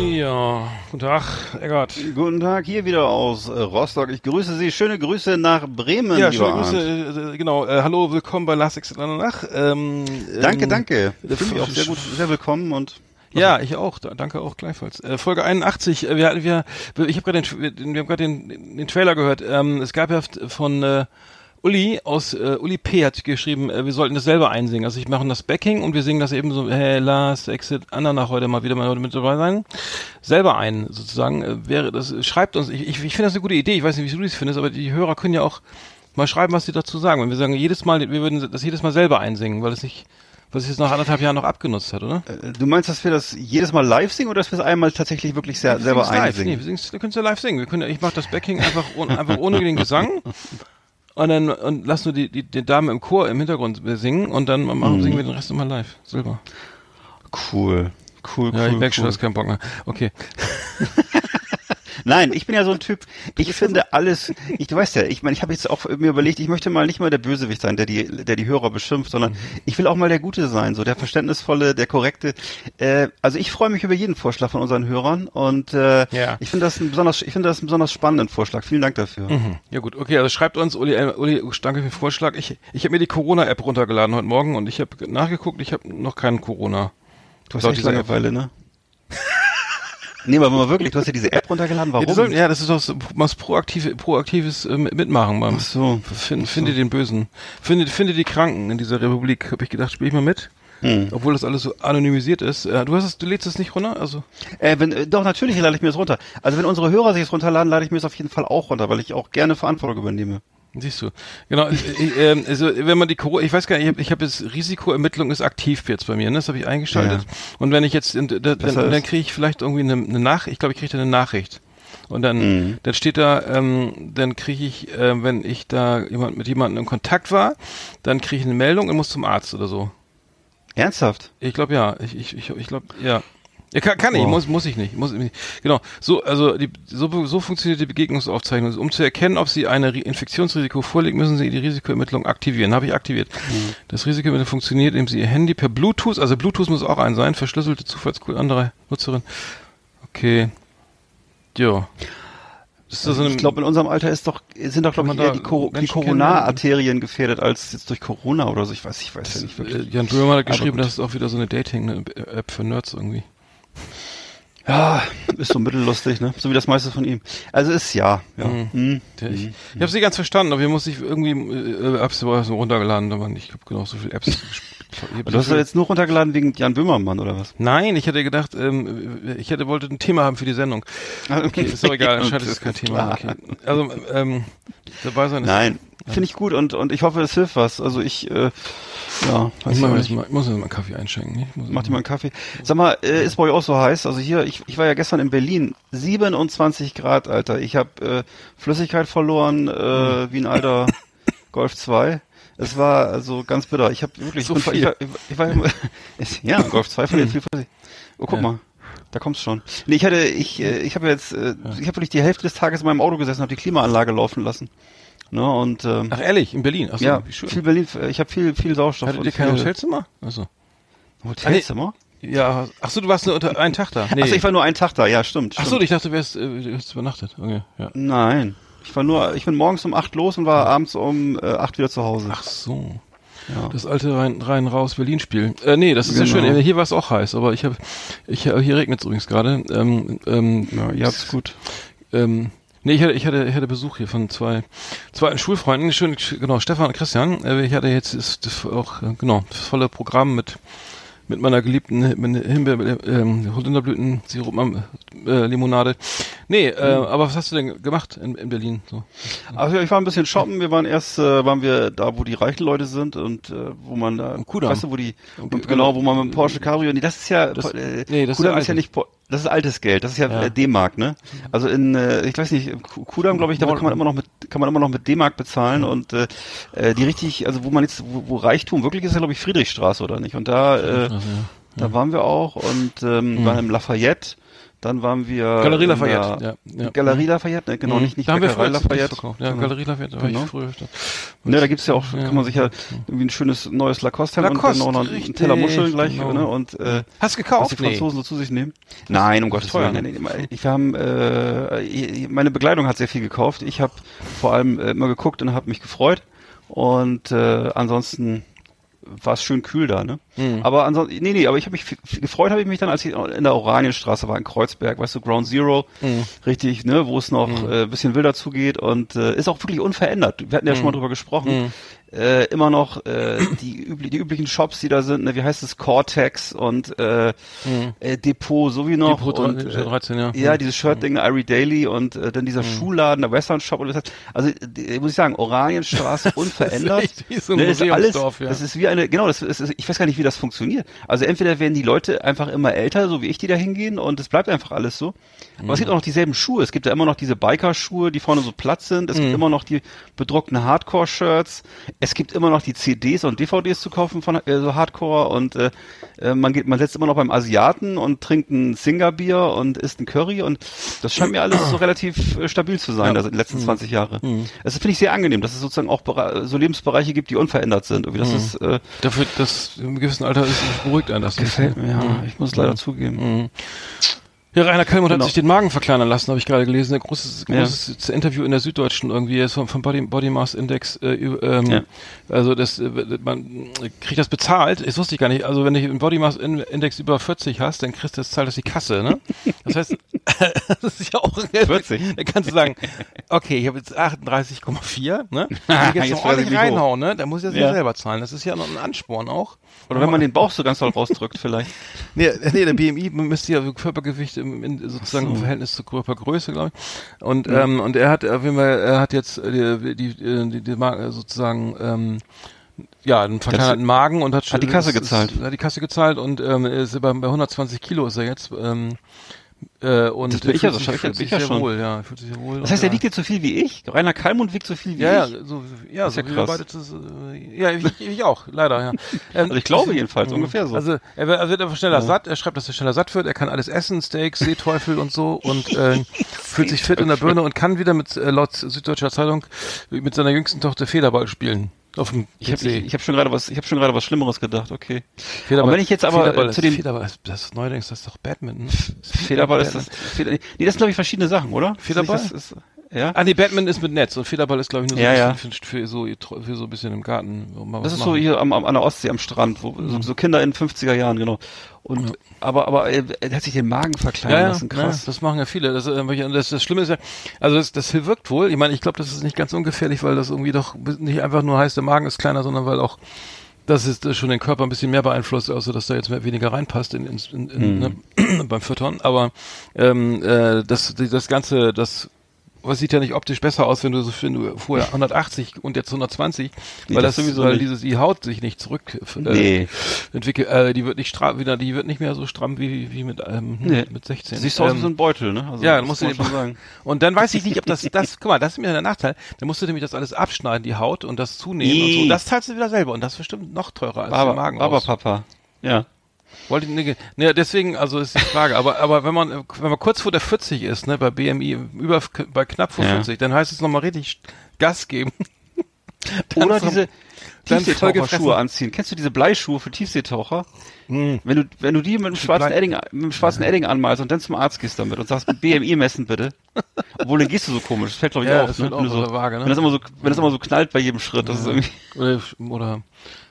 Ja, guten Tag, Eggert. Guten Tag, hier wieder aus äh, Rostock. Ich grüße Sie. Schöne Grüße nach Bremen, Ja, schöne. Grüße, äh, genau, äh, hallo, willkommen bei Last Exit Nach. Ähm, Danke, ähm, danke. äh, Finde ich auch sehr gut, sehr willkommen und Ja, ich auch, da- danke auch gleichfalls. Äh, Folge 81, äh, wir, wir, ich habe gerade den, wir, haben gerade den, den Trailer gehört. Ähm, es gab ja von äh, Uli aus äh, Uli P hat geschrieben, äh, wir sollten das selber einsingen. Also ich mache das Backing und wir singen das eben so, hey, Last Exit Andernach heute mal wieder mal mit dabei sein. Selber ein, sozusagen. Äh, wäre das schreibt uns, ich, ich, ich finde das eine gute Idee, ich weiß nicht, wie du das findest, aber die Hörer können ja auch mal schreiben, was sie dazu sagen. Wenn wir sagen, jedes Mal, wir würden das jedes Mal selber einsingen, weil es nicht, was jetzt nach anderthalb Jahren noch abgenutzt hat, oder? äh, du meinst, dass wir das jedes Mal live singen oder dass wir es einmal tatsächlich wirklich sehr, Wir selber live. Nee, einsingen? wir, singen's- wir können es ja live singen. Wir können, ja- ich mache das Backing einfach, ohne, einfach ohne den Gesang. Und dann und lass nur die, die, die Dame im Chor im Hintergrund singen und dann machen, singen wir den Rest immer live. Silber. Cool. Cool, Ja, cool, ich merke schon, cool. du hast keinen Bock mehr. Okay. Nein, ich bin ja so ein Typ, ich finde alles, ich, du weißt ja, ich meine, ich habe jetzt auch mir überlegt, ich möchte mal nicht mal der Bösewicht sein, der die, der die Hörer beschimpft, sondern ich will auch mal der Gute sein, so der verständnisvolle, der korrekte. Äh, also ich freue mich über jeden Vorschlag von unseren Hörern und äh, Ja. ich finde das ein besonders, ich finde das einen besonders spannenden Vorschlag. Vielen Dank dafür. Mhm. Ja gut, okay, also schreibt uns, Uli, äh, Uli danke für den Vorschlag. Ich, ich habe mir die Corona-App runtergeladen heute Morgen und ich habe nachgeguckt, ich habe noch keinen Corona. Du hast echt. Langeweile, ne? nee, aber mal wirklich, du hast ja diese App runtergeladen, Ja, warum? die sollen, ja, das ist doch so, was proaktive, proaktives äh, Mitmachen. Beim, Ach so. Find, Finde den Bösen. Finde, finde die Kranken in dieser Republik. Habe ich gedacht, spiele ich mal mit. Hm. Obwohl das alles so anonymisiert ist. Äh, du hast es, du lädst es nicht runter? Also. Äh, wenn, äh, doch, natürlich lade ich mir das runter. Also wenn unsere Hörer sich das runterladen, lade ich mir das auf jeden Fall auch runter, weil ich auch gerne Verantwortung übernehme. Siehst du. Genau, äh, äh, ähm, also wenn man die Corona, ich weiß gar nicht, ich habe ich hab jetzt Risikoermittlung ist aktiv jetzt bei mir, ne? Das habe ich eingeschaltet. Und wenn ich jetzt, in, da, dann, dann kriege ich vielleicht irgendwie eine, eine Nachricht, ich glaube, ich kriege da eine Nachricht. Und dann, Mhm. dann steht da, ähm, dann kriege ich, äh, wenn ich da jemand mit jemandem in Kontakt war, dann kriege ich eine Meldung und muss zum Arzt oder so. Ernsthaft? Ich glaube ja, ich ich ich, ich glaube ja. Ja, kann, kann ich, Wow. muss, muss ich nicht. Muss, ich nicht. genau. So, also die, so, so funktioniert die Begegnungsaufzeichnung. Um zu erkennen, ob Sie ein Ri- Infektionsrisiko vorliegt, müssen Sie die Risikoermittlung aktivieren. Habe ich aktiviert. Das Risikoermittlung funktioniert, indem Sie Ihr Handy per Bluetooth, also Bluetooth muss auch ein sein, verschlüsselte Zufallscode anderer Nutzerin. Okay. Jo. Ist das so eine, ich glaube, in unserem Alter ist doch, sind doch, glaube ich, eher die, Cor die Corona-Arterien gefährdet als jetzt durch Corona oder so. Ich weiß, ich weiß ja nicht äh, wirklich. Jan Böhmer hat geschrieben, das ist auch wieder so eine Dating-App für Nerds irgendwie. Ja, ist so mittellustig, ne? So wie das meiste von ihm. Also ist ja, ja. Mhm. Hm. Ja, ich ich habe sie ganz verstanden, aber hier muss ich irgendwie äh, Apps so runtergeladen, aber ich habe genau so viele Apps. Du hast doch jetzt nur runtergeladen wegen Jan Böhmermann oder was? Nein, ich hätte gedacht, ähm, ich hätte wollte ein Thema haben für die Sendung. Ah, Okay, ist doch egal, anscheinend ist es kein Thema. Okay. Also ähm, dabei sein ist. Nein, finde ich gut und und ich hoffe, es hilft was. Also ich, äh, ja, Ich, mal, ich muss mir mal einen Kaffee einschenken. Ich muss Mach dir mal einen Kaffee. Sag mal, äh, ist bei euch auch so heiß? Also hier, ich, ich war ja gestern in Berlin, 27 Grad, Alter. Ich habe äh, Flüssigkeit verloren, äh, Hm. wie ein alter Golf 2. Es war also ganz bitter. Ich habe wirklich, So ich, bin, ich, viel. war, ich war, ich, ja, Golf 2 verliert viel Flüssigkeit. Oh, guck Ja. mal. Da kommt's schon. Nee, ich hatte, ich, äh, ich habe jetzt, äh, ich habe wirklich die Hälfte des Tages in meinem Auto gesessen, habe die Klimaanlage laufen lassen. Ne, und ähm, Ach ehrlich, in Berlin. Achso, ja, wie schön. viel Berlin, ich habe viel, viel Sauerstoff. Hattet ihr kein viel- Hotelzimmer? Achso. Hotelzimmer? Ja, ach so, du warst nur unter einen Tag da. Nee. Achso, ich war nur einen Tag da, ja, stimmt. ach stimmt. so, ich dachte, du wärst, äh, du hättest übernachtet. Okay, ja. Nein. Ich war nur, ich bin morgens um acht los und war abends um äh, acht wieder zu Hause. Ach so. Ja. Das alte rein, rein raus Berlin Spiel. Äh, nee, das ist ja Genau. schön. Hier war es auch heiß, aber ich habe ich hier regnet es übrigens gerade. Ähm, ähm, Ja, ihr habt's gut. ähm, nee, ich hatte, ich hatte, ich hatte Besuch hier von zwei, zwei Schulfreunden, schön, genau, Stefan und Christian. Äh, ich hatte jetzt ist das auch, äh, genau, das volle Programm mit, mit meiner geliebten Him- Himbeer, ähm, Holunderblüten, Sirup, äh, Limonade. Nee, äh, Mhm. aber was hast du denn gemacht in, in Berlin? So. Also ich war ein bisschen shoppen. Wir waren erst, äh, waren wir da, wo die reichen Leute sind und äh, wo man da, weißt du, wo die, genau, wo man mit dem Porsche Cabrio, nee, das ist ja, Das- äh, nee, das ist ist ja nicht, das ist altes Geld, das ist ja, Ja. äh, D-Mark, ne? Also in, äh, ich weiß nicht, Ku- Kudamm, glaube ich, da kann man immer noch mit, kann man immer noch mit D-Mark bezahlen und äh, äh, die richtig, also wo man jetzt, wo, wo Reichtum wirklich ist, ja glaube ich Friedrichstraße oder nicht? Und da, äh, da waren wir auch und ähm, waren im Lafayette. Dann waren wir Mhm. Galerie Lafayette, ja, ja. Galerie Lafayette, ne? genau, Mhm. nicht, nicht da haben wir Bäckerei Lafayette. verkauft. Ja, Genau. Galerie Lafayette, da war Genau. ich früher. Ne, da gibt's ja auch, Ja. kann man sich ja irgendwie ein schönes neues Lacoste haben Lacoste, und dann auch noch einen Teller Muscheln gleich, genau. ne? Und äh, Hast du was gekauft? die Franzosen so zu sich nehmen. Nein, um Gottes Willen. ne? Nee, nee, Ich, wir haben, äh, meine Begleitung hat sehr viel gekauft. Ich habe vor allem äh, immer geguckt und habe mich gefreut. Und äh, ansonsten war es schön kühl da, ne? Mhm. Aber ansonsten, nee, nee, aber ich habe mich gefreut, habe ich mich dann, als ich in der Oranienstraße war in Kreuzberg, weißt du, Ground Zero, Mhm. richtig, ne, wo es noch äh, ein bisschen wilder zugeht und äh, ist auch wirklich unverändert. Wir hatten ja schon Mhm. mal drüber gesprochen. Äh, immer noch äh, die, übli die üblichen Shops, die da sind, ne, wie heißt es, Cortex und äh, äh, Depot, so wie noch. Mhm. Depot und, dre- 13, ja. Ja, Mhm. dieses Shirt-Ding, Irie Daily und äh, dann dieser Schuhladen, der Western Shop und das heißt, also die, muss ich sagen, Oranienstraße unverändert. echt wie so ein Ne, ist alles, ja. Das ist wie eine, genau, das ist, ich weiß gar nicht, wie das funktioniert. Also entweder werden die Leute einfach immer älter, so wie ich, die da hingehen und es bleibt einfach alles so. Aber es gibt auch noch dieselben Schuhe. Es gibt ja immer noch diese Biker-Schuhe, die vorne so platt sind. Es gibt immer noch die bedruckten Hardcore-Shirts. Es gibt immer noch die CDs und DVDs zu kaufen von äh, so Hardcore und äh, äh, man geht, man setzt immer noch beim Asiaten und trinkt ein Singerbier und isst ein Curry und das scheint mir alles so relativ äh, stabil zu sein, also in den letzten 20 Jahre. Das finde ich sehr angenehm, dass es sozusagen auch so Lebensbereiche gibt, die unverändert sind. Irgendwie das ist äh, Dafür, das im gewissen Alter ist, beruhigt einen das. gefällt mir, ja. Ich muss leider zugeben. Ja, Rainer Kallmund Genau. hat sich den Magen verkleinern lassen, habe ich gerade gelesen. Ein großes, großes Interview in der Süddeutschen irgendwie ist vom, vom Body, Body Mass Index. Äh, ähm, Ja. Also das, äh, man kriegt das bezahlt. Das wusste ich gar nicht. Also wenn du einen Body Mass In- Index über 40 hast, dann kriegst du das zahlt das die Kasse. Ne? Das heißt, das ist ja auch 40? Dann kannst du sagen, okay, ich habe jetzt 38,4. Ne? Wenn ich jetzt Jetzt noch ordentlich reinhauen, ne? dann muss ich das ja. Ja. selber zahlen. Das ist ja noch ein Ansporn auch. Oder wenn man den Bauch so ganz doll rausdrückt vielleicht. Nee, nee, der BMI misst ja Körpergewicht im, in, sozusagen im Verhältnis zur Körpergröße, glaube ich. Und ähm, und er hat auf jeden Fall, er hat jetzt äh, die die die, die Mar- sozusagen ähm, ja einen verkleinerten Magen und hat Hat die Kasse ist- gezahlt. Ist, hat die Kasse gezahlt und ähm, ist bei, bei 120 Kilo ist er jetzt. Ähm, äh, und Das bin ich ja fühlt so, sich- ich ja- ich ja schon. wohl, ja, fühlt sich wohl. Das heißt, er wiegt jetzt so viel wie ich. Rainer Kallmund wiegt so viel wie ja, ich. ja, so, ja, Das ist so ja krass. das, äh, ja, ich, ich auch, leider, ja. Ähm, Also ich glaube jedenfalls, ungefähr so. Also er wird, er wird einfach schneller satt, er schreibt, dass er schneller satt wird, er kann alles essen, Steaks, Seeteufel und so und äh, fühlt sich fit in der Birne und kann wieder mit, äh, laut Süddeutscher Zeitung, mit seiner jüngsten Tochter Federball spielen. Auf dem ich habe ich, ich hab schon gerade was, ich habe schon gerade was Schlimmeres gedacht. Okay. Federball, Und wenn ich jetzt aber, Federball äh, ist, zu den- Federball ist, das ist das ist doch Badminton. Federball ist das. Feder, nee, das sind glaube ich verschiedene Sachen, oder? Federball? Das ist, ja. Ah nee, Badminton ist mit Netz und Federball ist glaube ich nur so, Ja, ein ja. bisschen Für, für, so, für so ein bisschen im Garten. Das ist so machen. hier am, am, an der Ostsee am Strand, wo so, so Kinder in den 50er Jahren, genau. Und aber aber er, er hat sich den Magen verkleinern Ja, ja, lassen, ja, krass. das machen ja viele. Das, äh, das, das Schlimme ist ja, also das, das wirkt wohl. Ich meine, ich glaube, das ist nicht ganz ungefährlich, weil das irgendwie doch nicht einfach nur heißt, der Magen ist kleiner, sondern weil auch das ist äh, schon den Körper ein bisschen mehr beeinflusst, außer dass da jetzt mehr, weniger reinpasst in, in, in, in, ne, beim Füttern. Aber ähm, äh, das, das Ganze, das was sieht ja nicht optisch besser aus, wenn du so wenn du vorher 180 und jetzt 120, Nee, weil das das, sowieso weil nicht. dieses die Haut sich nicht zurück äh, Nee. entwickelt, äh, die wird nicht stramm wieder, die wird nicht mehr so stramm wie wie mit ähm, Nee. mit 16. Du siehst aus wie Ähm, so ein Beutel, ne? Also, ja, musst du den, schon sagen. Und dann weiß ich nicht, ob das, das, guck mal, das ist mir der Nachteil. Dann musst du nämlich das alles abschneiden, die Haut und das zunehmen und so. Und das zahlst du wieder selber und das ist bestimmt noch teurer als der Magen aber. Papa. Ja. Wollte ich, ne, ne, deswegen, also ist die Frage. aber, aber wenn man, wenn man kurz vor der 40 ist, ne, bei BMI, über, bei knapp vor Ja. 40, dann heißt es nochmal richtig Gas geben. Oder vom- diese, Tiefseetaucherschuhe anziehen. Kennst du diese Bleischuhe für Tiefseetaucher? Wenn du, wenn du die mit dem schwarzen Edding, mit dem schwarzen Edding anmalst und dann zum Arzt gehst damit und sagst, BMI messen bitte. Obwohl, dann gehst du so komisch. Das fällt, glaube ich, Ja, auf. ne? Wenn so vage, ne? Wenn das immer so, wenn das immer so knallt bei jedem Schritt, das ist irgendwie, Oder, oder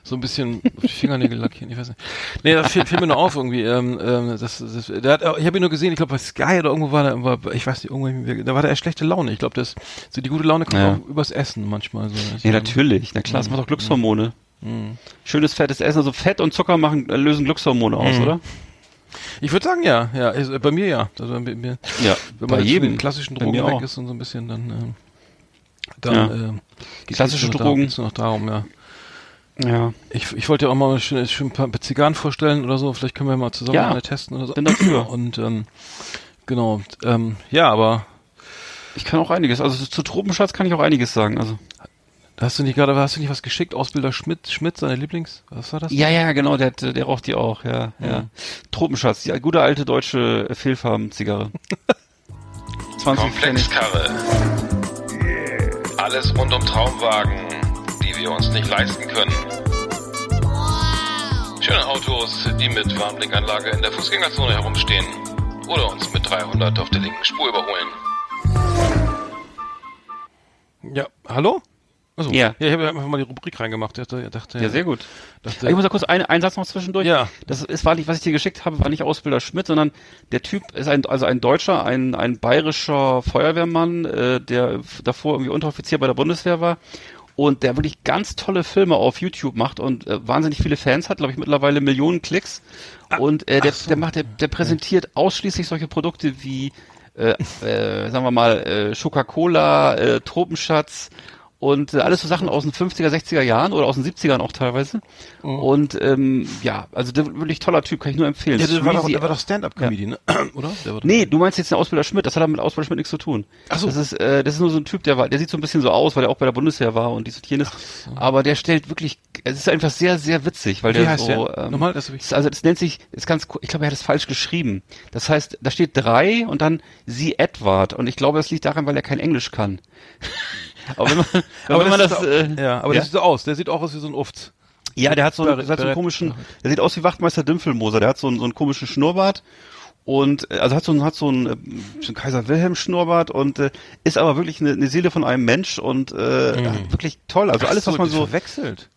so ein bisschen auf die Fingernägel lackieren, ich weiß nicht. Nee, das fiel, fiel mir nur auf irgendwie. Ähm, ähm, das, das, der hat, ich habe ihn nur gesehen, ich glaube bei Sky oder irgendwo war der, war, ich weiß nicht, irgendwo, da war der eher schlechte Laune. Ich glaube, das so die gute Laune kommt Ja. auch übers Essen manchmal so. ja, natürlich. Na klar, das macht auch Glückshormone. Schönes fettes Essen, also Fett und Zucker machen, äh, lösen Glückshormone aus, oder? Ich würde sagen, ja, ja, ist, äh, bei mir ja. Also, bei mir, Ja, wenn bei man von jedem. den klassischen Bei Drogen weg auch. ist und so ein bisschen, dann, ähm, dann Ja. äh, Klassische Drogen. Da, noch darum, ja. Ja, Ich, ich wollte ja auch mal schön, schön ein paar Zigarren vorstellen oder so. Vielleicht können wir mal zusammen Ja. eine testen oder so. Bin dafür. Und ähm, genau, ähm, ja, aber ich kann auch einiges. Also zu Tropenschatz kann ich auch einiges sagen. Also hast du nicht gerade, hast du nicht was geschickt? Ausbilder Schmidt, Schmidt, seine Lieblings, was war das? Ja, ja, genau, der, hat, der raucht die auch, ja, ja. Tropenschatz, die gute alte deutsche Fehlfarben-Zigarre. 20 Pfennig. Komplexkarre. Alles rund um Traumwagen, die wir uns nicht leisten können. Schöne Autos, die mit Warnblinkanlage in der Fußgängerzone herumstehen oder uns mit 300 auf der linken Spur überholen. Ja, hallo? Achso. Ja. ja, ich habe einfach mal die Rubrik reingemacht. Ich dachte, dachte, Ja, sehr gut. Dachte, Ich muss da kurz einen, einen Satz noch zwischendurch. Ja. Das ist, war nicht, was ich dir geschickt habe, war nicht Ausbilder Schmidt, sondern der Typ ist ein, also ein Deutscher, ein, ein bayerischer Feuerwehrmann, äh, der davor irgendwie Unteroffizier bei der Bundeswehr war und der wirklich ganz tolle Filme auf YouTube macht und äh, wahnsinnig viele Fans hat, glaube ich, mittlerweile Millionen Klicks. Und äh, der, so. der macht, der, der präsentiert ausschließlich solche Produkte wie, äh, äh, sagen wir mal, äh, Coca-Cola, äh, Tropenschatz und äh, alles so Sachen aus den 50er, 60er Jahren oder aus den 70ern auch teilweise. Und ähm, ja, also der wirklich toller Typ, kann ich nur empfehlen. ja, der war doch, der war doch Stand-Up-Comedian, ne? oder? Der Nee, du meinst jetzt den Ausbilder Schmidt, das hat aber mit Ausbilder Schmidt nichts zu tun. Ach so. Das ist, äh, das ist nur so ein Typ, der war, der sieht so ein bisschen so aus, weil er auch bei der Bundeswehr war und dies und jenes. Aber der stellt wirklich, es ist einfach sehr, sehr witzig, weil Wie der heißt so, der? ähm, Nochmal, das ist- also das nennt sich, ist ganz, ich glaube, er hat es falsch geschrieben. Das heißt, da steht drei und dann sie Edward und ich glaube, das liegt daran, weil er kein Englisch kann. Aber wenn man, aber wenn man das, sieht äh, auch, ja, aber ja? der sieht so aus. Der sieht auch aus wie so ein Uft. Ja, der hat so, einen, der hat so einen komischen, der sieht aus wie Wachtmeister Dümpfelmoser, der hat so einen, so einen komischen Schnurrbart und äh, also hat so einen, hat so einen, äh, so einen Kaiser Wilhelm Schnurrbart und äh, ist aber wirklich eine, eine Seele von einem Mensch und äh, wirklich toll. Also alles, Ach was man so, verwechselt.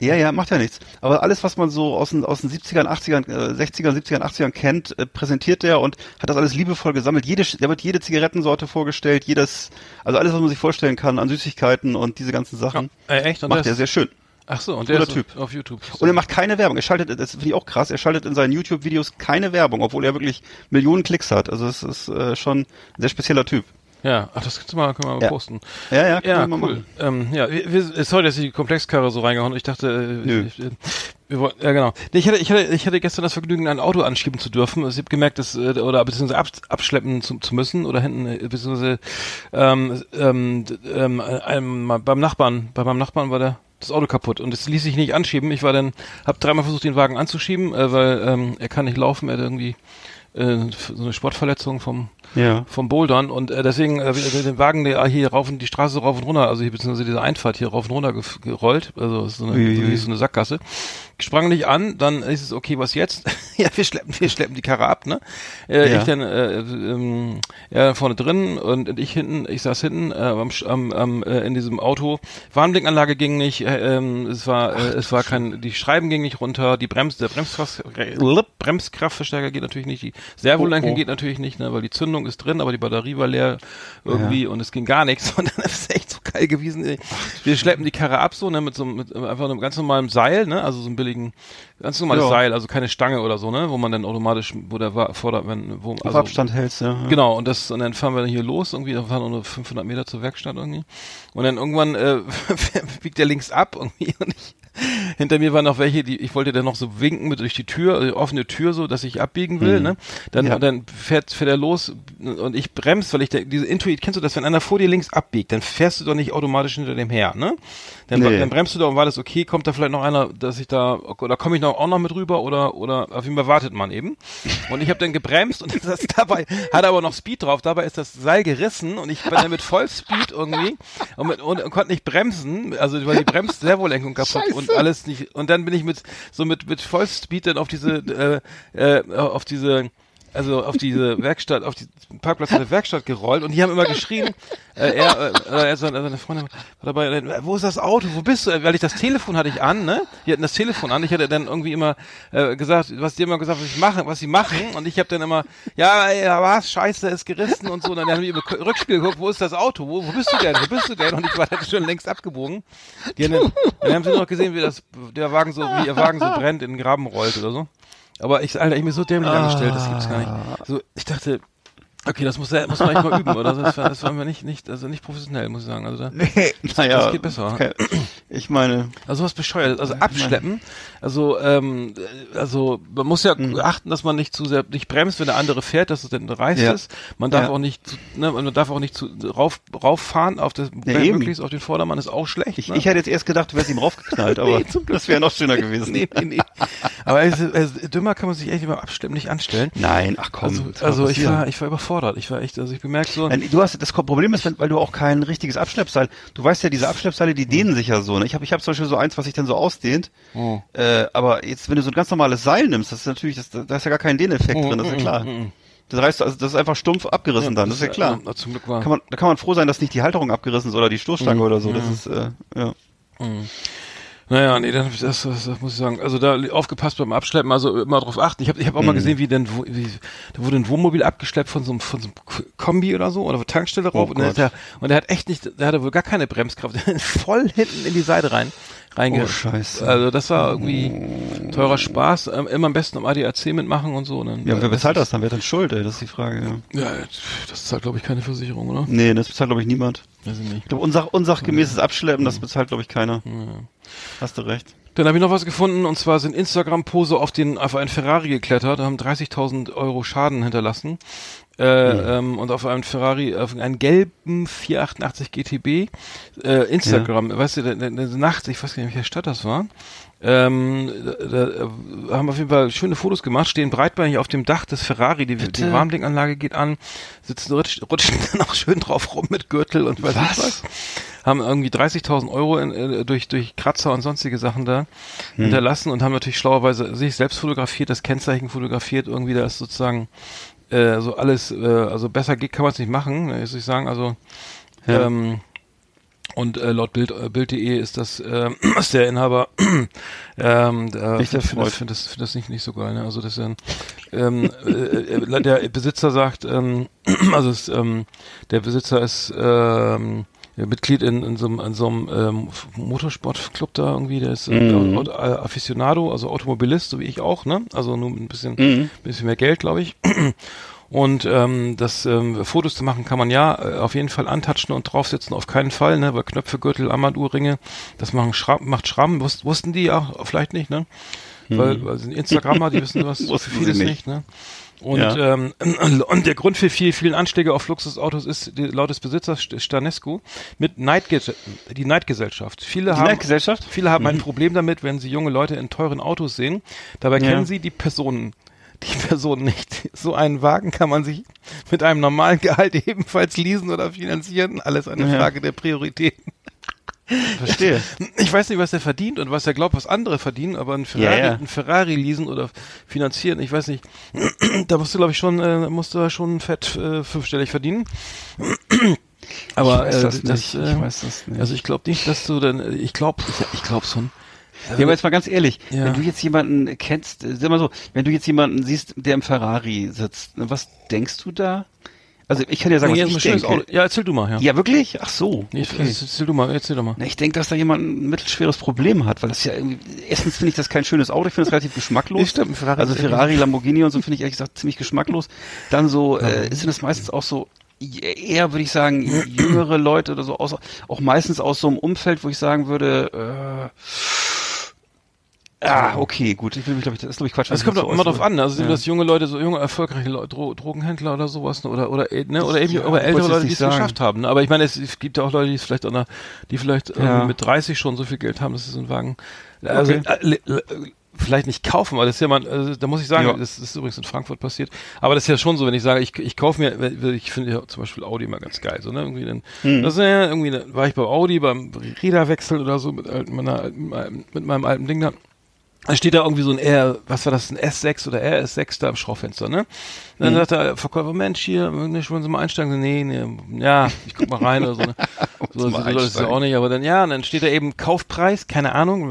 Ja, ja, macht ja nichts. Aber alles, was man so aus den, aus den 70ern, 80ern, äh, 60ern, 70ern, 80ern kennt, äh, präsentiert der und hat das alles liebevoll gesammelt. Jede, der wird jede Zigarettensorte vorgestellt, jedes, also alles, was man sich vorstellen kann an Süßigkeiten und diese ganzen Sachen. Äh, echt? Und Macht der er sehr schön. Ach so, und der ist Typ. auf YouTube. Und er macht keine Werbung. Er schaltet, das finde ich auch krass, er schaltet in seinen YouTube-Videos keine Werbung, obwohl er wirklich Millionen Klicks hat. Also es ist äh, schon ein sehr spezieller Typ. Ja, ach, das kannst du mal, können wir mal Ja. posten. Ja, ja, Ja, cool. Ähm, ja, wir, wir, sorry, dass ich die Komplexkarre so reingehauen. Ich dachte, äh, Nö. Ich, äh, wir wollten, ja genau. Ich hatte, ich hatte, ich hatte gestern das Vergnügen, ein Auto anschieben zu dürfen. Ich habe gemerkt, dass äh, oder beziehungsweise ab, abschleppen zu, zu müssen oder hinten beziehungsweise ähm, ähm, ähm, einem, beim Nachbarn, bei meinem Nachbarn war der das Auto kaputt und es ließ sich nicht anschieben. Ich war dann, habe dreimal versucht, den Wagen anzuschieben, äh, weil ähm, er kann nicht laufen, er hat irgendwie äh, so eine Sportverletzung vom Ja. vom Bouldern und äh, deswegen äh, den Wagen der hier rauf und die Straße rauf und runter, also hier beziehungsweise diese Einfahrt hier rauf und runter gerollt, also so eine, Uiuiui. so, wie so eine Sackgasse. Sprang nicht an, dann ist es okay, was jetzt? ja, wir schleppen, wir schleppen die Karre ab, ne? Äh, Ja. Ich dann äh, ähm, er vorne drin und, und ich hinten, ich saß hinten äh, am, am, am äh, in diesem Auto. Warnblinkanlage ging nicht, äh, ähm, es war äh, es war kein, die Schreiben ging nicht runter, die Brems, der Bremskraft, Bremskraftverstärker geht natürlich nicht, die Servolenker Oh, oh. geht natürlich nicht, ne, weil die Zündung ist drin, aber die Batterie war leer irgendwie und es ging gar nichts und dann ist es echt so geil gewesen. Ey. Wir schleppen die Karre ab so, ne, mit so einem- mit einfach einem ganz normalen Seil, ne, also so einem billigen, ganz normales Ja. Seil, also keine Stange oder so, ne, wo man dann automatisch, wo der war, vorder, wenn, wo, Auf also, Abstand hältst, ja. Genau, und das, und dann fahren wir hier los, irgendwie, da fahren nur 500 Meter zur Werkstatt irgendwie. Und dann irgendwann, äh, biegt der links ab irgendwie und ich, hinter mir waren noch welche, die ich wollte dann noch so winken mit durch die Tür, äh, offene Tür so, dass ich abbiegen will, ne? Dann Ja. dann fährt fährt er los und ich bremse, weil ich diese Intuit kennst du das, wenn einer vor dir links abbiegt, dann fährst du doch nicht automatisch hinter dem her, ne? Dann, Nee. dann bremst du doch und war das okay, kommt da vielleicht noch einer, dass ich da oder komme ich noch auch noch mit rüber oder oder auf jeden Fall wartet man eben. Und ich habe dann gebremst und das dabei hat aber noch Speed drauf, dabei ist das Seil gerissen und ich bin dann mit Vollspeed irgendwie und, mit, und, und konnte nicht bremsen, also weil die Bremsservolenkung kaputt und alles nicht und dann bin ich mit so mit mit Vollspeed dann auf diese äh, äh, auf diese also auf diese Werkstatt, auf die Parkplatz der Werkstatt gerollt und die haben immer geschrien, äh, er, äh, er so, seine Freundin war dabei, äh, wo ist das Auto, wo bist du? Weil ich das Telefon hatte ich an, ne? Die hatten das Telefon an. Ich hatte dann irgendwie immer äh, gesagt, was die immer gesagt, was ich mache, was sie machen und ich habe dann immer, ja, ja, was, scheiße, ist gerissen und so. Und dann haben die im Rückspiel geguckt, wo ist das Auto? Wo, wo bist du denn? Wo bist du denn? Und ich war dann schon längst abgebogen. Die haben dann, dann haben sie noch gesehen, wie das der Wagen so, wie ihr Wagen so brennt, in den Graben rollt oder so. Aber ich, Alter, ich bin so dämlich angestellt, das gibt's gar nicht. So, ich dachte, okay, das muss, muss man echt mal üben, oder? Das war, das war mir nicht, nicht, also nicht professionell, muss ich sagen. Also da, Nee, naja. das geht besser. Okay. Ich meine, also was bescheuert, also abschleppen, also ähm, also man muss ja Hm. achten, dass man nicht zu sehr nicht bremst, wenn der andere fährt, dass es dann reißt Ja. ist. Man darf Ja. auch nicht, zu, ne, man darf auch nicht zu rauf rauffahren auf das Ja, möglichst auf den Vordermann ist auch schlecht. ich, ne? ich hätte jetzt erst gedacht, du wärst ihm raufgeknallt, aber das wäre noch schöner gewesen. nee, nee, nee. Aber es, es, dümmer kann man sich echt beim Abschleppen nicht anstellen. Nein, ach komm. Also, also ich war, ich war überfordert. Ich war echt, also ich bemerkt so. Du hast das Problem ist, weil du auch kein richtiges Abschleppseil. Du weißt ja, diese Abschleppseile, die dehnen sich ja so. Ne? Ich habe, ich habe zum Beispiel so eins, was sich dann so ausdehnt. Oh. Äh, aber jetzt, wenn du so ein ganz normales Seil nimmst, das ist natürlich, das, da ist ja gar kein Dehneffekt Oh, drin. Das ist ja mm, klar. mm. Das heißt, also das ist einfach stumpf abgerissen dann. Das ist ja klar. äh, zum Glück war. Kann man, da kann man froh sein, dass nicht die Halterung abgerissen ist oder die Stoßstange oder so. Das ist, äh, ja. Naja, nee, dann, das, das, das muss ich sagen. Also da aufgepasst beim Abschleppen, also immer drauf achten. Ich habe ich hab auch Mhm. mal gesehen, wie denn, wo- wie, da wurde ein Wohnmobil abgeschleppt von so einem, von so einem Kombi oder so, oder von Tankstelle rauf. Oh und, der, und der hat echt nicht, der hatte wohl gar keine Bremskraft. Voll hinten in die Seite rein. Reinge Oh, Scheiße. Also das war irgendwie teurer Spaß. Ähm, immer am besten am ADAC mitmachen und so. Dann, Ja, äh, wer bezahlt das dann? Wer hat denn Schuld, ey? Das ist die Frage, ja. Ja, das zahlt, glaube ich, keine Versicherung, oder? Nee, das bezahlt, glaube ich, niemand. Weiß ich nicht. Ich glaube, unsach, unsachgemäßes Abschleppen, das bezahlt, glaube ich, keiner. Hast du recht. Dann habe ich noch was gefunden und zwar sind Instagram-Pose auf den auf einen Ferrari geklettert, haben 30.000 Euro Schaden hinterlassen äh, ähm, und auf einen Ferrari, auf einen gelben 488 GTB äh, Instagram, weißt du, nachts, ich weiß gar nicht, welche Stadt das war. Ähm, da, da haben auf jeden Fall schöne Fotos gemacht, stehen breitbeinig auf dem Dach des Ferrari, die, die Warmdinganlage geht an, sitzen rutschen, rutschen dann auch schön drauf rum mit Gürtel und weiß Was? was haben irgendwie 30.000 Euro in, äh, durch, durch Kratzer und sonstige Sachen da hinterlassen und haben natürlich schlauerweise sich selbst fotografiert, das Kennzeichen fotografiert, irgendwie da ist sozusagen äh, so alles, äh, also besser geht, kann man es nicht machen, muss ich sagen, also Ja. ähm, und äh, laut Bild, äh, Bild.de ist das äh, ist der Inhaber ähm, der, Nicht find, find, erfreut. das, find das, find das nicht, nicht so geil. Ne? Also das ähm, äh, äh, der Besitzer sagt, ähm, also es, ähm, der Besitzer ist ähm, ja, Mitglied in, in so einem, in so einem ähm, Motorsportclub da irgendwie, der ist äh, Mhm. Auto, äh, Aficionado, also Automobilist, so wie ich auch, ne? Also nur mit ein bisschen, Mhm. bisschen mehr Geld, glaube ich. Und ähm, das ähm, Fotos zu machen kann man ja äh, auf jeden Fall antatschen und draufsetzen, auf keinen Fall, ne? Weil Knöpfe, Gürtel, Armbanduhrringe, das machen Schramm, macht Schramm, Wus wussten die ja vielleicht nicht, ne? Weil, weil sind Instagrammer, die wissen was für vieles nicht. nicht. ne? Und, Ja. ähm, und der Grund für viel, vielen Anschläge auf Luxusautos ist laut des Besitzers St- Stanescu mit Neidge die Neidgesellschaft. Viele Die haben Neidgesellschaft? Viele haben ein Problem damit, wenn sie junge Leute in teuren Autos sehen. Dabei Ja. kennen sie die Personen die Person nicht. So einen Wagen kann man sich mit einem normalen Gehalt ebenfalls leasen oder finanzieren. Alles eine Ja. Frage der Prioritäten. Verstehe. Ich weiß nicht, was er verdient und was er glaubt, was andere verdienen, aber ein Ferrari, Ja, ja. ein Ferrari leasen oder finanzieren, ich weiß nicht. da musst du, glaube ich, schon, äh, musst du schon fett äh, fünfstellig verdienen. aber ich weiß äh, das nicht. äh, ich weiß das nicht. also ich glaube nicht, dass du dann, ich glaube, ich, glaube schon. Ja, aber jetzt mal ganz ehrlich, Ja. wenn du jetzt jemanden kennst, äh, sag mal so, wenn du jetzt jemanden siehst, der im Ferrari sitzt, ne, was denkst du da? Also ich kann ja sagen, Nee, was ich denke. Auto. Ja, erzähl du mal, ja. Ja, wirklich? Ach so. Nee, okay. Erzähl du mal, erzähl doch mal. Na, ich denke, dass da jemand ein mittelschweres Problem hat, weil das ja irgendwie, erstens finde ich das kein schönes Auto, ich finde es relativ geschmacklos. Ja, stimmt, Ferrari also Ferrari, Lamborghini und so finde ich ehrlich gesagt ziemlich geschmacklos. Dann so, äh, sind es meistens auch so, eher würde ich sagen, jüngere Leute oder so, aus, auch meistens aus so einem Umfeld, wo ich sagen würde, Ah, okay, gut. Ich will mich, glaube ich, das ist, glaube ich, Quatsch. Also es kommt so auch immer drauf an. Also sind Ja. das junge Leute, so junge, erfolgreiche Leute, Dro Drogenhändler oder sowas, ne? oder, oder, äh, ne? oder eben Ja, aber ältere Leute, die es sagen. geschafft haben. Ne? Aber ich meine, es, es gibt ja auch Leute, die es vielleicht, an der, die vielleicht Ja. mit 30 schon so viel Geld haben, dass sie so einen Wagen, also, Okay. äh, le- le- vielleicht nicht kaufen, aber das ist ja mal, also, da muss ich sagen, Ja. das ist übrigens in Frankfurt passiert, aber das ist ja schon so, wenn ich sage, ich, ich kaufe mir, ich finde ja zum Beispiel Audi immer ganz geil, so, ne, irgendwie dann, Hm. das ist ja irgendwie, war ich bei Audi beim Räderwechsel oder so mit, meiner, mit meinem alten Ding da, da steht da irgendwie so ein R, was war das, ein S6 oder RS6 da im Schraubfenster, ne? Dann sagt der Verkäufer, Mensch, hier, wollen Sie mal einsteigen? Nee, nee, ja, ich guck mal rein oder so, ne? So, so, Leute ist es einsteigen. auch nicht, aber dann, ja, und dann steht da eben Kaufpreis, keine Ahnung,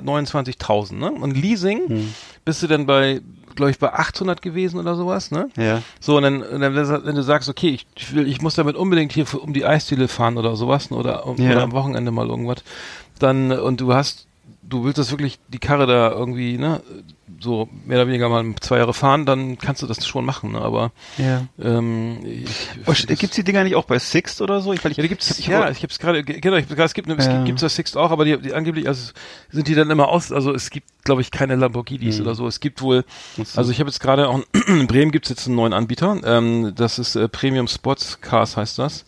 129.000, ne? Und Leasing, bist du dann bei, glaube ich, bei 800 gewesen oder sowas, ne? Ja. So, und dann, dann, wenn du sagst, okay, ich, ich will, ich muss damit unbedingt hier für, um die Eisdiele fahren oder sowas, ne, oder, um, Ja. oder am Wochenende mal irgendwas, dann, und du hast, du willst das wirklich, die Karre da irgendwie, ne, so mehr oder weniger mal zwei Jahre fahren, dann kannst du das schon machen, ne, aber, Ja. ähm, ich, Oh, gibt's die Dinger nicht auch bei Sixt oder so? Ich, weil ich, ja, die gibt's, ich, ja, ich hab's gerade, ge- genau, ich, es gibt, es Ja. gibt, gibt's das Sixt auch, aber die, die angeblich, also sind die dann immer aus, also es gibt, glaube ich, keine Lamborghinis oder so. Es gibt wohl, also ich habe jetzt gerade auch, in Bremen gibt's jetzt einen neuen Anbieter, ähm, das ist äh, Premium Sports Cars heißt das,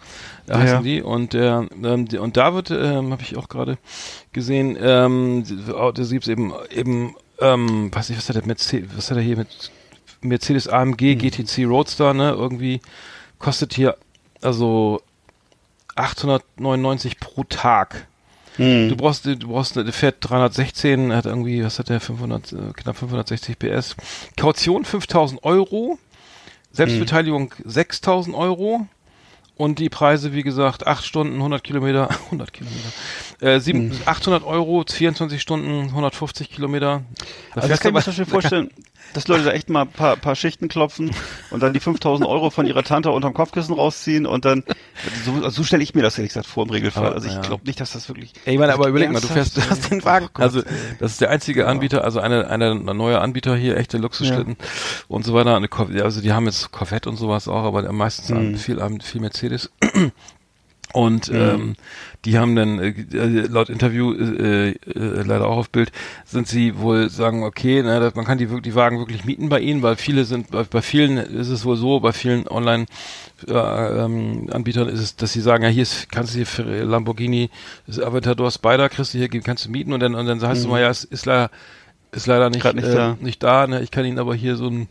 äh, heißen Ja. die und der, ähm, die, und da wird, ähm, habe ich auch gerade gesehen, ähm, das gibt's eben, eben, ähm, weiß nicht, was hat der Mercedes, was hat er hier mit Mercedes AMG GTC Roadster, ne, irgendwie kostet hier, also 899 pro Tag. Hm. Du brauchst, du brauchst, der fährt 316, hat irgendwie, was hat der, 500, äh, knapp 560 PS. Kaution 5000 Euro, Selbstbeteiligung 6000 Euro und die Preise, wie gesagt, 8 Stunden, 100 Kilometer, 100 Kilometer, äh, sieben, 800 Euro, 24 Stunden, 150 Kilometer. Da Also das kann ich mir zum Beispiel vorstellen, dass Leute da echt mal ein paar, paar Schichten klopfen und dann die 5000 Euro von ihrer Tante unterm Kopfkissen rausziehen und dann, so, also so stelle ich mir das ehrlich gesagt vor im Regelfall. Aber, Also ich ja. glaube nicht, dass das wirklich... Ey, ich meine, aber überleg mal, du fährst, du hast den Wagen. Also, das ist der einzige Anbieter, also eine, eine, ein neuer Anbieter hier, echte Luxusschlitten und so weiter. Eine also die haben jetzt Corvette und sowas auch, aber meistens Mhm. viel, viel Mercedes. Und ähm, die haben dann äh, äh, laut Interview äh, äh, leider auch auf Bild sind sie wohl sagen okay ne, dass man kann die wirklich die Wagen wirklich mieten bei ihnen weil viele sind bei, bei vielen ist es wohl so bei vielen Online äh, ähm, Anbietern ist es dass sie sagen ja hier ist, kannst du hier für Lamborghini das Aventador Spider kriegst du hier kannst du mieten und dann und dann heißt es mal ja es ist leider ist leider nicht nicht äh, da. nicht da ne? ich kann ihnen aber hier so ein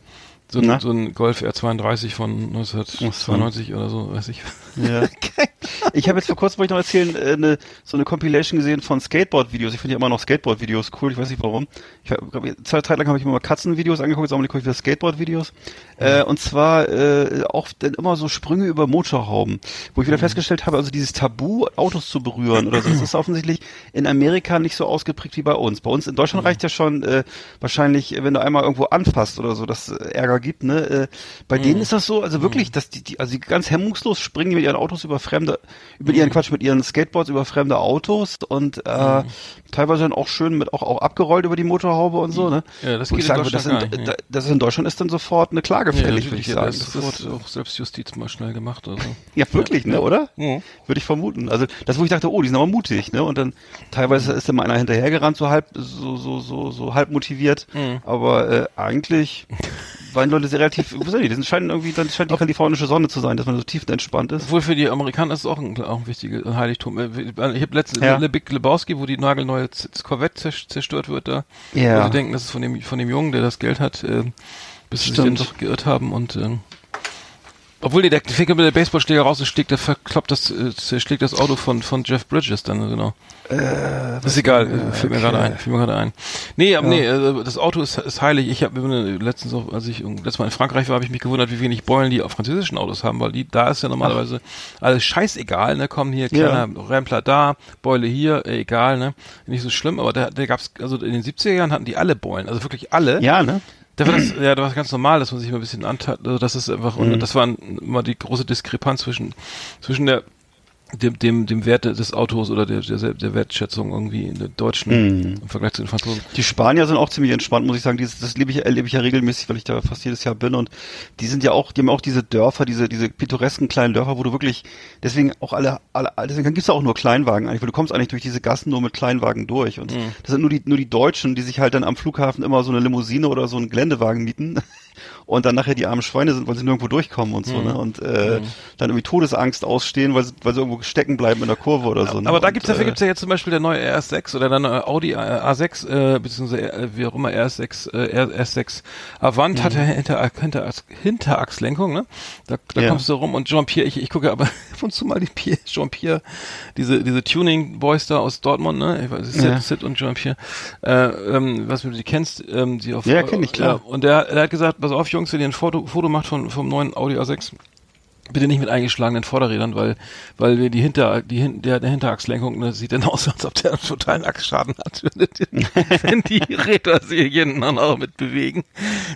so ein, so ein Golf R32 von 1992 oder so, weiß ich. Ja. Ich habe jetzt vor kurzem, wollte ich noch erzählen, äh, eine, so eine Compilation gesehen von Skateboard-Videos. Ich finde ja immer noch Skateboard-Videos cool, ich weiß nicht warum. Ich glaub, zwei Zeit lang habe ich mir mal Katzenvideos angeguckt, jetzt gucke ich wieder Skateboard-Videos. Äh, und zwar äh, auch dann immer so Sprünge über Motorhauben, wo ich wieder festgestellt habe, also dieses Tabu, Autos zu berühren oder so, das ist offensichtlich in Amerika nicht so ausgeprägt wie bei uns. Bei uns in Deutschland reicht ja schon äh, wahrscheinlich, wenn du einmal irgendwo anfasst oder so, dass äh, Ärger gibt. Ne? Äh, bei denen ist das so, also wirklich, dass die, die, also die ganz hemmungslos springen die mit ihren Autos über fremde, über ihren Quatsch, mit ihren Skateboards über fremde Autos und äh, teilweise dann auch schön mit auch, auch abgerollt über die Motorhaube und so. Ne? Ja, das Wo geht ich in sage, das, Deutschland in, nicht, da- das in Deutschland ist dann sofort eine Klage fällig, würde natürlich, ich ja, sagen. Das ist sofort auch Selbstjustiz mal schnell gemacht. Also. ja, wirklich, ne, oder? Mhm. Würde ich vermuten. Also das, wo ich dachte, oh, die sind aber mutig, ne? Und dann teilweise ist dann mal einer hinterhergerannt, so halb, so, so, so, so halb motiviert. Mhm. Aber äh, eigentlich waren Leute sehr relativ, was nicht, das scheint irgendwie, dann scheint die kalifornische Sonne zu sein, dass man so tiefenentspannt ist. Obwohl für die Amerikaner ist es auch ein, auch ein wichtiges Heiligtum. Äh, Ich habe letztens Ja. Le Big Lebowski, wo die nagelneue Corvette zers- zerstört wird, da Ja. wo sie denken, das ist von dem von dem Jungen, der das Geld hat, äh, bis sie sich Stimmt. dann doch geirrt haben und ähm, obwohl nee, der fängt mit der Baseballschläger raus und schlägt, der verkloppt das, äh, schlägt das Auto von von Jeff Bridges dann genau. Äh, ist egal, äh, fällt mir gerade ein, fällt mir gerade ein. Nee, aber nee, äh, das Auto ist, ist heilig. Ich habe letztens auch, als ich letztes Mal in Frankreich war, habe ich mich gewundert, wie wenig Beulen die auf französischen Autos haben, weil die da ist ja normalerweise alles scheißegal, ne? Kommen hier Ja. kleiner Rempler da, Beule hier, äh, egal, ne? Nicht so schlimm, aber da, da gab's also in den 70er Jahren hatten die alle Beulen, also wirklich alle. Ja, ne? Da war das, ja, da war es ganz normal, dass man sich mal ein bisschen antat. Also das ist einfach, Mhm. und das war immer die große Diskrepanz zwischen, zwischen der dem, dem, dem Wert des Autos oder der, der, der Wertschätzung irgendwie in der deutschen im Vergleich zu den Franzosen. Die Spanier sind auch ziemlich entspannt, muss ich sagen. Dieses, das lebe ich, erlebe ich ja regelmäßig, weil ich da fast jedes Jahr bin. Und die sind ja auch, die haben auch diese Dörfer, diese, diese pittoresken kleinen Dörfer, wo du wirklich, deswegen auch alle, alle deswegen gibt's da auch nur Kleinwagen eigentlich, weil du kommst eigentlich durch diese Gassen nur mit Kleinwagen durch. Und das sind nur die, nur die Deutschen, die sich halt dann am Flughafen immer so eine Limousine oder so einen Geländewagen mieten und dann nachher die armen Schweine sind, weil sie nirgendwo durchkommen und so, ne? Und äh, dann irgendwie Todesangst ausstehen, weil sie, weil sie irgendwo stecken bleiben in der Kurve oder so. Ne? Aber da Und, gibt's dafür äh, gibt's ja jetzt zum Beispiel der neue RS6 oder der neue Audi äh, A6 äh, beziehungsweise äh, wie auch immer RS6 äh, RS6 Avant hat ja hinter, hinter, Hinterachslenkung, ne? Da, da Ja. kommst du rum und Jean-Pierre, ich, ich gucke aber ab und zu mal die Pierre, Jean-Pierre, diese diese Tuning Boys da aus Dortmund, ne? Ich weiß, Sid, Ja. Sid und Jean-Pierre, äh, ähm, was du die kennst, ähm, die auf Ja, kenn ich, klar. Ja, und der, der hat gesagt, pass auf Jungs, wenn ihr ein Foto, Foto macht von vom neuen Audi A6 Bitte nicht mit eingeschlagenen Vorderrädern, weil, weil wir die Hinter, die Hin der, der Hinterachslenkung, ne, sieht dann aus, als ob der einen totalen Achsschaden hat, wenn die Räder sich dann auch mit bewegen.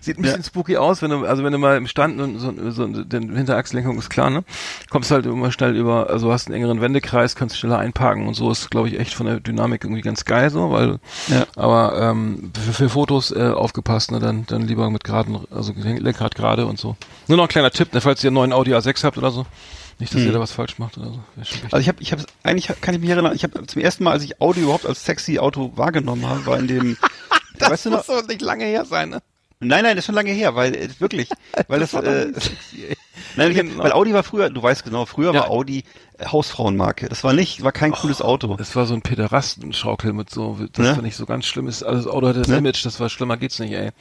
Sieht ein bisschen spooky aus, wenn du, also wenn du mal im Stand und so, so, denn Hinterachslenkung ist klar, ne? Kommst halt immer schnell über, also hast einen engeren Wendekreis, kannst schneller einparken und so ist, glaube ich, echt von der Dynamik irgendwie ganz geil so, weil, Ja. aber ähm, für, für Fotos äh, aufgepasst, ne, dann, dann lieber mit geraden, also Lenkrad gerade und so. Nur noch ein kleiner Tipp, ne, falls ihr einen neuen Audi A6 habt oder so. Nicht, dass ihr da was falsch macht oder so. Also ich habe, ich habe, eigentlich kann ich mich erinnern, ich habe zum ersten Mal, als ich Audi überhaupt als sexy Auto wahrgenommen habe, war in dem, weißt du noch? doch nicht lange her sein, ne? Nein, nein, das ist schon lange her, weil äh, wirklich, weil das, doch äh, nein, hab, Genau. weil Audi war früher, du weißt genau, früher Ja. war Audi Hausfrauenmarke. Das war nicht, war kein cooles Auto. Das war so ein Pederastenschaukel mit so, das Ne? fand ich so ganz schlimm ist. Also das Auto hatte das Ne? Image, das war schlimmer geht's nicht, ey.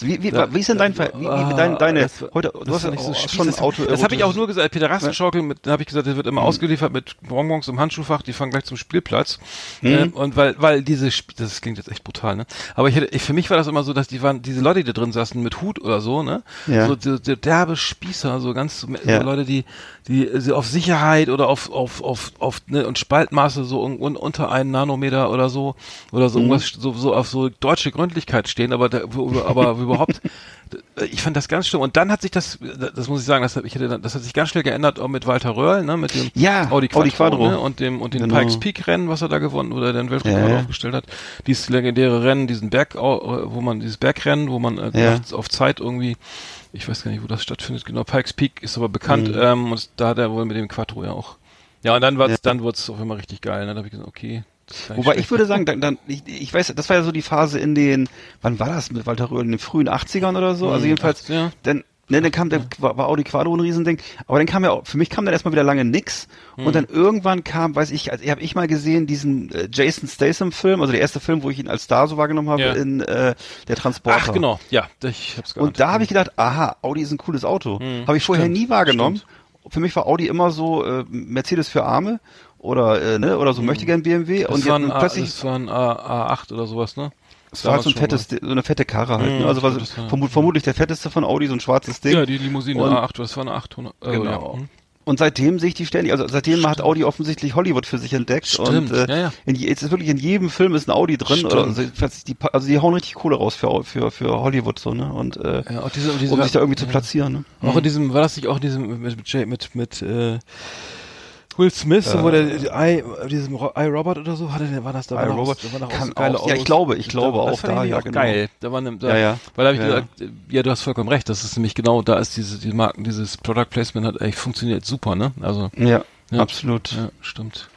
Wie, wie, Ja. wie ist denn dein, Ver- wie, wie, Ah, dein, deine, das war- heute, das du hast ja ich so schon ein das, Auto. Das habe ich auch nur gesagt, Pederastenschaukel, mit, da habe ich gesagt, der wird immer ausgeliefert mit Bonbons im Handschuhfach, die fahren gleich zum Spielplatz. Mhm. Ähm, und weil, weil diese, das klingt jetzt echt brutal, ne? Aber ich hätte, ich, für mich war das immer so, dass die waren, diese Leute, die da drin saßen mit Hut oder so, ne? Ja. So, die, die derbe Spießer, so ganz, so, Ja. so Leute, die, die, so auf Sicherheit oder auf, auf, auf, auf, ne, und Spaltmaße so un, un, unter einen Nanometer oder so, oder Mhm. so irgendwas, so, so auf so deutsche Gründlichkeit stehen, aber, da, aber überhaupt, ich fand das ganz schlimm. Und dann hat sich das, das muss ich sagen, das, hat- ich hätte, das hat sich ganz schnell geändert, auch mit Walter Röhrl, ne, mit dem Ja, Audi Quattro, Audi Quattro. Ne, und dem, und dem Genau. Pikes Peak Rennen, was er da gewonnen oder den Weltrekord Ja, aufgestellt hat. Dieses legendäre Rennen, diesen Berg, wo man, dieses Bergrennen, wo man äh, Ja. auf Zeit irgendwie, ich weiß gar nicht, wo das stattfindet, genau, Pikes Peak ist aber bekannt, Mhm. ähm, und da hat er wohl mit dem Quattro ja auch. Ja, und dann war's, Ja. dann wurde es auf einmal richtig geil, ne, da habe ich gesagt, okay. Wobei ich würde sagen, dann, dann ich, ich weiß, das war ja so die Phase in den, wann war das mit Walter Röhrl, in den frühen 80ern oder so? Also Hm, jedenfalls, 80er. dann, ne, dann kam der, war, war Audi Quadro ein Riesending, aber dann kam ja, auch- für mich kam dann erstmal wieder lange nix Hm. und dann irgendwann kam, weiß ich, also habe ich mal gesehen, diesen äh, Jason Statham Film, also der erste Film, wo ich ihn als Star so wahrgenommen habe, Ja. in äh, der Transporter. Ach, genau, ja, ich hab's geahnt. Und da habe ich gedacht, aha, Audi ist ein cooles Auto. habe ich vorher Hm. stimmt, nie wahrgenommen. stimmt. Für mich war Audi immer so äh, Mercedes für Arme oder äh, ne oder so möchte gern BMW Hm. das und war ein, plötzlich das war ein A, A8 oder sowas, ne? Es war halt so ein fettes, so eine fette Karre halt. Mhm, Ne? Also war so, das war- vermut, vermutlich der fetteste von Audi, so ein schwarzes Ding. Ja, die Limousine Und- A8, das war eine 800. Äh, Genau. Ja. hm. Und seitdem sehe ich die ständig, also seitdem hat Audi offensichtlich Hollywood für sich entdeckt. Stimmt, Und äh, ja, ja. In, je- jetzt ist wirklich in jedem Film ist ein Audi drin. Stimmt. Oder, also, die, also die hauen richtig Kohle raus für, für, für Hollywood so, ne? Und äh, Ja, auch diese, diese, um sich da irgendwie zu platzieren, ne? Auch in diesem, war das nicht auch in diesem, mit, mit, mit, mit äh, Will Smith, wo der, die I, diesem I, Robot oder so, hatte war das da? war I, noch- Robot da war noch kann auch- ja, ich glaube- ich glaube da, auch da, ja, auch genau. geil. Da war ne, da, Ja, ja. Weil da habe ich Ja, ja. gesagt, ja, du hast vollkommen recht, das ist nämlich genau, da ist diese, die Marken, dieses Product Placement hat echt funktioniert super, ne? Also, Ja, Ja. absolut. ja, stimmt.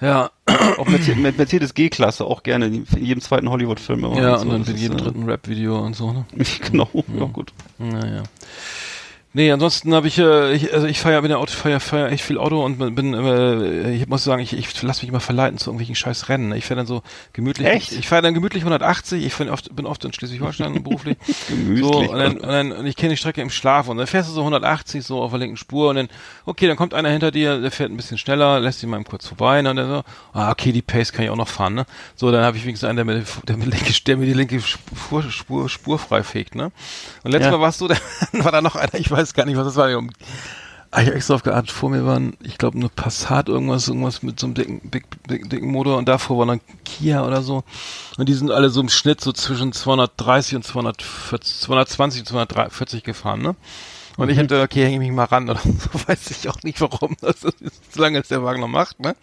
Ja, Auch Mercedes, mit Mercedes G-Klasse auch gerne in jedem zweiten Hollywood-Film immer. ja, so. und dann in ist, jedem äh, dritten Rap-Video und so, ne? genau, ja, gut. Naja. Nee, ansonsten habe ich, äh, ich, also ich feiere bin ja Auto, feier, feier echt viel Auto und bin, äh, ich muss sagen, ich, ich lasse mich immer verleiten zu irgendwelchen scheiß Rennen. ne? Ich fahre dann so gemütlich. Echt? Ich fahre dann gemütlich 180. Ich oft, bin oft in Schleswig-Holstein beruflich. Gemütlich. So, und, dann, und, dann, und ich kenne die Strecke im Schlaf und dann fährst du so 180 so auf der linken Spur und dann, okay, dann kommt einer hinter dir, der fährt ein bisschen schneller, lässt ihn mal kurz vorbei ne, und dann so, ah, okay, die Pace kann ich auch noch fahren, ne? So, dann habe ich wenigstens einen, der mir, der mir, linke, der mir die linke Spur, Spur, Spur frei fegt, ne? Und letztes Ja. Mal warst du, da war da noch einer, ich weiß gar nicht, was das war, ich hab extra drauf geachtet, vor mir waren, ich glaube, eine Passat, irgendwas, irgendwas mit so einem dicken, dick, dick, dicken Motor und davor war dann Kia oder so. Und die sind alle so im Schnitt so zwischen 230 und 240, 220 und 240 gefahren, ne? Und ich hätte, okay, hänge ich mich mal ran oder so, weiß ich auch nicht warum. Das ist, solange es der Wagen noch macht, ne?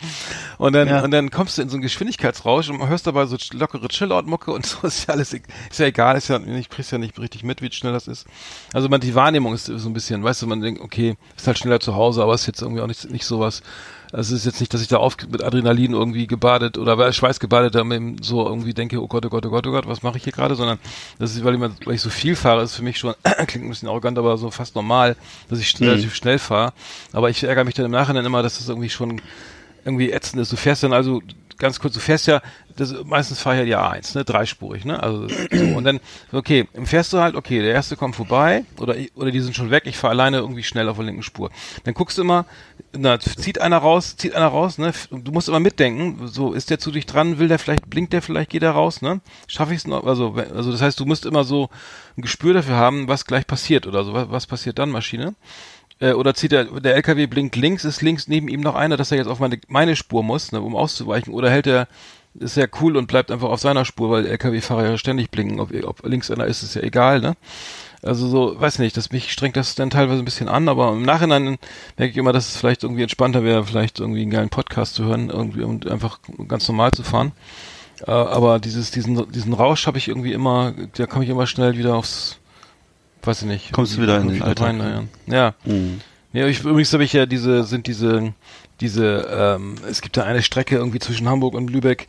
Und dann, Ja. und dann kommst du in so einen Geschwindigkeitsrausch und hörst dabei so lockere Chillout-Mucke und so ist ja alles, e- ist ja egal, ist ja, ich krieg's ja nicht richtig mit, wie schnell das ist. Also man, die Wahrnehmung ist so ein bisschen, weißt du, man denkt, okay, ist halt schneller zu Hause, aber ist jetzt irgendwie auch nicht, nicht sowas. Also es ist jetzt nicht, dass ich da auf mit Adrenalin irgendwie gebadet oder Schweiß gebadet da mit dem so irgendwie denke, oh Gott, oh Gott, oh Gott, oh Gott, was mache ich hier gerade, sondern das ist, weil ich, mal- weil ich so viel fahre, ist für mich schon, klingt ein bisschen arrogant, aber so fast normal, dass ich schnell, relativ schnell fahre. Aber ich ärgere mich dann im Nachhinein immer, dass das irgendwie schon irgendwie ätzend ist. Du fährst dann also ganz kurz, du fährst ja, das, meistens fahre ich ja die A1, ne, dreispurig, ne, also so. und dann, okay, fährst du halt, okay, der erste kommt vorbei oder oder die sind schon weg, ich fahre alleine irgendwie schnell auf der linken Spur. Dann guckst du immer, na, zieht einer raus, zieht einer raus, ne, du musst immer mitdenken, so, ist der zu dich dran, will der vielleicht, blinkt der vielleicht, geht er raus, ne, schaffe ich es noch, also, also das heißt, du musst immer so ein Gespür dafür haben, was gleich passiert oder so, was, was passiert dann, Maschine. Äh, oder zieht der, der LKW blinkt links, ist links neben ihm noch einer, dass er jetzt auf meine, meine Spur muss, ne, um auszuweichen. Oder hält er, ist ja cool und bleibt einfach auf seiner Spur, weil LKW-Fahrer ja ständig blinken. Ob, ob links einer ist, ist ja egal, ne? Also so, weiß nicht, dass mich strengt das dann teilweise ein bisschen an, aber im Nachhinein merke ich immer, dass es vielleicht irgendwie entspannter wäre, vielleicht irgendwie einen geilen Podcast zu hören, irgendwie und einfach ganz normal zu fahren. Äh, aber dieses, diesen, diesen Rausch habe ich irgendwie immer, da komme ich immer schnell wieder aufs, weiß ich nicht. Kommst du wieder in den Alltag, rein, ja. ja. Mhm. Ja, ich, übrigens habe ich ja diese, sind diese, diese, ähm, es gibt da eine Strecke irgendwie zwischen Hamburg und Lübeck,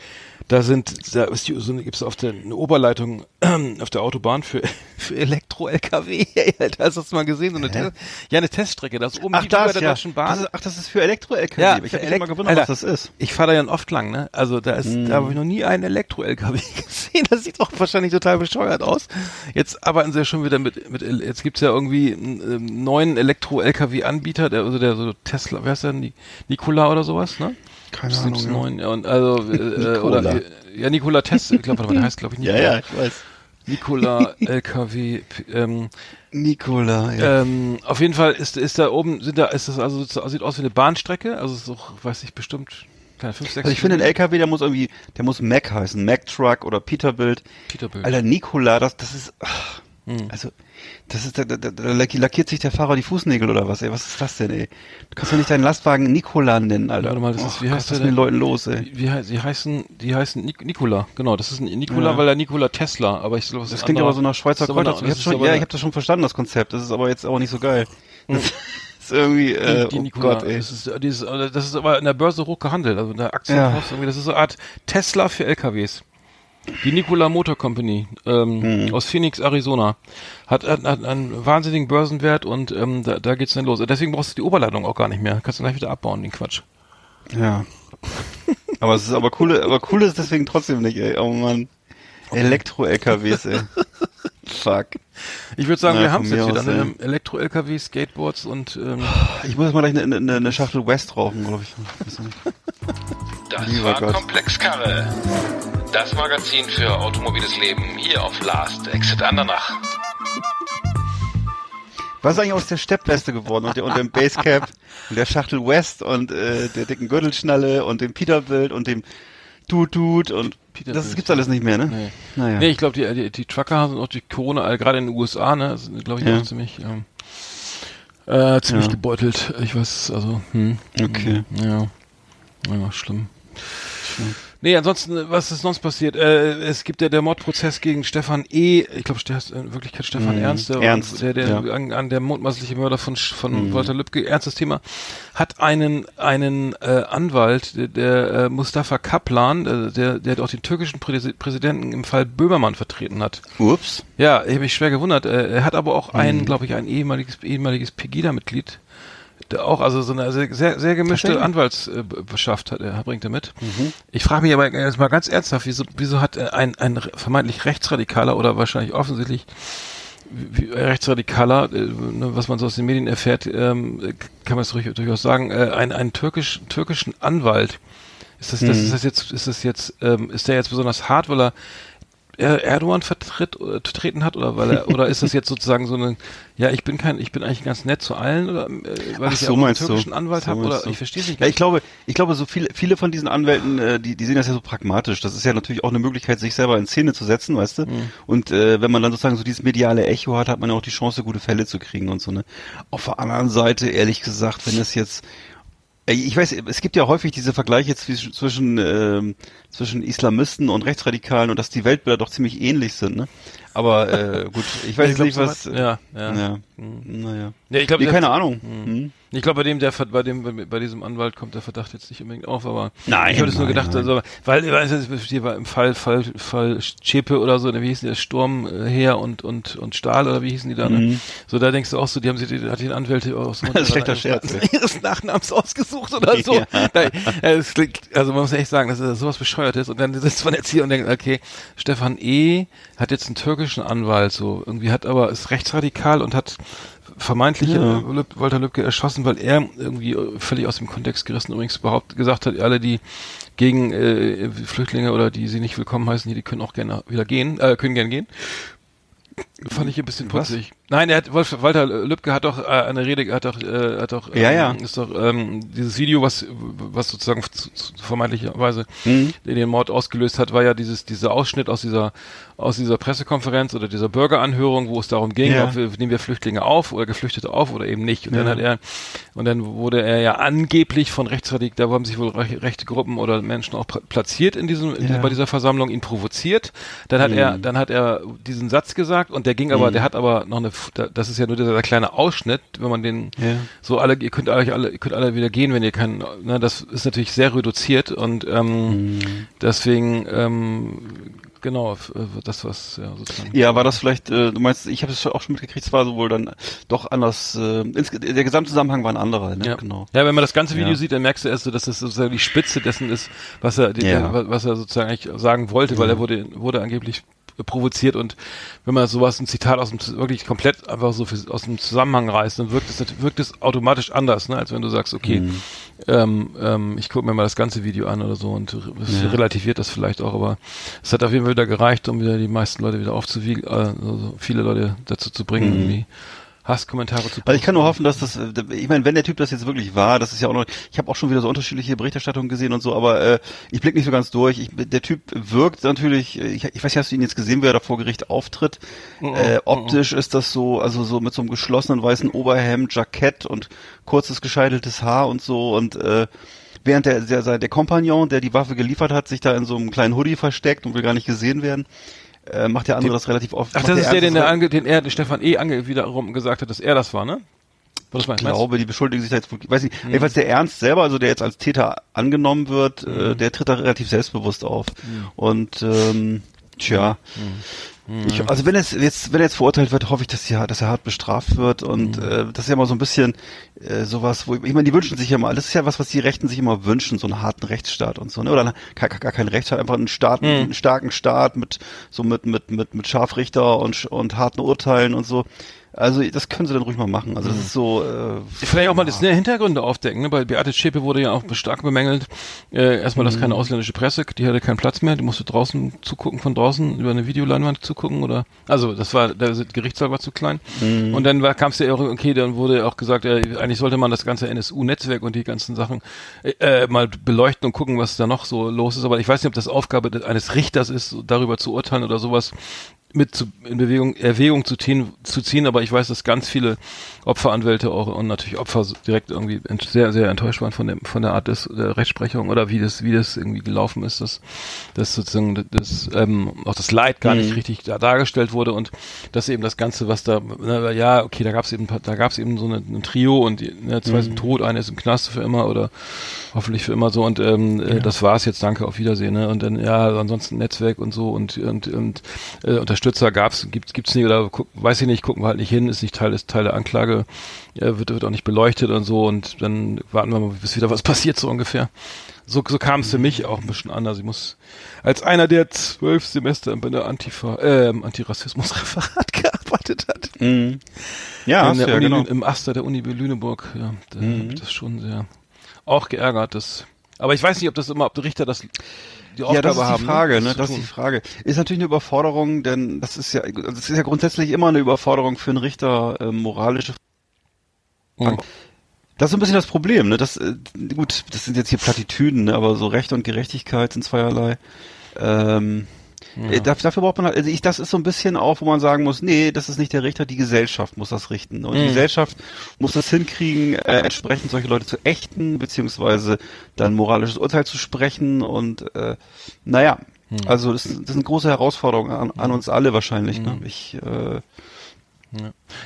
da sind, da ist die, so eine, gibt's auf der, eine Oberleitung auf der Autobahn für, für Elektro-LKW. Alter, hast du das mal gesehen? So eine Test, ja, eine Teststrecke, das ist oben Ach, das, der ja. Deutschen Bahn. Das ist, ach, das ist für Elektro-LKW. Ja, ich habe mich immer gewundert, Alter. was das ist. Ich fahre da ja oft lang, ne? Also da ist, da habe ich noch nie einen Elektro-LKW gesehen. Das sieht doch wahrscheinlich total bescheuert aus. Jetzt arbeiten sie ja schon wieder mit, mit jetzt gibt's ja irgendwie einen ähm, neuen Elektro-LKW-Anbieter, der, also der so Tesla, wer ist der? Ni- Nikola oder sowas, ne? Keine Ahnung, ja. und also, äh, äh, Nikola. ja, Nikola Tesla, ich glaube, der heißt, glaube ich, Ja, Nikola. ja, ich weiß. Nikola LKW, ähm, Nikola, ja. ähm, auf jeden Fall ist, ist da oben, sind da, ist das also, sieht aus wie eine Bahnstrecke, also es ist auch, weiß ich, bestimmt, keine 5, 6 Also ich finde, ein LKW, der muss irgendwie, der muss Mac heißen. Mac Truck oder Peterbilt. Peterbilt. Alter, Nikola, das, das ist, ach, also, das ist, da, da, da lackiert sich der Fahrer die Fußnägel oder was, ey? Was ist das denn, ey? Du kannst ja nicht deinen Lastwagen Nikola nennen, Alter. Warte mal, das ist- wie Gott, heißt was ist mit den? Leuten los, ey? Wie, hei- sie heißen, die heißen Nik Nikola, genau, das ist ein Nikola, Ja. weil er Nikola Tesla, aber ich glaube, Das ist klingt ein aber anderer- so nach Schweizer Kräuter. Ich das hab ist schon, ja, ich habe das schon verstanden, das Konzept. Das ist aber jetzt auch nicht so geil. Das ist irgendwie, äh, die oh Nikola, Gott, ey. Das, ist, dieses, das ist aber in der Börse hoch gehandelt, also in der Aktie Ja. irgendwie, das ist so eine Art Tesla für LKWs. Die Nikola Motor Company ähm, Mhm. aus Phoenix, Arizona, hat, hat, hat einen wahnsinnigen Börsenwert und ähm, da, da geht's dann los. Deswegen brauchst du die Oberleitung auch gar nicht mehr. Kannst du gleich wieder abbauen, den Quatsch. Ja. aber es ist aber cool, aber cool ist deswegen trotzdem nicht, ey. Oh Mann. Elektro-LKWs, ey. Fuck. Ich würde sagen, Na, wir haben es jetzt wieder. aus, Ne? Wir haben Elektro-LKW, Skateboards und ähm, Ich muss jetzt mal gleich eine, eine, eine Schachtel West rauchen, glaube ich. Das Lieber war Gott. Komplexkarre. Das Magazin für automobiles Leben hier auf Last Exit Andernach. Was ist eigentlich aus der Steppweste geworden und, der, und dem Basecap und der Schachtel West und äh, der dicken Gürtelschnalle und dem Peterbilt und dem Tut-Tut und Peterbilt, das gibt's alles nicht mehr, ne? nee. Naja. Nee, ich glaube, die, die, die Trucker sind auch die Corona, äh, gerade in den USA, ne, sind, glaube ich, Ja. auch ziemlich, ähm, äh, ziemlich Ja. gebeutelt. Ich weiß, also, hm. Okay. Ja. Ja, schlimm. Nee, ansonsten, was ist sonst passiert? Äh, es gibt ja der Mordprozess gegen Stefan E., ich glaube, in Wirklichkeit Stefan Mhm. Ernst, der, Ernst, der, der ja. an, an der mutmaßliche Mörder von, von Mhm. Walter Lübcke, ernstes Thema, hat einen, einen äh, Anwalt, der, der äh, Mustafa Kaplan, äh, der, der auch den türkischen Präsi Präsidenten im Fall Böhmermann vertreten hat. Ups. Ja, ich habe mich schwer gewundert. Äh, Er hat aber auch Mhm. ein, glaube ich, ein ehemaliges, ehemaliges Pegida-Mitglied, der auch, also so eine sehr, sehr, gemischte? Anwaltsbeschaft hat er, bringt er mit. Mhm. Ich frage mich aber jetzt mal ganz ernsthaft, wieso, wieso hat äh, ein, ein vermeintlich Rechtsradikaler oder wahrscheinlich offensichtlich wie- Rechtsradikaler, äh, ne, was man so aus den Medien erfährt, ähm, äh, kann man es durch, durchaus sagen, äh, ein, einen türkisch, türkischen Anwalt. Ist das, das, Mhm. ist das jetzt, ist das jetzt, ähm, ist der jetzt besonders hart, weil er er Erdogan vertritt, äh, vertreten hat oder weil er oder ist das jetzt sozusagen so eine ja ich bin kein ich bin eigentlich ganz nett zu allen oder äh, weil Ach ich ja so, auch einen meinst du? türkischen Anwalt So habe oder du. ich verstehe es nicht Ja, ich glaube, ich glaube, so viele, viele von diesen Anwälten, äh, die, die sehen das ja so pragmatisch. Das ist ja natürlich auch eine Möglichkeit, sich selber in Szene zu setzen, weißt du? Mhm. Und äh, wenn man dann sozusagen so dieses mediale Echo hat, hat man ja auch die Chance, gute Fälle zu kriegen und so. Ne? Auf der anderen Seite, ehrlich gesagt, wenn es jetzt Ich weiß, es gibt ja häufig diese Vergleiche zwischen, zwischen, ähm, zwischen Islamisten und Rechtsradikalen und dass die Weltbilder doch ziemlich ähnlich sind, ne? Aber äh, gut, ich weiß Ich jetzt glaub, nicht, so was. weit- ja, ja. ja. Naja. Ja, ich glaube, Nee, der- keine Ahnung. Hm. Ich glaube, bei dem, der, bei dem, bei diesem Anwalt kommt der Verdacht jetzt nicht unbedingt auf, aber Nein, ich habe das nur gedacht, nein. also, weil, weil es hier war im Fall, Fall, Fall Zschäpe oder so, ne, wie hießen die, Sturm, äh, Heer und, und, und Stahl oder wie hießen die da, ne? Mhm. So, da denkst du auch so, die haben sich, die, hat die Anwälte aus Das ist ein schlechter Scherz, ihres Nachnamens ausgesucht oder so. Ja. Nein, äh, es klingt, also man muss echt sagen, dass es sowas bescheuertes und dann sitzt man jetzt hier und denkt, okay, Stefan E. hat jetzt einen türkischen Anwalt, so, irgendwie hat aber, ist rechtsradikal und hat vermeintlich Ja. äh, Walter Lübcke erschossen, weil er irgendwie äh, völlig aus dem Kontext gerissen übrigens überhaupt gesagt hat, alle, die gegen äh, Flüchtlinge oder die sie nicht willkommen heißen, hier, die können auch gerne wieder gehen, äh, können gerne gehen. Fand ich ein bisschen Was? Nein, er hat Wolf, Walter Lübcke hat doch äh, eine Rede, hat doch, äh, hat doch, Ja, ja. ist doch ähm, dieses Video, was was sozusagen zu, zu, vermeintlicherweise Mhm. den Mord ausgelöst hat, war ja dieses dieser Ausschnitt aus dieser aus dieser Pressekonferenz oder dieser Bürgeranhörung, wo es darum ging, Ja. ob wir, nehmen wir Flüchtlinge auf oder Geflüchtete auf oder eben nicht. Und dann Ja. hat er und dann wurde er ja angeblich von Rechtsradik, da haben sich wohl rech- rechte Gruppen oder Menschen auch pla- platziert in diesem in, Ja. bei dieser Versammlung, ihn provoziert. Dann hat Mhm. er dann hat er diesen Satz gesagt und der ging aber, der hat aber noch eine, das ist ja nur dieser kleine Ausschnitt, wenn man den Ja. so alle, ihr könnt euch alle, ihr könnt alle wieder gehen, wenn ihr keinen, ne, das ist natürlich sehr reduziert und ähm, Mhm. deswegen ähm, genau äh, das was ja sozusagen Ja, war das vielleicht, äh, du meinst, ich habe es auch schon mitgekriegt, es war so wohl dann doch anders, äh, ins, der Gesamtzusammenhang war ein anderer, ne? Ja. Genau. Ja, wenn man das ganze Video Ja. sieht, dann merkst du erst so, dass das sozusagen die Spitze dessen ist, was er, die, Ja. der, was er sozusagen eigentlich sagen wollte, weil er wurde, wurde angeblich provoziert und wenn man sowas, ein Zitat aus dem, wirklich komplett einfach so für, aus dem Zusammenhang reißt, dann wirkt es, wirkt es automatisch anders, ne, als wenn du sagst, okay, Mhm. ähm, ähm, ich gucke mir mal das ganze Video an oder so und es Ja. relativiert das vielleicht auch, aber es hat auf jeden Fall wieder gereicht, um wieder die meisten Leute wieder aufzuwiegen, äh, also viele Leute dazu zu bringen, irgendwie Hasskommentare zu Also ich kann nur hoffen, dass das, ich meine, wenn der Typ das jetzt wirklich war, das ist ja auch noch, ich habe auch schon wieder so unterschiedliche Berichterstattungen gesehen und so, aber äh, ich blick nicht so ganz durch. Ich, der Typ wirkt natürlich, ich, ich weiß nicht, hast du ihn jetzt gesehen, wie er da vor Gericht auftritt? Äh, optisch ist das so, also so mit so einem geschlossenen weißen Oberhemd, Jackett und kurzes gescheiteltes Haar und so und äh, Während der, der, der Kompagnon, der die Waffe geliefert hat, sich da in so einem kleinen Hoodie versteckt und will gar nicht gesehen werden, äh, macht der andere das relativ oft. Ach, das ist der, den, re- ange, den er, den Stefan E. Ange wiederum gesagt hat, dass er das war, ne? Was meinst Ich glaube, die beschuldigen sich da jetzt, weiß nicht, jedenfalls der Ernst selber, also der jetzt als Täter angenommen wird, äh, der tritt da relativ selbstbewusst auf. Und ähm, tja, ich, also wenn es jetzt, wenn er jetzt verurteilt wird, hoffe ich, dass, ja, dass er hart bestraft wird und äh, das ist ja mal so ein bisschen äh, sowas, wo ich meine, die wünschen sich ja mal, das ist ja was, was die Rechten sich immer wünschen, so einen harten Rechtsstaat und so, ne? Oder gar, gar keinen Rechtsstaat, einfach einen Staat, einen starken Staat mit so mit mit mit mit Scharfrichter und und harten Urteilen und so. Also das können sie dann ruhig mal machen. Also das ist so. Äh, Vielleicht auch mal das ne, Hintergründe aufdecken. Ne? Bei Beate Zschäpe wurde ja auch stark bemängelt. Äh, erstmal, dass keine ausländische Presse, die hatte keinen Platz mehr. Die musste draußen zugucken, von draußen über eine Videoleinwand zugucken oder. Also das war der Gerichtssaal war zu klein. Und dann kam es ja auch okay, dann wurde auch gesagt, äh, eigentlich sollte man das ganze NSU-Netzwerk und die ganzen Sachen äh, äh, mal beleuchten und gucken, was da noch so los ist. Aber ich weiß nicht, ob das Aufgabe eines Richters ist, darüber zu urteilen oder sowas mit zu, in Bewegung, Erwägung zu ziehen, zu ziehen, aber ich weiß, dass ganz viele Opferanwälte auch und natürlich Opfer direkt irgendwie sehr, sehr enttäuscht waren von dem, von der Art des, der Rechtsprechung oder wie das, wie das irgendwie gelaufen ist, dass, dass sozusagen das, ähm, auch das Leid gar nicht richtig da dargestellt wurde und dass eben das Ganze, was da, na, ja, okay, da gab es eben, da gab es eben so eine, ein Trio und ne, zwei sind tot, eine ist im Knast für immer oder hoffentlich für immer so und ähm, äh, das war's jetzt, danke, auf Wiedersehen, ne? Und dann, ja, ansonsten Netzwerk und so und und, und äh, Unterstützer gab's, gibt gibt's nicht oder guck, weiß ich nicht, gucken wir halt nicht hin, ist nicht Teil des Teil der Anklage, äh, wird wird auch nicht beleuchtet und so und dann warten wir mal, bis wieder was passiert so ungefähr. So, so kam es für mich auch ein bisschen an. Also ich muss als einer, der zwölf Semester bei der Antifa, äh, Antirassismusreferat gearbeitet hat, Mhm. Ja, in der ja, Uni, genau. im Aster der Uni Lüneburg, ja, da hab ich das schon sehr auch geärgert, dass Aber ich weiß nicht, ob das immer, ob die Richter das die Aufgabe ja, das ist die haben. Frage, ne? Das ist die Frage. Ist natürlich eine Überforderung, denn das ist ja, das ist ja grundsätzlich immer eine Überforderung für einen Richter, äh, moralische Mhm. Das ist so ein bisschen das Problem, ne? Das, äh, gut, das sind jetzt hier Plattitüden, ne? aber so Recht und Gerechtigkeit sind zweierlei. Ähm, äh, dafür, dafür braucht man halt, also ich, das ist so ein bisschen auch, wo man sagen muss, nee, das ist nicht der Richter, die Gesellschaft muss das richten. Und die Mhm. Gesellschaft muss das hinkriegen, äh, entsprechend solche Leute zu ächten, beziehungsweise dann moralisches Urteil zu sprechen und äh, naja, Mhm. also das, das ist eine große Herausforderung an, an uns alle wahrscheinlich. Ne? Ich äh,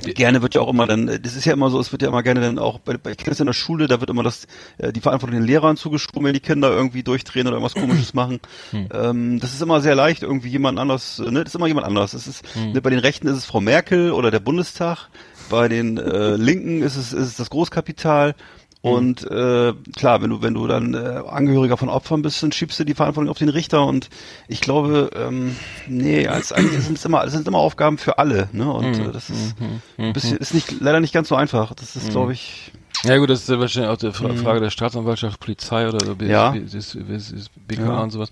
Gerne wird ja auch immer dann, äh, das ist ja immer so, es wird ja immer gerne dann auch bei, bei Kindern in der Schule, da wird immer das, äh, die Verantwortung den Lehrern zugeschoben, wenn die Kinder irgendwie durchdrehen oder irgendwas komisches machen. Ähm, das ist immer sehr leicht, irgendwie jemand anders, äh, ne, das ist immer jemand anders. Das ist, ne, bei den Rechten ist es Frau Merkel oder der Bundestag, bei den äh, Linken ist es, ist es das Großkapital. Und äh, klar, wenn du wenn du dann äh, Angehöriger von Opfern bist, dann schiebst du die Verantwortung auf den Richter. Und ich glaube, ähm, nee, als eigentlich sind es immer es sind immer Aufgaben für alle. Ne? Und äh, das ist ein bisschen ist nicht leider nicht ganz so einfach. Das ist, glaube ich, Ja gut, das ist ja wahrscheinlich auch die Fra- Frage der Staatsanwaltschaft, Polizei oder so, Mhm. Ja. Das, das, das BKA Ja. und sowas.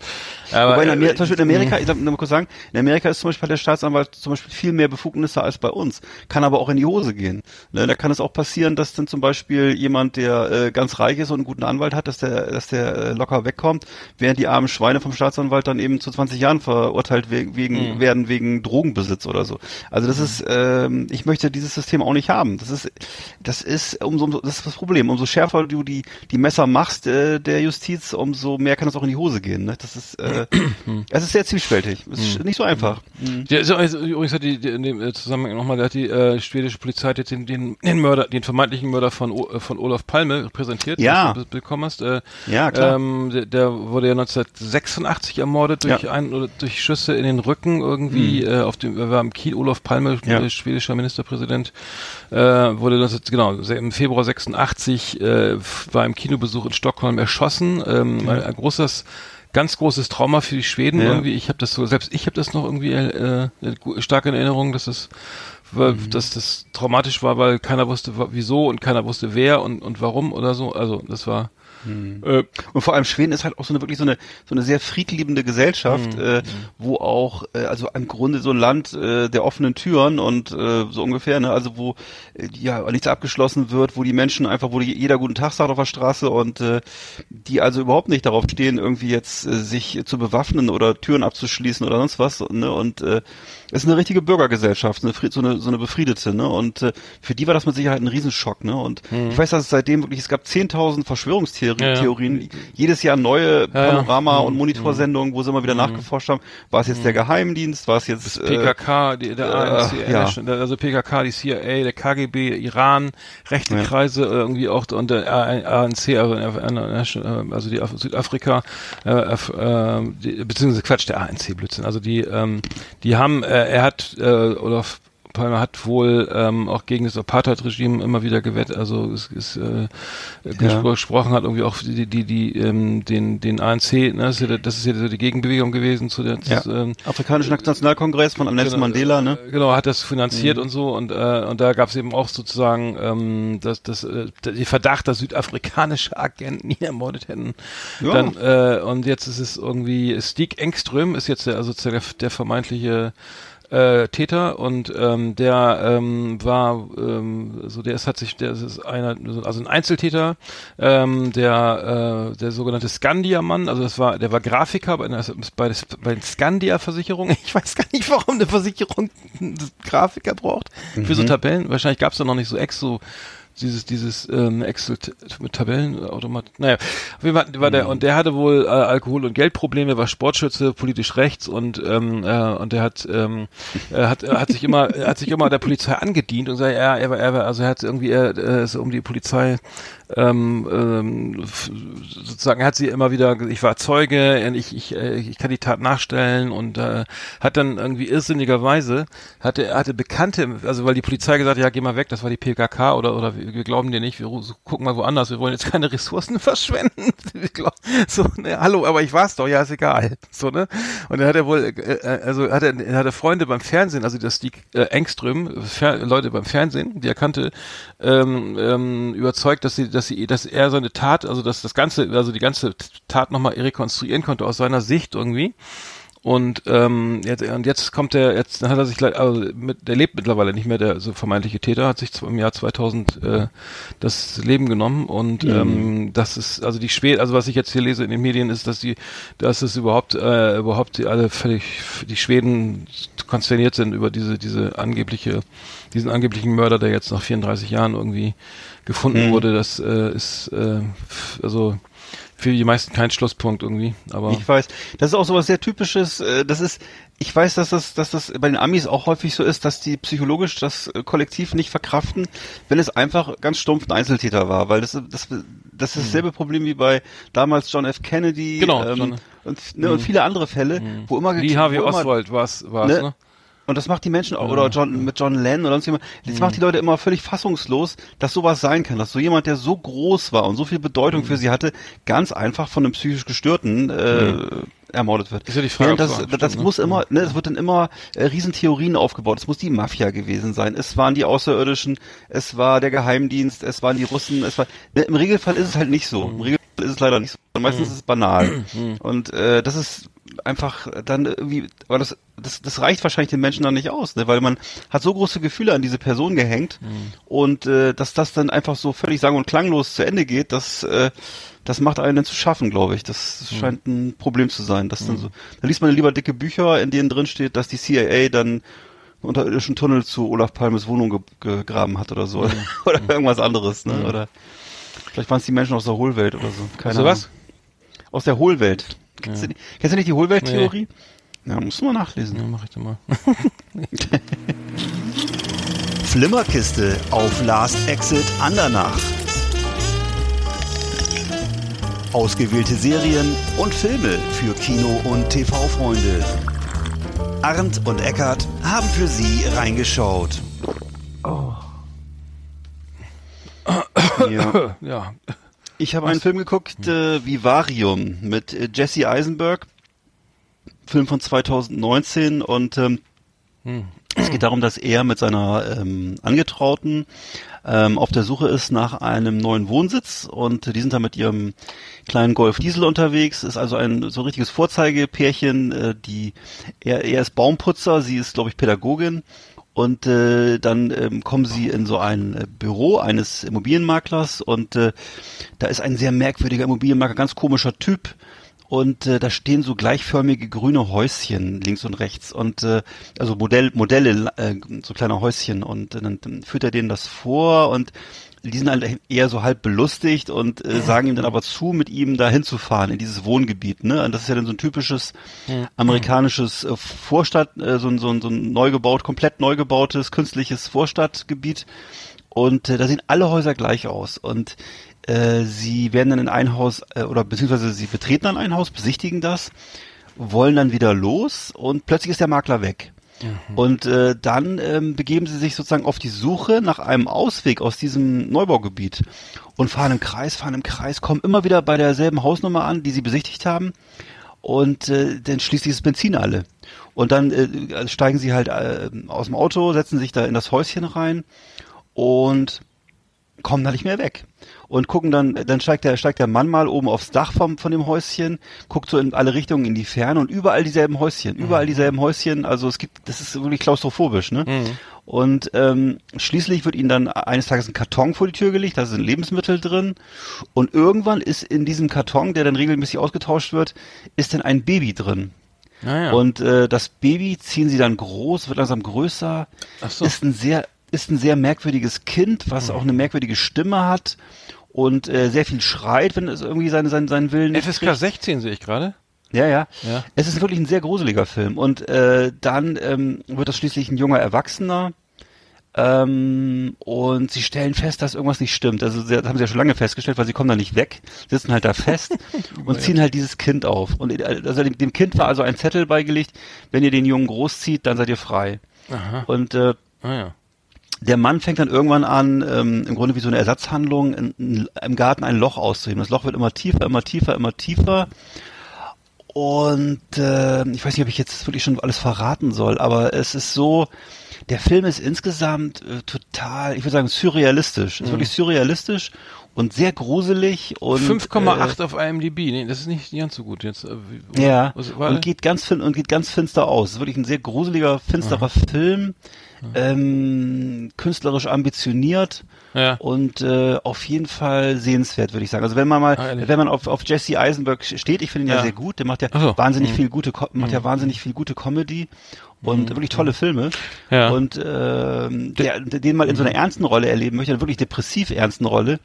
Aber, Wobei in äh, Amerika, zum Beispiel in Amerika, ich darf nur mal kurz sagen, in Amerika ist zum Beispiel der Staatsanwalt zum Beispiel viel mehr Befugnisse als bei uns, kann aber auch in die Hose gehen. Ne, da kann es auch passieren, dass dann zum Beispiel jemand, der äh, ganz reich ist und einen guten Anwalt hat, dass der, dass der äh, locker wegkommt, während die armen Schweine vom Staatsanwalt dann eben zu 20 Jahren verurteilt wegen, wegen werden wegen Drogenbesitz oder so. Also das ist, ähm, ich möchte dieses System auch nicht haben. Das ist, das ist umso, umso das ist das Problem. Umso schärfer du die die Messer machst äh, der Justiz, umso mehr kann es auch in die Hose gehen. Ne? Das ist, äh, es ist sehr zwiespältig. Es ist nicht so einfach. Der ist, ist, übrigens hat die, die in dem äh, Zusammenhang nochmal, da hat die äh, schwedische Polizei jetzt den, den, den Mörder, den vermeintlichen Mörder von, O- äh, von Olaf Palme präsentiert, Ja. was du be- bekommen hast. Äh, Ja, klar. Ähm, der, der wurde ja 1986 ermordet durch Ja. Mhm. ein oder durch Schüsse in den Rücken irgendwie äh, auf dem er war im Kiel Olaf Palme, Ja. äh, schwedischer Ministerpräsident, äh, wurde 19, genau im Februar 86 äh, f- war im Kinobesuch in Stockholm erschossen. Ähm, ein, ein großes ganz großes Trauma für die Schweden Ja. irgendwie. Ich habe das so selbst ich habe das noch irgendwie äh, äh, stark in Erinnerung, dass es weil, Mhm. dass das traumatisch war, weil keiner wusste wieso und keiner wusste wer und und warum oder so. Also das war Mhm. äh, Und vor allem Schweden ist halt auch so eine wirklich so eine so eine sehr friedliebende Gesellschaft, Mhm. äh, wo auch äh, also im Grunde so ein Land äh, der offenen Türen und äh, so ungefähr, ne, also wo äh, ja nichts abgeschlossen wird, wo die Menschen einfach, wo die, jeder guten Tag sagt auf der Straße und äh, die also überhaupt nicht darauf stehen, irgendwie jetzt äh, sich zu bewaffnen oder Türen abzuschließen oder sonst was, ne, und äh, es ist eine richtige Bürgergesellschaft, eine, so eine so eine befriedete, ne, und äh, für die war das mit Sicherheit ein Riesenschock, ne, und ich weiß, dass es seitdem wirklich es gab 10.000 Verschwörungstheorien, Mhm. Ja, ja. Theorien, jedes Jahr neue Mhm. Panorama- und Monitorsendungen, wo sie immer wieder nachgeforscht haben. War es jetzt der Geheimdienst? War es jetzt äh, PKK, die, der äh, ANC, der- also PKK, die CIA, der KGB, Iran, rechte. Kreise äh, irgendwie auch und der ANC, also, äh, also die Af Südafrika, äh, äh, die, beziehungsweise Quatsch, der ANC Blödsinn. Also die, ähm, die haben, äh, er hat äh, Olaf Palmer hat wohl ähm, auch gegen das Apartheid-Regime immer wieder gewettet, also es ist äh, gespro gesprochen hat irgendwie auch die die die ähm, den den ANC, ne, das ist ja, das ist ja so die Gegenbewegung gewesen zu der ja. ähm, Afrikanischen Nationalkongress von Nelson Mandela, ne? äh, Genau, hat das finanziert und so und äh, und da gab es eben auch sozusagen ähm, das das äh, die Verdacht, dass südafrikanische Agenten ihn ermordet hätten. Ja. Dann äh, und jetzt ist es irgendwie Stieg Engström ist jetzt der also der, der vermeintliche äh, Täter und ähm, der ähm, war ähm, so der ist hat sich der ist einer also ein Einzeltäter ähm, der äh, der sogenannte Scandia-Mann also das war der war Grafiker bei einer, bei, des, bei den Scandia-Versicherungen ich weiß gar nicht warum eine Versicherung einen Grafiker braucht. Für so Tabellen. Wahrscheinlich gab es da noch nicht so Exo dieses dieses ähm, Excel mit Tabellen automat naja auf jeden Fall war der und der hatte wohl äh, Alkohol und Geldprobleme war Sportschütze politisch rechts und ähm, äh, und der hat ähm, er hat er hat sich immer er hat sich immer der Polizei angedient und sagt er er war, er war also er hat irgendwie er äh, ist um die Polizei ähm, ähm, sozusagen er hat sie immer wieder ich war Zeuge ich ich, äh, ich kann die Tat nachstellen und äh, hat dann irgendwie irrsinnigerweise hatte er hatte Bekannte also weil die Polizei gesagt hat, ja geh mal weg das war die PKK oder oder wir, wir glauben dir nicht, wir gucken mal woanders, wir wollen jetzt keine Ressourcen verschwenden. So, ne, hallo, aber ich war's doch, ja, ist egal. So, ne? Und dann hat er wohl, äh, äh, also hat er, er hatte Freunde beim Fernsehen, also das die äh, Engström, Fer Leute beim Fernsehen, die er kannte, ähm, ähm, überzeugt, dass sie, dass sie, dass er seine Tat, also dass das ganze, also die ganze Tat nochmal rekonstruieren konnte aus seiner Sicht irgendwie. Und ähm, jetzt, und jetzt kommt er, jetzt hat er sich, also mit, der lebt mittlerweile nicht mehr, der so vermeintliche Täter hat sich im Jahr 2000 äh, das Leben genommen und ähm, das ist, also die Schweden, also was ich jetzt hier lese in den Medien ist, dass die, dass es überhaupt, äh, überhaupt die alle völlig, die Schweden konsterniert sind über diese, diese angebliche, diesen angeblichen Mörder, der jetzt nach 34 Jahren irgendwie gefunden wurde. Das äh, ist, äh, also für die meisten kein Schlusspunkt irgendwie, aber Ich weiß, das ist auch sowas sehr typisches, äh, das ist, ich weiß, dass das, dass das bei den Amis auch häufig so ist, dass die psychologisch das äh, Kollektiv nicht verkraften, wenn es einfach ganz stumpf ein Einzeltäter war, weil das, das, das ist dasselbe Problem wie bei damals John F. Kennedy. Genau, ähm, John- und, ne, und viele andere Fälle, wo immer Lee Harvey Oswald war's, war's, ne? ne? Und das macht die Menschen auch, oder John, mit John Lennon oder sonst jemand, das macht die Leute immer völlig fassungslos, dass sowas sein kann, dass so jemand, der so groß war und so viel Bedeutung für sie hatte, ganz einfach von einem psychisch Gestörten äh, ermordet wird. Ist ja die Frage, ob das, das stimmt, muss ne? immer, ne, es wird dann immer äh, Riesentheorien aufgebaut. Es muss die Mafia gewesen sein. Es waren die Außerirdischen, es war der Geheimdienst, es waren die Russen, es war. Ne, Im Regelfall ist es halt nicht so. Im Regelfall ist es leider nicht so. Meistens ist es banal. Und äh, das ist einfach dann irgendwie, aber das, das, das reicht wahrscheinlich den Menschen dann nicht aus, ne? weil man hat so große Gefühle an diese Person gehängt und äh, dass das dann einfach so völlig sang- und klanglos zu Ende geht, das, äh, das macht einen dann zu schaffen, glaube ich. Das scheint ein Problem zu sein. Das dann so, da liest man lieber dicke Bücher, in denen drin steht, dass die CIA dann unterirdischen Tunnel zu Olaf Palmes Wohnung ge gegraben hat oder so. oder irgendwas anderes, ne? Oder vielleicht waren es die Menschen aus der Hohlwelt oder so. Keine Also was? Ahnung. Aus der Hohlwelt. Kennst, du, die- kennst du nicht die Hohlwelttheorie? Ja, musst du mal nachlesen. Ja, mach ich dann mal. Flimmerkiste auf Last Exit Andernach. Ausgewählte Serien und Filme für Kino- und TV-Freunde. Arndt und Eckart haben für Sie reingeschaut. Ja. Ja. Ich habe einen Film geguckt, äh, Vivarium, mit äh, Jesse Eisenberg. Film von 2019 und ähm, es geht darum, dass er mit seiner ähm, Angetrauten ähm, auf der Suche ist nach einem neuen Wohnsitz und die sind da mit ihrem kleinen Golf Diesel unterwegs. Ist also ein so ein richtiges Vorzeigepärchen. Äh, die er, er ist Baumputzer, sie ist glaube ich Pädagogin und äh, dann ähm, kommen sie in so ein äh, Büro eines Immobilienmaklers und äh, da ist ein sehr merkwürdiger Immobilienmakler, ganz komischer Typ. Und äh, da stehen so gleichförmige grüne Häuschen links und rechts. Und äh, also Modell, Modelle, äh, so kleine Häuschen. Und äh, dann, dann führt er denen das vor. Und die sind halt eher so halb belustigt und äh, sagen ihm dann aber zu, mit ihm da hinzufahren in dieses Wohngebiet. Ne? Und das ist ja dann so ein typisches amerikanisches äh, Vorstadt, äh, so, ein- so, ein- so ein neu gebaut, komplett neu gebautes, künstliches Vorstadtgebiet. Und äh, da sehen alle Häuser gleich aus. Und äh, sie werden dann in ein Haus, äh, oder beziehungsweise sie betreten dann ein Haus, besichtigen das, wollen dann wieder los und plötzlich ist der Makler weg. Und äh, dann ähm, begeben sie sich sozusagen auf die Suche nach einem Ausweg aus diesem Neubaugebiet und fahren im Kreis, fahren im Kreis, kommen immer wieder bei derselben Hausnummer an, die sie besichtigt haben und äh, dann schließt dieses Benzin alle. Und dann äh, steigen sie halt äh, aus dem Auto, setzen sich da in das Häuschen rein und kommen da nicht mehr weg. Und gucken dann, dann steigt der, steigt der Mann mal oben aufs Dach vom, von dem Häuschen, guckt so in alle Richtungen in die Ferne und überall dieselben Häuschen, überall dieselben Häuschen, also es gibt, das ist wirklich klaustrophobisch, ne? Und ähm, schließlich wird ihnen dann eines Tages ein Karton vor die Tür gelegt, da sind Lebensmittel drin und irgendwann ist in diesem Karton, der dann regelmäßig ausgetauscht wird, ist dann ein Baby drin. Naja. Und äh, das Baby ziehen sie dann groß, wird langsam größer, Ach so. ist ein sehr ist ein sehr merkwürdiges Kind, was auch eine merkwürdige Stimme hat und äh, sehr viel schreit, wenn es irgendwie seine, seinen, seinen Willen nicht FSK kriegt. 16 sehe ich gerade. Ja, ja, Ja. Es ist wirklich ein sehr gruseliger Film. Und äh, dann ähm, wird das schließlich ein junger Erwachsener. Ähm, und sie stellen fest, dass irgendwas nicht stimmt. Also sie, das haben sie ja schon lange festgestellt, weil sie kommen da nicht weg, sitzen halt da fest und ziehen halt dieses Kind auf. Und äh, also dem, dem Kind war also ein Zettel beigelegt, wenn ihr den Jungen großzieht, dann seid ihr frei. Aha. Und äh, Ah ja. Der Mann fängt dann irgendwann an, ähm, im Grunde wie so eine Ersatzhandlung, in, in, im Garten ein Loch auszuheben. Das Loch wird immer tiefer, immer tiefer, immer tiefer. Und äh, ich weiß nicht, ob ich jetzt wirklich schon alles verraten soll, aber es ist so, der Film ist insgesamt äh, total, ich würde sagen, surrealistisch. Ist wirklich surrealistisch und sehr gruselig und 5,8 auf IMDb. Nee, das ist nicht ganz so gut jetzt. äh, Äh, ja, Was, und geht ganz fin und geht ganz finster aus. Es ist wirklich ein sehr gruseliger, finsterer Film, ähm, künstlerisch ambitioniert ja. und äh, auf jeden Fall sehenswert, würde ich sagen. Also wenn man mal, Ah, wenn man auf, auf Jesse Eisenberg steht, ich finde ihn ja. Ja. sehr gut, der macht ja so. wahnsinnig Mhm. viel gute, macht ja wahnsinnig viel gute Comedy und wirklich tolle Filme. Ja. Und ähm, der, den mal in so einer ernsten Rolle erleben möchte, einer wirklich depressiv ernsten Rolle,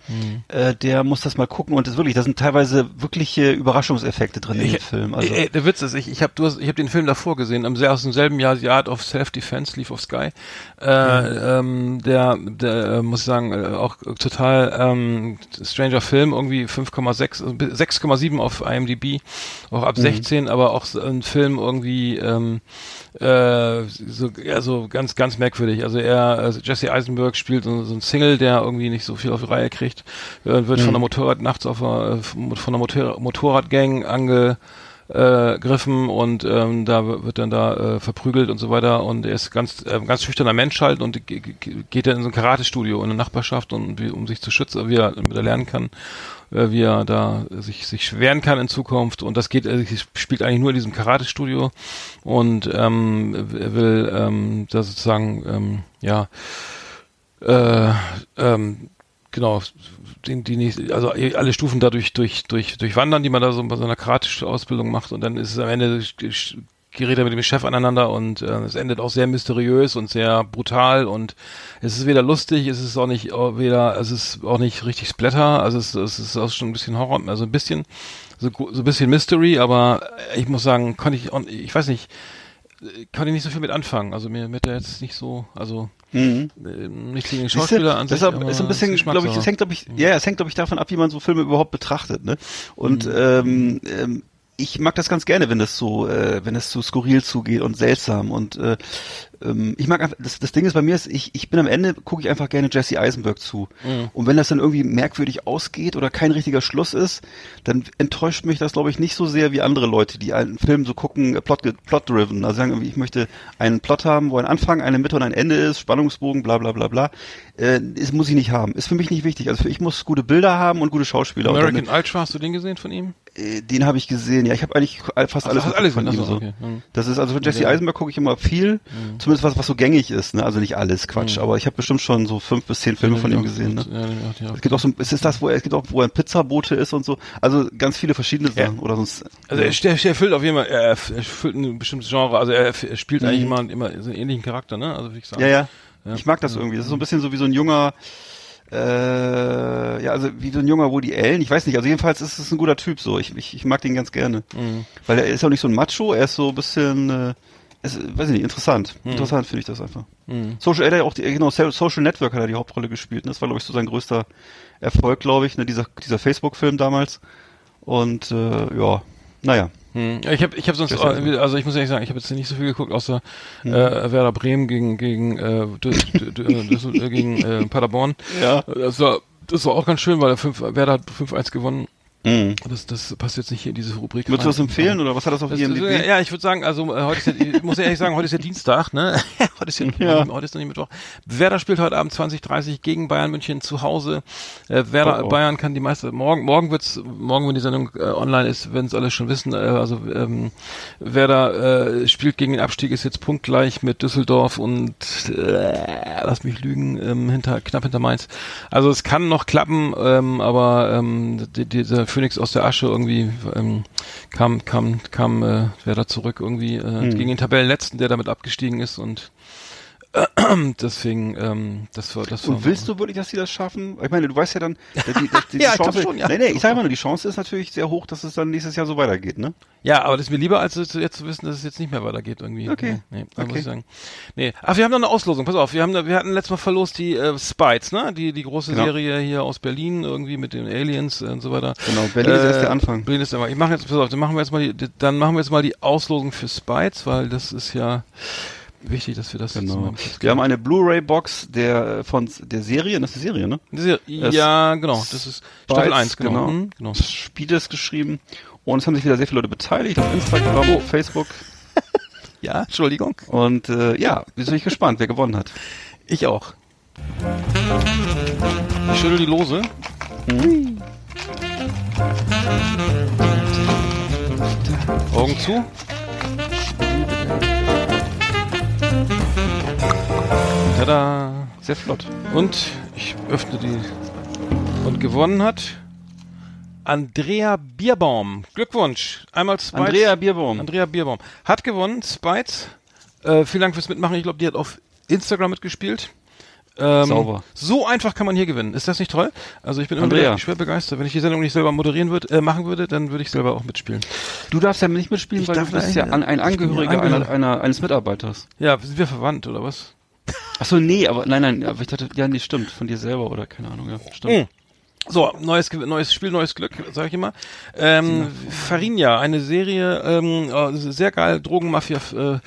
äh, der muss das mal gucken und das wirklich, da sind teilweise wirkliche Überraschungseffekte drin in dem Film. Also, Ey, der Witz ist, ich, ich habe du hast, ich hab den Film davor gesehen, am, aus demselben Jahr, The Art of Self-Defense, lief auf Sky. Äh, ähm, der, der äh, muss ich sagen, äh, auch total ähm, stranger Film, irgendwie 5,6, also 6,7 auf IMDb, auch ab 16, aber auch so ein Film irgendwie ähm, äh, so, ja, so ganz, ganz merkwürdig. Also er, also Jesse Eisenberg spielt so, so ein Single, der irgendwie nicht so viel auf die Reihe kriegt, äh, wird von der Motorrad nachts auf der, äh, von der Motor Motorradgang ange äh, griffen und ähm, da wird dann da äh, verprügelt und so weiter. Und er ist ganz äh, ganz schüchterner Mensch halt und ge- ge- geht dann in so ein Karate-Studio in der Nachbarschaft und wie, um sich zu schützen, wie er, damit er lernen kann, äh, wie er da sich sich wehren kann in Zukunft. Und das geht äh, spielt eigentlich nur in diesem Karate-Studio. Und ähm, er will ähm, da sozusagen ähm, ja äh, ähm, genau, die, die nicht, also alle Stufen dadurch durch, durch, durchwandern, die man da so bei so einer Karate-Ausbildung macht und dann ist es am Ende gerät er mit dem Chef aneinander und äh, es endet auch sehr mysteriös und sehr brutal und es ist weder lustig, es ist auch nicht auch weder, es ist auch nicht richtig Splatter, also es, es ist auch schon ein bisschen Horror, also ein bisschen so, so ein bisschen Mystery, aber ich muss sagen, konnte ich, ich weiß nicht, äh, konnte ich nicht so viel mit anfangen. Also mir mit der jetzt nicht so, also Mhm. äh, nicht gegen Schauspieler an sich. deshalb ist ein bisschen, glaube ich, es hängt, glaube ich, ja, es hängt, glaube ich, davon ab, wie man so Filme überhaupt betrachtet, ne? Und Mhm. ähm, ähm, ich mag das ganz gerne, wenn das so, äh, wenn es so skurril zugeht und seltsam und äh, ich mag einfach, das, das Ding ist bei mir ist, ich, ich bin am Ende, gucke ich einfach gerne Jesse Eisenberg zu. Mhm. Und wenn das dann irgendwie merkwürdig ausgeht oder kein richtiger Schluss ist, dann enttäuscht mich das, glaube ich, nicht so sehr wie andere Leute, die einen Film so gucken, äh, plot, plot-driven. Also sagen irgendwie, ich möchte einen Plot haben, wo ein Anfang, eine Mitte und ein Ende ist, Spannungsbogen, bla bla bla bla. Äh, das muss ich nicht haben. Ist für mich nicht wichtig. Also für, ich muss gute Bilder haben und gute Schauspieler. American Ultra, hast du den gesehen von ihm? Äh, den habe ich gesehen. Ja, ich habe eigentlich fast Ach, alles, von ihm so, okay. Mhm. Das ist also für Jesse Ja. Eisenberg gucke ich immer viel, zumindest was was so gängig ist. Ne? Also nicht alles Quatsch, aber ich habe bestimmt schon so fünf bis zehn Filme von ihm gesehen. Ne? Ja, auch- Es gibt auch so, es ist das, wo er, es gibt auch, wo er ein Pizzabote ist und so. Also ganz viele verschiedene Ja. Sachen oder sonst. Also er, er, er füllt auf jeden Fall, er, er erfüllt ein bestimmtes Genre, also er, er spielt eigentlich immer, immer so einen ähnlichen Charakter, ne? Also wie ich. Mhm. ja, ja, Ja. Ich mag das irgendwie. Das ist so ein bisschen so wie so ein junger, äh, ja, also wie so ein junger Woody Allen. Ich weiß nicht. Also jedenfalls ist es ein guter Typ so. Ich, ich, ich mag den ganz gerne, Mhm. weil er ist auch nicht so ein Macho. Er ist so ein bisschen, äh, ist, weiß ich nicht, interessant. Mhm. Interessant finde ich das einfach. Social, er hat ja auch die, genau, Social Network hat er die Hauptrolle gespielt. Ne? Das war glaube ich so sein größter Erfolg, glaube ich, ne? dieser dieser Facebook-Film damals. Und äh, ja, naja. Hm. Ich habe ich hab sonst, äh, also ich muss ehrlich sagen, ich habe jetzt nicht so viel geguckt, außer äh, Werder Bremen gegen gegen äh, Düssel- äh, gegen äh, Paderborn. Ja. Das war das war auch ganz schön, weil der 5 Werder hat 5-1 gewonnen. Mhm. Das das passt jetzt nicht hier in diese Rubrik. Würdest du das rein. empfehlen oder was hat das auf Das, IMDb? ja, ich würde sagen, also äh, heute ist ja, ich muss ehrlich sagen, heute ist ja Dienstag, ne? heute ist ja, Ja. heute ist noch nicht Mittwoch. Werder spielt heute Abend 20:30 gegen Bayern München zu Hause. Äh, Werder Oh, oh. Bayern kann die meiste morgen morgen wird's morgen wenn die Sendung äh, online ist, werden es alle schon wissen, äh, also ähm, Werder äh, spielt gegen den Abstieg ist jetzt punktgleich mit Düsseldorf und äh, lass mich lügen, ähm, hinter knapp hinter Mainz. Also es kann noch klappen, ähm, aber ähm, die, dieser Phoenix aus der Asche irgendwie ähm, kam kam kam äh, Werder zurück irgendwie äh, gegen den Tabellenletzten, der damit abgestiegen ist und äh, deswegen ähm, das war das war Und willst du wirklich, dass sie das schaffen? Ich meine, du weißt ja dann, die, die, die Ja, ich Chance, schon, ja. nee, nee, ich sage mal nur, die Chance ist natürlich sehr hoch, dass es dann nächstes Jahr so weitergeht, ne? Ja, aber das ist mir lieber, als jetzt zu wissen, dass es jetzt nicht mehr weitergeht irgendwie. Okay. Nee, nee, da muss Okay. ich sagen. Nee. Ach, wir haben noch eine Auslosung. Pass auf, wir haben wir hatten letztes Mal verlost die äh, Spites, ne? Die die große Genau. Serie hier aus Berlin irgendwie mit den Aliens und so weiter. Genau, Berlin ist erst der Anfang. Berlin ist der Ich mache jetzt pass auf, dann machen wir jetzt mal die dann machen wir jetzt mal die Auslosung für Spites, weil das ist ja wichtig, dass wir das Genau. kurz Wir haben eine Blu-ray-Box der von der Serie, das ist die Serie, ne? Es- ja, genau, das ist Staffel Bites, 1, genau. genau. Mhm, genau. Spiedes geschrieben. Und es haben sich wieder sehr viele Leute beteiligt auf Instagram, Oh. Facebook. Ja, Entschuldigung. Und äh, ja, wir sind gespannt, wer gewonnen hat. Ich auch. Ich schüttel die Lose. Augen zu. Tada. Sehr flott. Und ich öffne die. Und gewonnen hat Andrea Bierbaum. Glückwunsch. Einmal Spites. Andrea Bierbaum. Andrea Bierbaum. Hat gewonnen. Spites. Äh, vielen Dank fürs Mitmachen. Ich glaube, die hat auf Instagram mitgespielt. Ähm, Sauber. So einfach kann man hier gewinnen. Ist das nicht toll? Also ich bin immer schwer begeistert. Wenn ich die Sendung nicht selber moderieren würde, äh, machen würde, dann würde ich selber auch mitspielen. Du darfst ja nicht mitspielen, Ich weil du bist ja ein Ich bin ja Angehöriger einer, Angehöriger. einer, eines Mitarbeiters. Ja, sind wir verwandt oder was? Ach so, nee, aber nein, nein, aber ich dachte, ja, nee, stimmt, von dir selber oder keine Ahnung, ja, stimmt. Mhm. So, neues, neues Spiel, neues Glück, sag ich immer. Ähm, Farinha, eine Serie, ähm, äh, sehr geil, Drogenmafia, äh,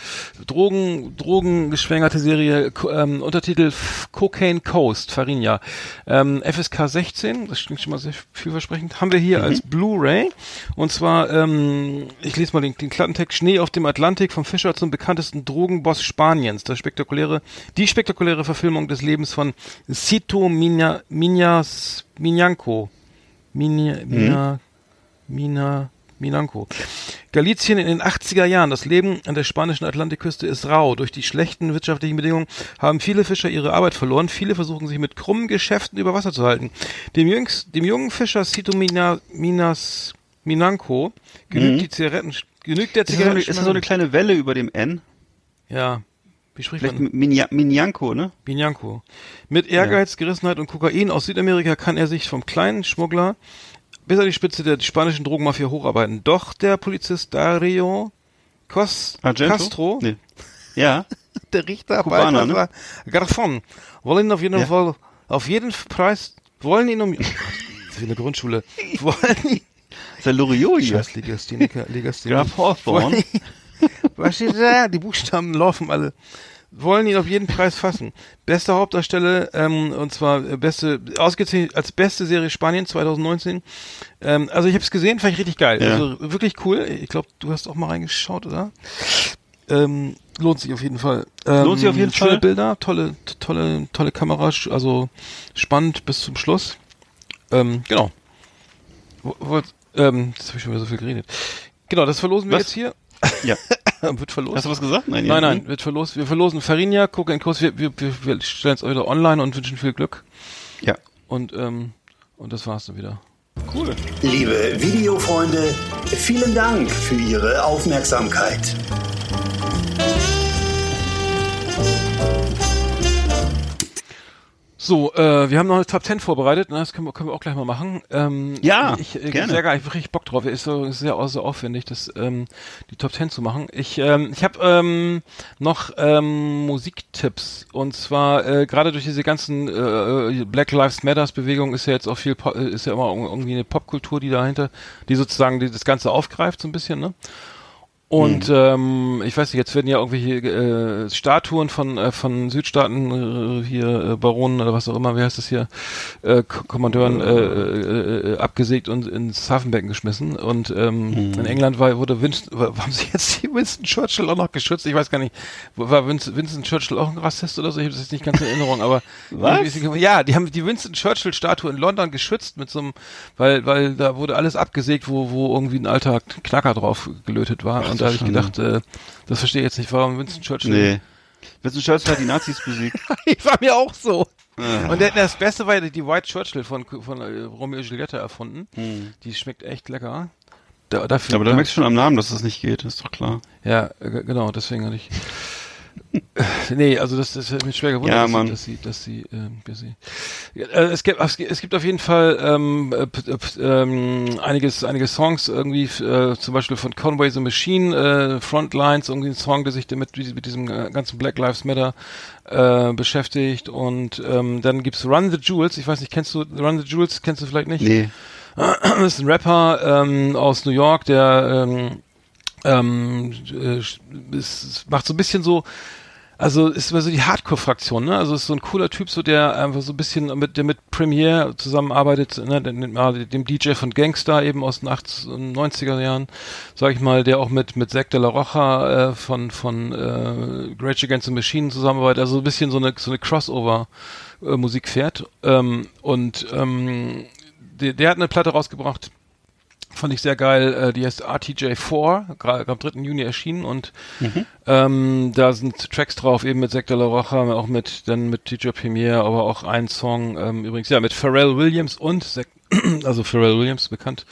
Drogen, Drogengeschwängerte Serie, ähm, Untertitel Cocaine Coast, Farinha. Ähm, FSK 16, das klingt schon mal sehr vielversprechend, haben wir hier als Blu-ray. Und zwar, ähm, ich lese mal den, den Klappentext, Schnee auf dem Atlantik, vom Fischer zum bekanntesten Drogenboss Spaniens. Das spektakuläre, die spektakuläre Verfilmung des Lebens von Cito Mina, Minas, Minyanko. Mina, Mina, Mina, Minanco. Galizien in den 80er Jahren. Das Leben an der spanischen Atlantikküste ist rau. Durch die schlechten wirtschaftlichen Bedingungen haben viele Fischer ihre Arbeit verloren. Viele versuchen sich mit krummen Geschäften über Wasser zu halten. Dem, jüngst, dem jungen Fischer Cito Mina, Minas Minanco genügt die Zigaretten, genügt der Zigaretten. ist das so eine kleine Welle über dem N? ja. Wie spricht Vielleicht man? Minja, Minjanko, ne? Binyanko. Mit Ehrgeiz, Gerissenheit und Kokain aus Südamerika kann er sich vom kleinen Schmuggler bis an die Spitze der spanischen Drogenmafia hocharbeiten. Doch der Polizist Dario Cos Argento? Castro, Nee. Ja. der Richter Kubaner, ne? Garfon, wollen ihn auf jeden Ja. Fall, auf jeden Preis, wollen ihn um, wie eine Grundschule, wollen ihn, ist der Loriot hier. Scheiß Legastheniker, Legastheniker. Graf Hawthorne. Was steht da? Die Buchstaben laufen alle. Wollen ihn auf jeden Preis fassen. Beste Hauptdarsteller, ähm, und zwar äh, beste, ausgezeichnet als beste Serie Spanien 2019. Ähm, also ich habe es gesehen, fand ich richtig geil. Ja. Also wirklich cool. Ich glaube, du hast auch mal reingeschaut, oder? Ähm, lohnt sich auf jeden Fall. Ähm, Lohnt sich auf jeden schöne Fall. Bilder, tolle, tolle, tolle Kamera, also spannend bis zum Schluss. Ähm, genau. Wo, wo, ähm, jetzt habe ich schon wieder so viel geredet. Genau, das verlosen wir Was? jetzt hier. Ja. Wird verlost. Hast du was gesagt? Nein, Nein, nein, wird verlost. Wir verlosen Farinha, Cook Kurs. Wir, wir, wir, wir stellen es wieder online und wünschen viel Glück. Ja. Und, ähm, und das war's dann wieder. Liebe Videofreunde, vielen Dank für Ihre Aufmerksamkeit. So, äh, wir haben noch eine Top 10 vorbereitet, ne? das können wir, können wir auch gleich mal machen. Ähm, Ja, ich, äh, gerne. Sehr geil, ich hab richtig Bock drauf. Ist so ist sehr, sehr aufwendig, das, ähm, die Top 10 zu machen. Ich, ähm, ich habe ähm, noch ähm, Musiktipps und zwar äh, gerade durch diese ganzen äh, Black Lives Matters Bewegung ist ja jetzt auch viel, äh, ist ja immer irgendwie eine Popkultur, die dahinter, die sozusagen die, das Ganze aufgreift so ein bisschen, ne? Und Mhm. ähm, ich weiß nicht, jetzt werden ja irgendwelche äh, Statuen von äh, von Südstaaten äh, hier äh, Baronen oder was auch immer, wie heißt das hier, äh, K Kommandeuren äh, äh, äh, abgesägt und ins Hafenbecken geschmissen. Und ähm, Mhm. in England war, wurde Winston, war, haben sie jetzt die Winston Churchill auch noch geschützt? Ich weiß gar nicht, war Winston, Winston Churchill auch ein Rassist oder so? Ich habe das jetzt nicht ganz in Erinnerung, aber Was? ja, die haben die Winston Churchill Statue in London geschützt mit so einem, weil weil da wurde alles abgesägt, wo wo irgendwie ein alter Knacker drauf gelötet war. Und da habe ich Schande. gedacht, äh, das verstehe ich jetzt nicht, warum Winston Churchill. Nee. Winston Churchill hat die Nazis besiegt. ich war mir auch so. Und der, das Beste war die White Churchill von von äh, Romeo und Juliette erfunden. Die schmeckt echt lecker. Da, dafür, Aber da merkst du schon am Namen, dass das nicht geht, ist doch klar. Ja, äh, genau, deswegen hatte ich. nee, also das, das hat mich schwer gewundert, Ja, dass, dass sie, dass sie, dass sie ja, äh, es gibt, es gibt- es auf jeden Fall ähm, äh, äh, ähm, einiges, einige Songs irgendwie, äh, zum Beispiel von Conway the Machine, äh, Frontlines, irgendwie ein Song, der sich damit mit diesem äh, ganzen Black Lives Matter äh, beschäftigt und ähm, dann gibt's Run the Jewels. Ich weiß nicht, kennst du Run the Jewels? Kennst du vielleicht nicht? Nee. Das ist ein Rapper ähm, aus New York, der ähm, ähm, äh, ist, macht so ein bisschen so Also ist immer so die Hardcore-Fraktion, ne? Also ist so ein cooler Typ, so der einfach so ein bisschen mit der mit Premiere zusammenarbeitet, ne? Dem, dem DJ von Gangster eben aus den 80, 90er Jahren, sag ich mal, der auch mit mit Zack de la Rocha äh, von von äh, Rage Against the Machine zusammenarbeitet, also so ein bisschen so eine so eine Crossover äh, fährt ähm, und ähm, der, der hat eine Platte rausgebracht Fand ich sehr geil. Äh, die heißt RTJ4, gerade am 3. Juni erschienen und ähm, da sind Tracks drauf, eben mit Zack de la Rocha, auch mit dann mit DJ Premier, aber auch ein Song, ähm, übrigens ja, mit Pharrell Williams und Zack, also Pharrell Williams bekannt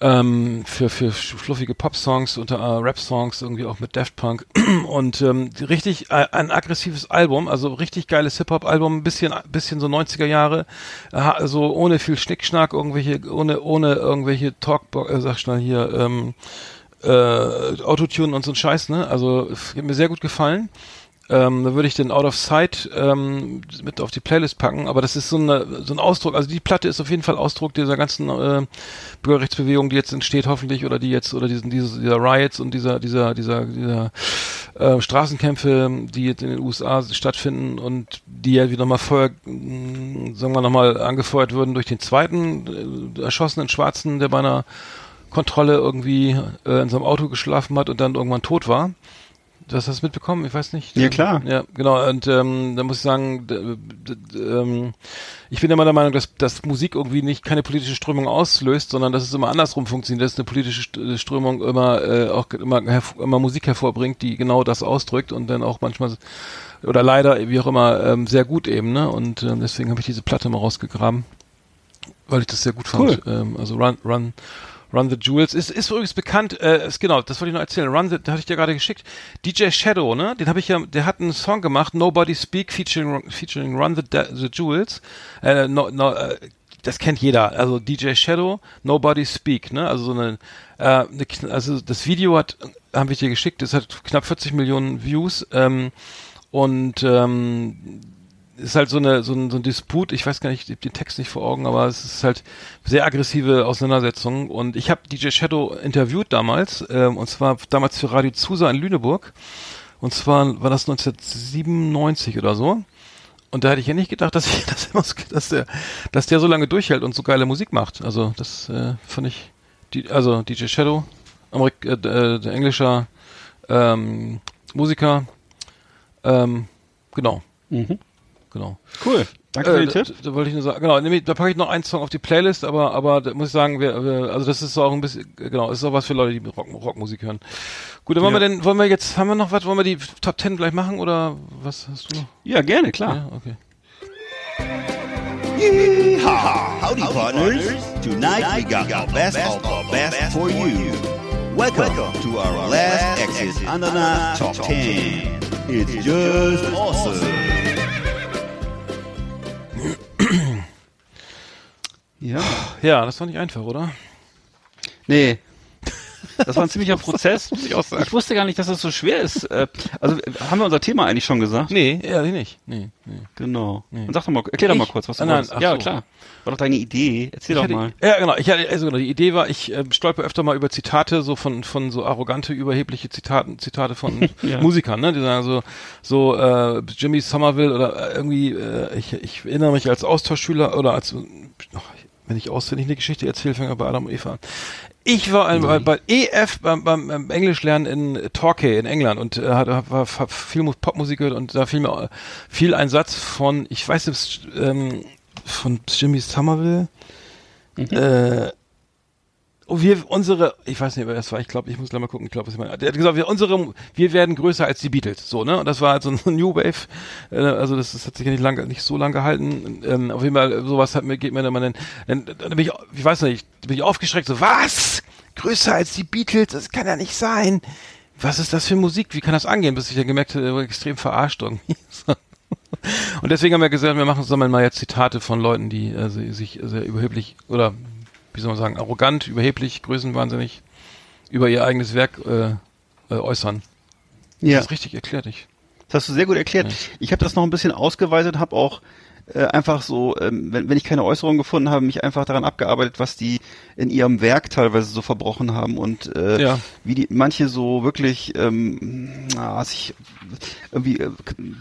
ähm, für, für fluffige Pop-Songs, unter äh, Rap-Songs, irgendwie auch mit Daft Punk. Und ähm, richtig äh, ein aggressives Album, also richtig geiles Hip-Hop-Album, ein bisschen, bisschen so 90er Jahre, äh, also ohne viel Schnickschnack, irgendwelche, ohne, ohne irgendwelche Talk, äh, sag schnell hier, ähm, äh, Autotune und so ein Scheiß, ne? Also mir sehr gut gefallen. Ähm, da würde ich den Out of Sight ähm, mit auf die Playlist packen, aber das ist so, eine, so ein Ausdruck, also die Platte ist auf jeden Fall Ausdruck dieser ganzen äh, Bürgerrechtsbewegung, die jetzt entsteht hoffentlich, oder die jetzt, oder diesen, diese, dieser Riots und dieser, dieser, dieser, dieser äh, Straßenkämpfe, die jetzt in den USA stattfinden und die ja wieder mal Feuer, mh, sagen wir nochmal, angefeuert würden durch den zweiten äh, erschossenen Schwarzen, der bei einer Kontrolle irgendwie äh, in seinem Auto geschlafen hat und dann irgendwann tot war. Du hast das mitbekommen? Ich weiß nicht. Ja, klar. Ja, genau. Und ähm, da muss ich sagen, ähm, ich bin immer der Meinung, dass, dass Musik irgendwie nicht keine politische Strömung auslöst, sondern dass es immer andersrum funktioniert, dass eine politische St- Strömung immer äh, auch immer, immer Musik hervorbringt, die genau das ausdrückt und dann auch manchmal oder leider wie auch immer ähm, sehr gut eben. Ne? Und ähm, deswegen habe ich diese Platte mal rausgegraben, weil ich das sehr gut fand. Ähm, also Run, Run, Run the Jewels ist, ist übrigens bekannt, äh, ist, genau, das wollte ich noch erzählen. Run the, da hatte ich dir gerade geschickt. DJ Shadow, ne? Den habe ich ja, der hat einen Song gemacht, Nobody Speak, featuring, featuring Run the, the Jewels. Äh, no, no, äh, das kennt jeder. Also DJ Shadow, Nobody Speak, ne? Also so eine, äh, eine also das Video hat, haben wir dir geschickt, das hat knapp 40 Millionen Views. Ähm, und ähm, ist halt so eine so ein, so ein Disput. Ich weiß gar nicht, ich hab den Text nicht vor Augen, aber es ist halt sehr aggressive Auseinandersetzung. Und ich habe DJ Shadow interviewt damals, ähm, und zwar damals für Radio Zusa in Lüneburg. Und zwar war das 1997 oder so. Und da hätte ich ja nicht gedacht, dass ich, dass, dass der, dass der so lange durchhält und so geile Musik macht. Also das äh, fand ich, die, also DJ Shadow, Amerik äh, äh, der englischer ähm, Musiker, ähm, genau, Mhm. Genau. Cool. Danke für Äh, den da, Tipp. da wollte ich nur sagen, genau, nämlich, da packe ich noch einen Song auf die Playlist, aber, aber da muss ich sagen, wir, wir, also das ist auch ein bisschen, genau, ist auch was für Leute, die Rock, Rockmusik hören. Gut, dann wollen Ja. wir denn, wollen wir jetzt, haben wir noch was, wollen wir die Top Ten gleich machen oder was hast du noch? Ja, gerne, klar. Ja, okay. Yeehaw! Howdy, partners. Tonight we got our best of our best for you. Welcome to our last Exit Ananas Top 10. It's just awesome. Ja. Ja, das war nicht einfach, oder? Nee. Das war ein ziemlicher Prozess. Muss ich auch sagen. Ich wusste gar nicht, dass das so schwer ist. Äh, Also haben wir unser Thema eigentlich schon gesagt? Nee, ehrlich nicht. Nee, nee. Genau. Nee. Und sag doch mal, erklär doch mal kurz, was du Ah, nein, ach Ja, so. klar. War doch deine Idee. Erzähl Ich doch hatte, mal. Ja, genau. Ich hatte, also genau, die Idee war, ich äh, stolper öfter mal über Zitate, so von, von so arrogante, überhebliche Zitaten, Zitate von Ja. Musikern, ne? Die sagen so, so äh, Jimmy Somerville oder äh, irgendwie, äh, ich, ich erinnere mich als Austauschschüler oder als, ach, wenn ich auswendig eine Geschichte erzähle, fange ich bei Adam und Eva an. Ich war ein, bei, bei EF beim, beim, Englischlernen in Torquay in England und äh, hat, war, hab viel Mu- Popmusik gehört und da fiel mir äh, viel ein Satz von, ich weiß nicht, ähm, von Jimmy Somerville. Äh, oh, wir unsere, ich weiß nicht, wer das war. Ich glaube, ich muss gleich mal gucken. Ich glaube, was ich meine. Der hat gesagt, wir unsere, wir werden größer als die Beatles. So ne? Und das war halt so ein New Wave. Äh, also das, das hat sich ja nicht nicht so lange gehalten. Ähm, auf jeden Fall sowas hat mir geht mir dann mal dann, dann, dann bin ich, ich weiß nicht, bin ich aufgeschreckt. So was? Größer als die Beatles? Das kann ja nicht sein. Was ist das für Musik? Wie kann das angehen? Bis ich dann gemerkt habe, extrem verarscht irgendwie. Und deswegen haben wir gesagt, wir machen, sammeln mal jetzt Zitate von Leuten, die si- sich sehr überheblich oder wie soll man sagen, arrogant, überheblich, größenwahnsinnig über ihr eigenes Werk äh, äh, äußern. Ja. Das ist richtig erklärt. Ich. Das hast du sehr gut erklärt. Ich habe das noch ein bisschen ausgeweitet, habe auch äh, einfach so, ähm, wenn, wenn ich keine Äußerung gefunden habe, mich einfach daran abgearbeitet, was die in ihrem Werk teilweise so verbrochen haben und äh, Ja. wie die manche so wirklich ähm, na, sich irgendwie äh,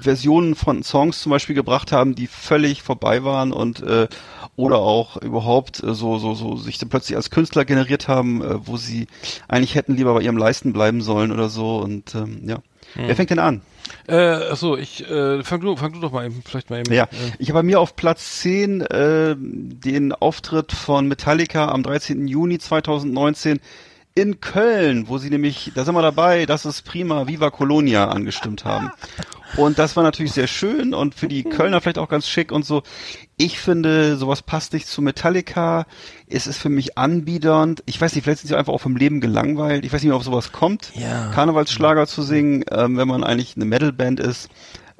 Versionen von Songs zum Beispiel gebracht haben, die völlig vorbei waren und äh, oder auch überhaupt äh, so so so sich dann plötzlich als Künstler generiert haben, äh, wo sie eigentlich hätten lieber bei ihrem Leisten bleiben sollen oder so und ähm, ja. Wer fängt denn an? Äh, achso, ich, äh, fang du, fang du doch mal eben, vielleicht mal eben. Ja, Äh, ich habe bei mir auf Platz 10 äh, den Auftritt von Metallica am 13. Juni 2019 in Köln, wo sie nämlich, da sind wir dabei, das ist prima, Viva Colonia angestimmt haben. Und das war natürlich sehr schön und für die Kölner vielleicht auch ganz schick und so. Ich finde, sowas passt nicht zu Metallica. Es ist für mich anbiedernd. Ich weiß nicht, vielleicht sind sie einfach auch vom Leben gelangweilt. Ich weiß nicht, ob sowas kommt. Ja. Karnevalsschlager zu singen, ähm, wenn man eigentlich eine Metalband ist.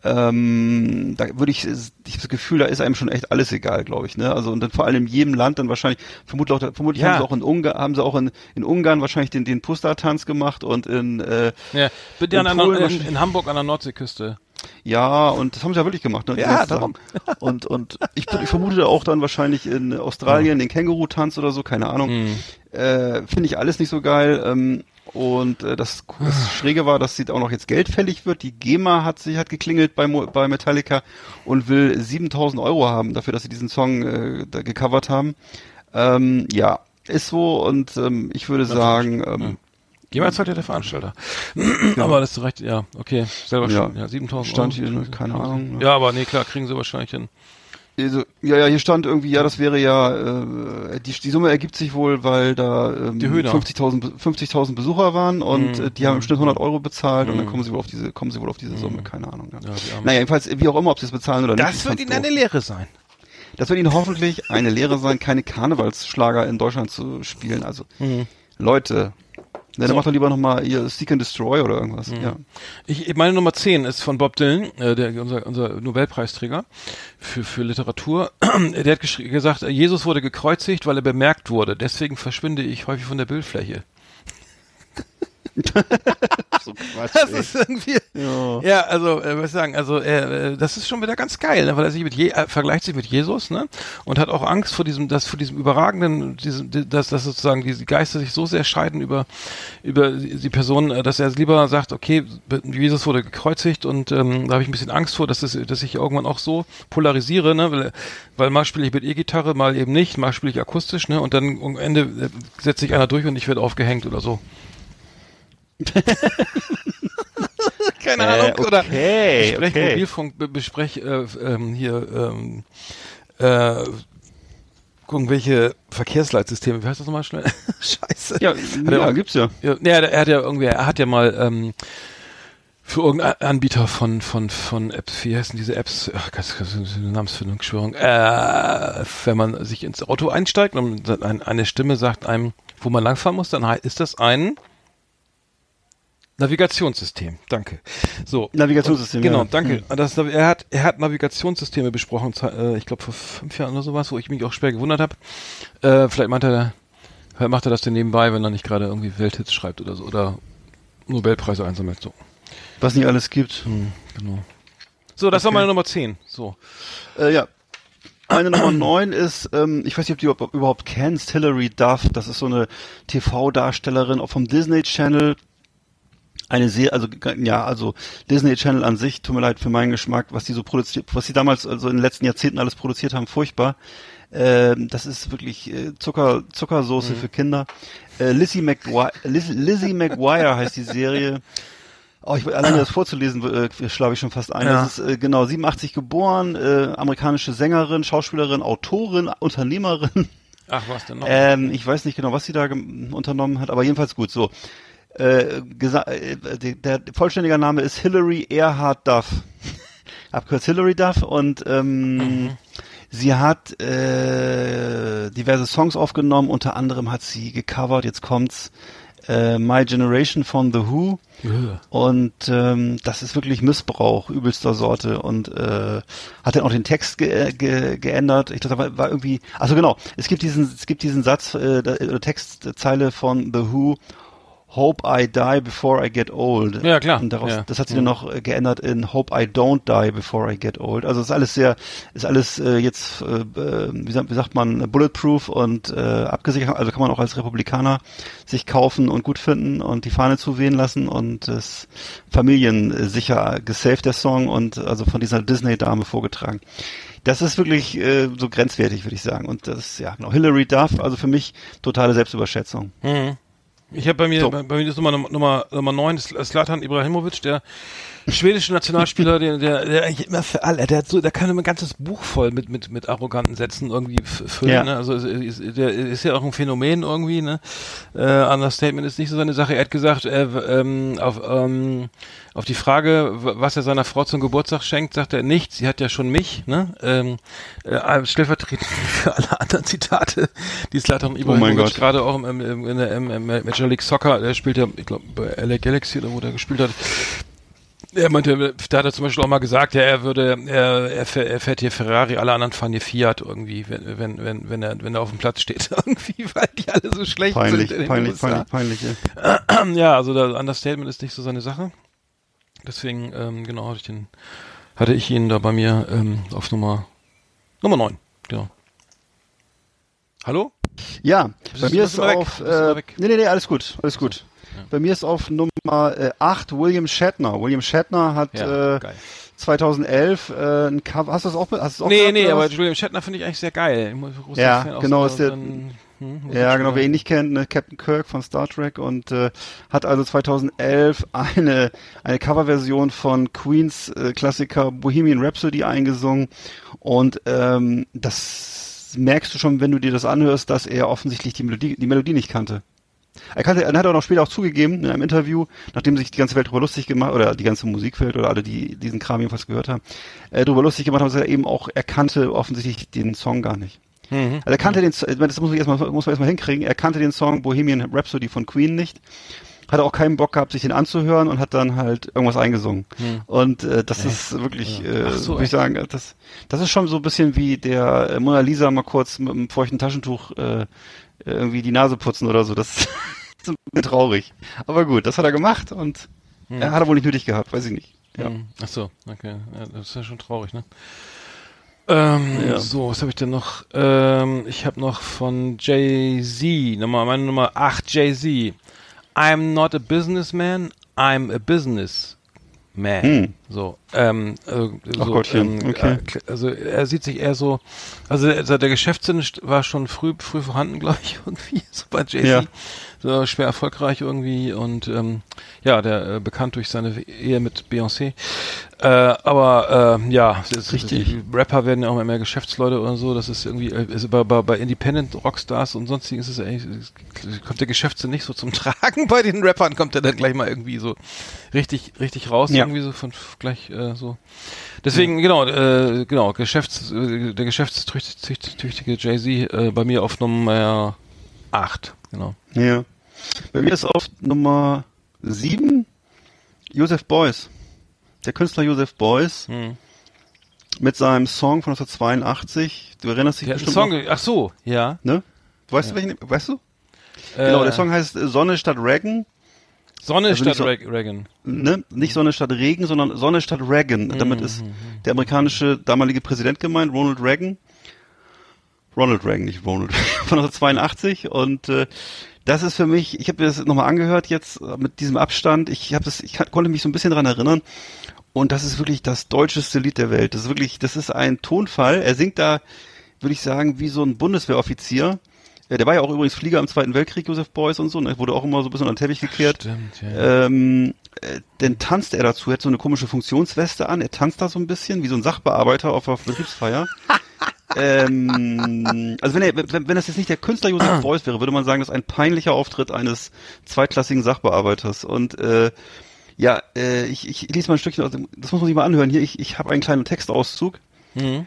Ähm, da würde ich, ich habe das Gefühl, da ist einem schon echt alles egal, glaube ich. Ne? Also und dann vor allem in jedem Land dann wahrscheinlich, vermutlich auch, vermutlich Ja. haben sie auch in Ungarn, haben sie auch in, in Ungarn wahrscheinlich den, den Pusta-Tanz gemacht und in äh, ja, bitte in an der, Polen in, wahrscheinlich- in Hamburg an der Nordseeküste. ja, und das haben sie ja wirklich gemacht. Ne? Ja, darum. Und, und ich, ich vermute auch dann wahrscheinlich in Australien den Känguru-Tanz oder so, keine Ahnung. Hm. Äh, Finde ich alles nicht so geil. Ähm, und äh, das, das Schräge war, dass sie auch noch jetzt Geld fällig wird. Die GEMA hat sich hat geklingelt bei, Mo- bei Metallica und will 7000 Euro haben dafür, dass sie diesen Song äh, da gecovert haben. Ähm, ja, ist so und ähm, ich würde sagen, ähm, Jemals halt ja der Veranstalter. aber das ist recht, ja, okay, selber Ja. schon, ja, 7000 Stand Euro. hier, keine Ahnung? Ja, aber nee, klar, kriegen sie wahrscheinlich hin. Also, ja, ja, hier stand irgendwie, ja, das wäre ja, äh, die, die Summe ergibt sich wohl, weil da ähm, Die Höhner. 50.000 Be- 50.000 Besucher waren und Mhm. äh, die haben im Schnitt 100 Euro bezahlt und dann Mhm. kommen sie wohl auf diese, kommen sie wohl auf diese Summe, keine Ahnung. Ja. Ja. Naja, jedenfalls, wie auch immer, ob sie es bezahlen oder nicht. Das wird ihnen eine. Lehre sein. Das wird ihnen hoffentlich eine Lehre sein, keine Karnevalsschlager in Deutschland zu spielen. Also, Leute, ne, dann macht doch lieber nochmal ihr Seek and Destroy oder irgendwas. Ja. Ich, meine Nummer 10 ist von Bob Dylan, äh, der, unser, unser Nobelpreisträger für, für Literatur. der hat gesagt, Jesus wurde gekreuzigt, weil er bemerkt wurde. Deswegen verschwinde ich häufig von der Bildfläche. So Quatsch, Das ey. ist irgendwie. Ja. Ja, also, äh, was sagen, also äh, äh, das ist schon wieder ganz geil, ne? weil er sich mit Je äh, vergleicht sich mit Jesus, ne? Und hat auch Angst vor diesem, das vor diesem überragenden, diesem, di- dass, dass sozusagen diese Geister sich so sehr scheiden über über die Person, äh, dass er lieber sagt, okay, Jesus wurde gekreuzigt und ähm, da habe ich ein bisschen Angst vor, dass es, dass ich irgendwann auch so polarisiere, ne? Weil, weil mal spiele ich mit E-Gitarre, mal eben nicht, mal spiele ich akustisch, ne? Und dann am Ende äh, setzt sich einer durch und ich werde aufgehängt oder so. Keine Ahnung, Äh, oder okay, ich spreche okay. Mobilfunk, be- besprech äh, ähm, hier ähm, äh, gucken, welche Verkehrsleitsysteme, wie heißt das nochmal schnell? Scheiße. Ja, Hat er ja, auch- gibt's ja. Ja, nee, er, er hat ja irgendwie, er hat ja mal ähm, für irgendeinen Anbieter von von von Apps, wie heißen diese Apps? Ach, das ist eine Namensfindungsstörung. Äh, wenn man sich ins Auto einsteigt und eine Stimme sagt einem, wo man langfahren muss, dann ist das ein Navigationssystem. Danke. So. Navigationssystem, Und, Genau, ja. danke. Das, er hat er hat Navigationssysteme besprochen, äh, ich glaube vor fünf Jahren oder sowas, wo ich mich auch schwer gewundert habe. Äh, vielleicht meint er, vielleicht macht er das denn nebenbei, wenn er nicht gerade irgendwie Welthits schreibt oder so oder Nobelpreise einsammelt. So. Was nicht alles gibt. Hm, genau. So, das war meine Nummer 10. So. Äh, ja. Meine Nummer 9 ist, ähm, ich weiß nicht, ob du überhaupt- überhaupt kennst, Hilary Duff. Das ist so eine TV-Darstellerin auch vom Disney Channel. Eine sehr, also ja, also Disney Channel an sich, tut mir leid für meinen Geschmack, was die so produziert, was sie damals, also in den letzten Jahrzehnten alles produziert haben, furchtbar. Ähm, das ist wirklich äh, Zucker, Zuckersoße für Kinder. Äh, Lizzie McGuire, Liz, Lizzie McGuire heißt die Serie. Oh, ich alleine das vorzulesen, äh, schlafe ich schon fast ein. Ja. Das ist äh, genau 87 geboren, äh, amerikanische Sängerin, Schauspielerin, Autorin, Unternehmerin. Ach, was denn noch? Ähm, ich weiß nicht genau, was sie da unternommen hat, aber jedenfalls gut. So, äh, äh, der, vollständige Name ist Hilary Earhart Duff, abkürzt Hilary Duff und ähm, sie hat äh, diverse Songs aufgenommen. Unter anderem hat sie gecovert. Jetzt kommt's. Äh, My Generation von The Who. Ja. Und ähm, das ist wirklich Missbrauch übelster Sorte und äh, hat dann auch den Text ge ge geändert. Ich dachte, da war, war irgendwie. Also genau, es gibt diesen, es gibt diesen Satz, äh, Textzeile von The Who. Hope I Die Before I Get Old. Ja, klar. Und daraus, Ja. das hat sie dann noch äh, geändert in Hope I Don't Die Before I Get Old. Also ist alles sehr, ist alles äh, jetzt, äh, äh, wie, sagt, wie sagt man, bulletproof und äh, abgesichert. Also kann man auch als Republikaner sich kaufen und gut finden und die Fahne zuwehen lassen und es familiensicher gesaved der Song und also von dieser Disney-Dame vorgetragen. Das ist wirklich äh, so grenzwertig, würde ich sagen. Und das, ja, genau. Hillary Duff, also für mich totale Selbstüberschätzung. Mhm. Ich habe bei mir, So. bei, bei mir ist Nummer Nummer Nummer neun Slatan Ibrahimovic, der schwedische Nationalspieler, der, der, der eigentlich immer für alle, der hat so, der kann immer ein ganzes Buch voll mit mit mit arroganten Sätzen irgendwie füllen. Ja. Ne? Also ist, der ist ja auch ein Phänomen irgendwie. Ne? Äh, Understatement ist nicht so seine Sache. Er hat gesagt, er, ähm, auf ähm, auf die Frage, was er seiner Frau zum Geburtstag schenkt, sagt er nichts. Sie hat ja schon mich. Ne? Ähm, äh, stellvertretend für alle anderen Zitate, die Slatan Ibrahimovic Gott. gerade auch im, im, im, in der im, im Major League Soccer, der spielt ja, ich glaube, bei LA Galaxy oder wo der gespielt hat. Er meinte, da hat er zum Beispiel auch mal gesagt, ja, er würde, er, er, fährt- er hier Ferrari, alle anderen fahren hier Fiat irgendwie, wenn, wenn, wenn, wenn er, wenn er auf dem Platz steht, irgendwie, weil die alle so schlecht Peinlich, sind. peinlich, USA. peinlich, peinlich, ja. Also das Understatement ist nicht so seine Sache. Deswegen, ähm, genau, hatte ich den, hatte ich ihn da bei mir ähm, auf Nummer Nummer 9, genau. Hallo? Ja, bei mir ist auf, äh, nee, nee, nee, alles gut, alles gut. Bei mir ist auf Nummer äh, 8 William Shatner. William Shatner hat Ja, äh, geil. 2011 äh, ein Cover, hast du das auch, hast du das auch Nee, gehabt, nee, aber was? Julian Shatner finde ich eigentlich sehr geil. Ich Ja, Fan genau, ist der- hm, Ja, genau, wer ihn nicht kennt, ne, Captain Kirk von Star Trek und äh, hat also 2011 eine eine Coverversion von Queens äh, Klassiker Bohemian Rhapsody eingesungen und ähm, das merkst du schon, wenn du dir das anhörst, dass er offensichtlich die Melodie die Melodie nicht kannte. Er kannte, er hat auch noch später auch zugegeben in einem Interview, nachdem sich die ganze Welt darüber lustig gemacht oder die ganze Musikwelt oder alle, die diesen Kram jedenfalls gehört haben, äh, darüber lustig gemacht haben, dass er eben auch er kannte offensichtlich den Song gar nicht. Mhm. Also er kannte den, das muss, ich erstmal, muss man erstmal hinkriegen. Er kannte den Song Bohemian Rhapsody von Queen nicht. Hatte auch keinen Bock gehabt, sich den anzuhören und hat dann halt irgendwas eingesungen. Und äh, das ist wirklich, äh, Hm. Ach so, würde ich sagen, das, das ist schon so ein bisschen wie der äh, Mona Lisa mal kurz mit einem feuchten Taschentuch äh, irgendwie die Nase putzen oder so. Das ist ein bisschen traurig. Aber gut, das hat er gemacht und er hat er wohl nicht nötig gehabt, weiß ich nicht. Ja. Hm. Ach so, okay. Das ist ja schon traurig, ne? Ähm, Ja. So, was habe ich denn noch? Ähm, ich habe noch von Jay-Z, Nummer, meine Nummer 8, Jay-Z. I'm not a businessman, I'm a business man. Hm. So, ähm, äh, so, Gottchen, ähm, okay. äh, also er sieht sich eher so, also, also der Geschäftssinn war schon früh, früh vorhanden, glaube ich, irgendwie, so bei Jay-Z. Ja. So schwer erfolgreich irgendwie und ähm, ja, der äh, bekannt durch seine Ehe mit Beyoncé. Äh, aber äh, ja, ist, Richtig. Die Rapper werden ja auch immer mehr Geschäftsleute oder so. Das ist irgendwie, äh, ist bei, bei, bei Independent Rockstars und sonstigen ist es eigentlich, kommt der Geschäftssinn nicht so zum Tragen. Bei den Rappern kommt er dann gleich mal irgendwie so richtig, richtig raus, Ja. irgendwie so von gleich äh, so. Deswegen, genau, äh, genau, Geschäfts, äh, der geschäftstüchtige Jay-Z äh, bei mir auf Nummer 8, genau. Ja. Bei mir ist auf Nummer 7 Joseph Beuys. Der Künstler Joseph Beuys Hm. mit seinem Song von 1982. Du erinnerst dich Der bestimmt Song, noch, ach so, ja. ne? Weißt du welchen? Weißt du? Genau, Äh, der Song heißt äh, Sonne statt Regen. Sonne also statt nicht so- Reg- Reagan. Ne? Nicht Sonne statt Regen, sondern Sonne statt Reagan. Mhm, Damit ist der amerikanische damalige Präsident gemeint, Ronald Reagan. Ronald Reagan, nicht Ronald. Von 1982 und äh, das ist für mich, ich habe mir das nochmal angehört jetzt äh, mit diesem Abstand. Ich habe das, ich konnte mich so ein bisschen dran erinnern. Und das ist wirklich das deutscheste Lied der Welt. Das ist wirklich, das ist ein Tonfall. Er singt da, würde ich sagen, wie so ein Bundeswehroffizier. Ja, der war ja auch übrigens Flieger im Zweiten Weltkrieg, Josef Beuys und so. Ne? Wurde auch immer so ein bisschen unter den Teppich gekehrt. Stimmt, ja. Ähm, äh, dann tanzt er dazu, er hat so eine komische Funktionsweste an, er tanzt da so ein bisschen, wie so ein Sachbearbeiter auf einer Betriebsfeier. ähm, also wenn, er, wenn, wenn das jetzt nicht der Künstler Josef Beuys wäre, würde man sagen, das ist ein peinlicher Auftritt eines zweitklassigen Sachbearbeiters. Und äh, ja, äh, ich, ich lese mal ein Stückchen aus dem, das muss man sich mal anhören. Hier, ich, ich habe einen kleinen Textauszug. Mhm.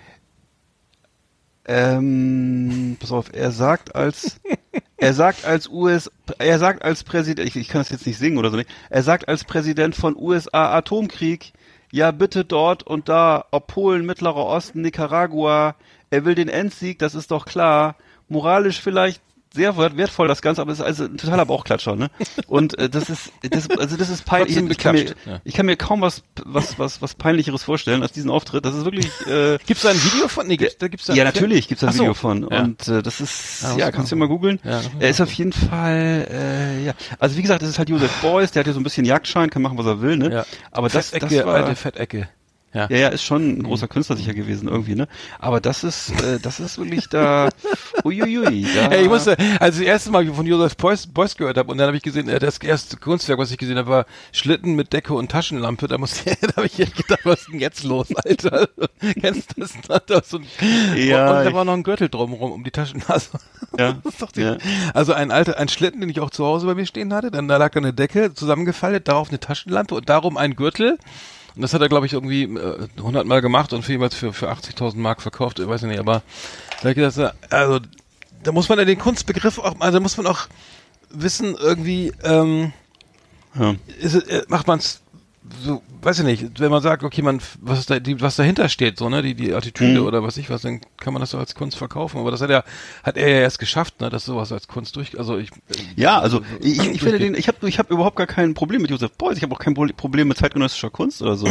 Ähm, pass auf, er sagt als er sagt als US er sagt als Präsident ich, ich kann das jetzt nicht singen oder so nicht. Er sagt als Präsident von USA Atomkrieg, ja bitte dort und da, ob Polen, Mittlerer Osten, Nicaragua, er will den Endsieg, das ist doch klar. Moralisch vielleicht sehr wert- wertvoll, das Ganze, aber es ist also ein totaler Bauchklatscher, ne? Und äh, das ist, das, also das ist peinlich. Trotzdem Ich kann, mir, ja. ich kann mir kaum was, was, was, was peinlicheres vorstellen als diesen Auftritt. Das ist wirklich. Äh, Gibt's da ein Video von? Nee, gibt's, da gibt's da ja, natürlich gibt's da ein so. Video von. Ja. Und äh, das ist, Ja, ja, kannst du mal googeln. Er ist auf jeden Fall, äh, ja. Also wie gesagt, das ist halt Josef Beuys, der hat ja so ein bisschen Jagdschein, kann machen, was er will, ne? Ja. Aber das, das Fettecke, war, alte Fettecke. Ja. ja, ja, ist schon ein großer Künstler sicher gewesen irgendwie, ne? Aber das ist, äh, das ist wirklich da, uiuiui. Da, Ey, ich musste, als ich das erste Mal von Josef Beuys, Beuys gehört habe und dann habe ich gesehen, äh, das erste Kunstwerk, was ich gesehen habe, war Schlitten mit Decke und Taschenlampe. Da musste, da habe ich gedacht, was ist denn jetzt los, Alter? Kennst du das? Da so ein, Ja, und da ich- war noch ein Gürtel drumherum um die Taschen. Also, Ja, die, ja. Also ein alter, ein Schlitten, den ich auch zu Hause bei mir stehen hatte. Dann da lag da eine Decke zusammengefaltet, darauf eine Taschenlampe und darum ein Gürtel. Und das hat er, glaube ich, irgendwie äh, 100 Mal gemacht und für jeweils für, für 80.000 Mark verkauft, ich weiß ich nicht, aber da gedacht, also da muss man ja den Kunstbegriff auch, also da muss man auch wissen, irgendwie, ähm, ja. ist, äh, macht man es so, weiß ich nicht, wenn man sagt, okay, man, was da, die, was dahinter steht, so, ne, die, die Attitüde Mhm. oder was ich was, dann kann man das so als Kunst verkaufen. Aber das hat er, hat er ja erst geschafft, ne, dass sowas als Kunst durch, also ich, Ja, also ich, ich finde den, ich habe ich hab überhaupt gar kein Problem mit Josef Beuys, ich habe auch kein Pro- Problem mit zeitgenössischer Kunst oder so.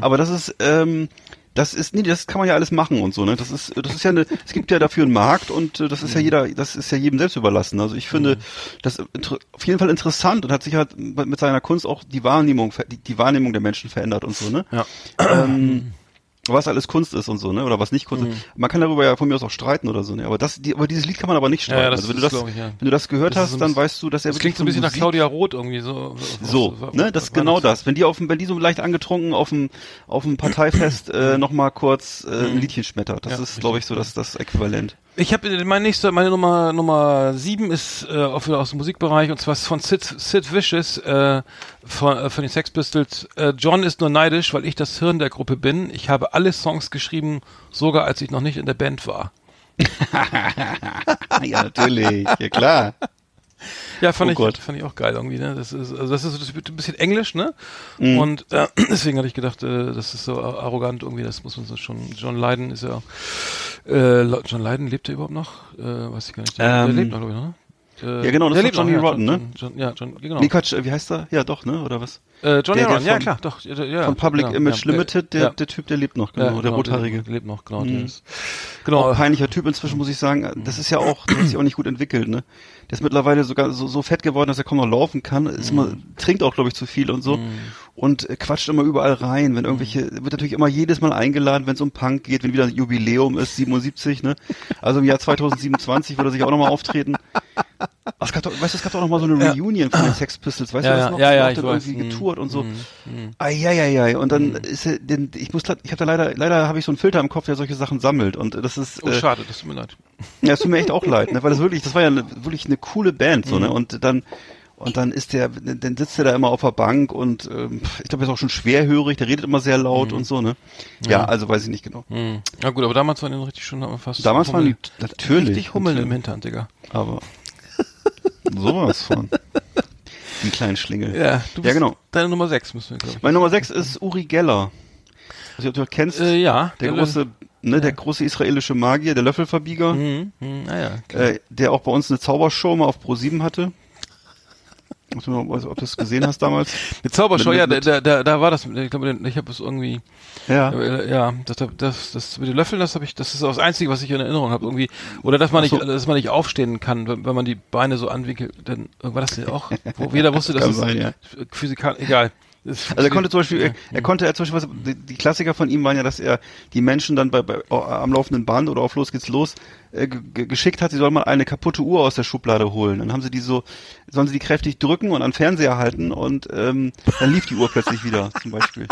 Aber das ist, ähm, das ist, nee, das kann man ja alles machen und so, ne? Das ist, das ist ja eine, es gibt ja dafür einen Markt und äh, das ist ja jeder, das ist ja jedem selbst überlassen. Also ich finde das inter- auf jeden Fall interessant und hat sich halt mit seiner Kunst auch die Wahrnehmung, die, die Wahrnehmung der Menschen verändert und so, ne? ja. ähm, was alles Kunst ist und so, ne? Oder was nicht Kunst ist. Man kann darüber ja von mir aus auch streiten oder so, ne? Aber das, die, aber dieses Lied kann man aber nicht streiten. Ja, also wenn du das, ich, ja. wenn du das gehört Das hast, so dann weißt du, dass er Das klingt so ein bisschen nach von Claudia Roth irgendwie, so. so, ne, das ist genau das. Wenn die auf dem, wenn die so leicht angetrunken auf dem, auf dem Parteifest äh, noch mal kurz äh, ein Liedchen schmettert. Das Ja, ist, glaube ich, so das, das Äquivalent. Ich habe mein nächster, meine Nummer Nummer sieben ist äh, auch wieder aus dem Musikbereich und zwar von Sid, Sid Vicious äh, von, äh, von den Sex Pistols. Äh, John ist nur neidisch, weil ich das Hirn der Gruppe bin. Ich habe alle Songs geschrieben, sogar als ich noch nicht in der Band war. ja, natürlich, ja klar. Ja, fand Oh ich Gott. fand ich auch geil irgendwie. Ne, das ist also das ist das wird ein bisschen Englisch, ne? Mhm. Und äh, deswegen hatte ich gedacht, äh, das ist so arrogant irgendwie. Das muss man so schon. John Lydon ist ja. Äh, John Lydon lebt er überhaupt noch? Äh, weiß ich gar nicht. Der, der Ähm, lebt noch, glaube ich, ne? Äh, ja, genau, das der ist Johnny Rotten, ne? John, John, ja, John, genau. Nee, Quatsch, äh, wie heißt er? Ja, doch, ne, oder was? Äh, Johnny Der- der Rotten, ja klar, doch. Ja, ja, Von Public genau, Image ja, der- Limited, der, ja, der Typ, der lebt noch, genau, ja, der genau, Rothaarige. Der lebt noch, genau. Der Mhm. genau. Auch peinlicher Typ inzwischen, muss ich sagen. Das ist ja auch, der hat sich auch nicht gut entwickelt, ne? Der ist mittlerweile sogar so, so fett geworden, dass er kaum noch laufen kann. Ist immer, trinkt auch, glaube ich, zu viel und so. Und äh, quatscht immer überall rein. Wenn irgendwelche, wird natürlich immer jedes Mal eingeladen, wenn es um Punk geht, wenn wieder ein Jubiläum ist, 77, ne? Also im Jahr 2027 wird er sich auch nochmal auftreten. Ach, Es gab doch, weißt du, es gab doch noch mal so eine Reunion von den Sex Pistols, weißt Ja, du das ja, noch? ja, ja, ich dann irgendwie Mhm. getourt und so. Mhm. Mhm. Eieiei. Und dann ist er, denn, ich muss, ich habe da leider, leider habe ich so einen Filter im Kopf, der solche Sachen sammelt. Und das ist, Oh, äh, schade, das tut mir leid. ja, es tut mir echt auch leid, ne? weil das wirklich, das war ja wirklich eine coole Band, so, ne? Mhm. Und dann, und dann ist der, dann sitzt er da immer auf der Bank und ähm, ich glaube, er ist auch schon schwerhörig, der redet immer sehr laut und so, ne? Ja, also weiß ich nicht genau. Mhm. Ja gut, aber damals waren die noch richtig schon fast. Damals waren die natürlich. Richtig Hummeln im. Hintern, Digga. Aber sowas von. Die kleinen Schlingel. Ja, du Ja, genau. Deine Nummer 6 müssen wir, glaube ich. Meine Nummer 6 ist Uri Geller. Also, ob du kennst, Äh, ja. der große, ne, der große israelische Magier, der Löffelverbieger, Mhm. Mhm. Ah, ja. äh, der auch bei uns eine Zaubershow mal auf Pro 7 hatte. Mal- Ob du das gesehen hast damals? Mit- ja, mit- da, da, da war das, ich glaube, ich habe es irgendwie, Ja. äh, ja, das, das, das mit den Löffeln, das habe ich, das ist das Einzige, was ich in Erinnerung habe, irgendwie, oder dass man so. nicht, dass man nicht aufstehen kann, wenn, wenn man die Beine so anwinkelt, dann, war das denn auch, wo jeder wusste, dass es sein, ja. physikal, egal. Das Also er konnte zum Beispiel, ja. er, er konnte er zum Beispiel, die, die Klassiker von ihm waren ja, dass er die Menschen dann bei, bei am laufenden Band oder auf Los geht's los äh, ge- ge- geschickt hat, sie sollen mal eine kaputte Uhr aus der Schublade holen. Dann haben sie die so, sollen sie die kräftig drücken und an Fernseher halten und ähm, dann lief die Uhr plötzlich wieder, zum Beispiel.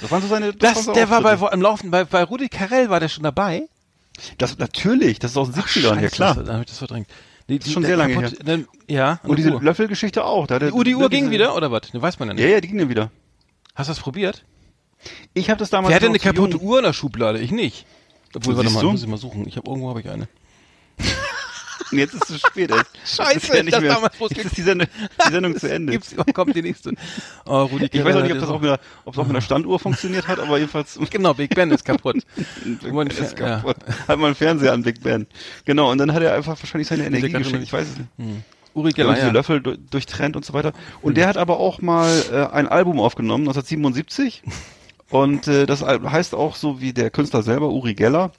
Das waren so seine. Das, waren so der war bei, am Laufen, bei, bei Rudi Carell war der schon dabei? Das natürlich, das ist aus den 70ern, ja Scheiße, klar. Das, dann hab ich das verdrängt. Die, die, schon sehr lange kaputt- Dann, ja, Und diese Uhr. Löffelgeschichte auch. Da Die Uhr, die Uhr ging wieder, oder was? Ne, weiß man ja nicht. Ja, ja, die ging dann wieder. Hast du das probiert? Ich habe das damals. Wer hat denn noch eine kaputte Uhr in der Schublade? Ich nicht. Obwohl, warte mal, muss ich mal suchen. Ich habe irgendwo habe ich eine. Und jetzt ist es zu spät. Scheiße, ist ja das damals, jetzt ist die Sendung, die Sendung zu Ende. Gibt's, kommt die nächste. Oh, Rudi Ich weiß auch nicht, ob das auch mit einer, ob es auch mit einer Standuhr funktioniert hat, aber jedenfalls Genau, Big Ben ist kaputt. Big Ben ist Fer- ja. kaputt. Hat mal einen Fernseher an Big Ben. Genau, und dann hat er einfach wahrscheinlich seine Energie noch Ich weiß es nicht. Uri Genau, Geller, diese ja. Löffel du- durchtrennt und so weiter. Und der hat aber auch mal äh, ein Album aufgenommen, 1977. Und äh, das heißt auch so wie der Künstler selber, Uri Geller.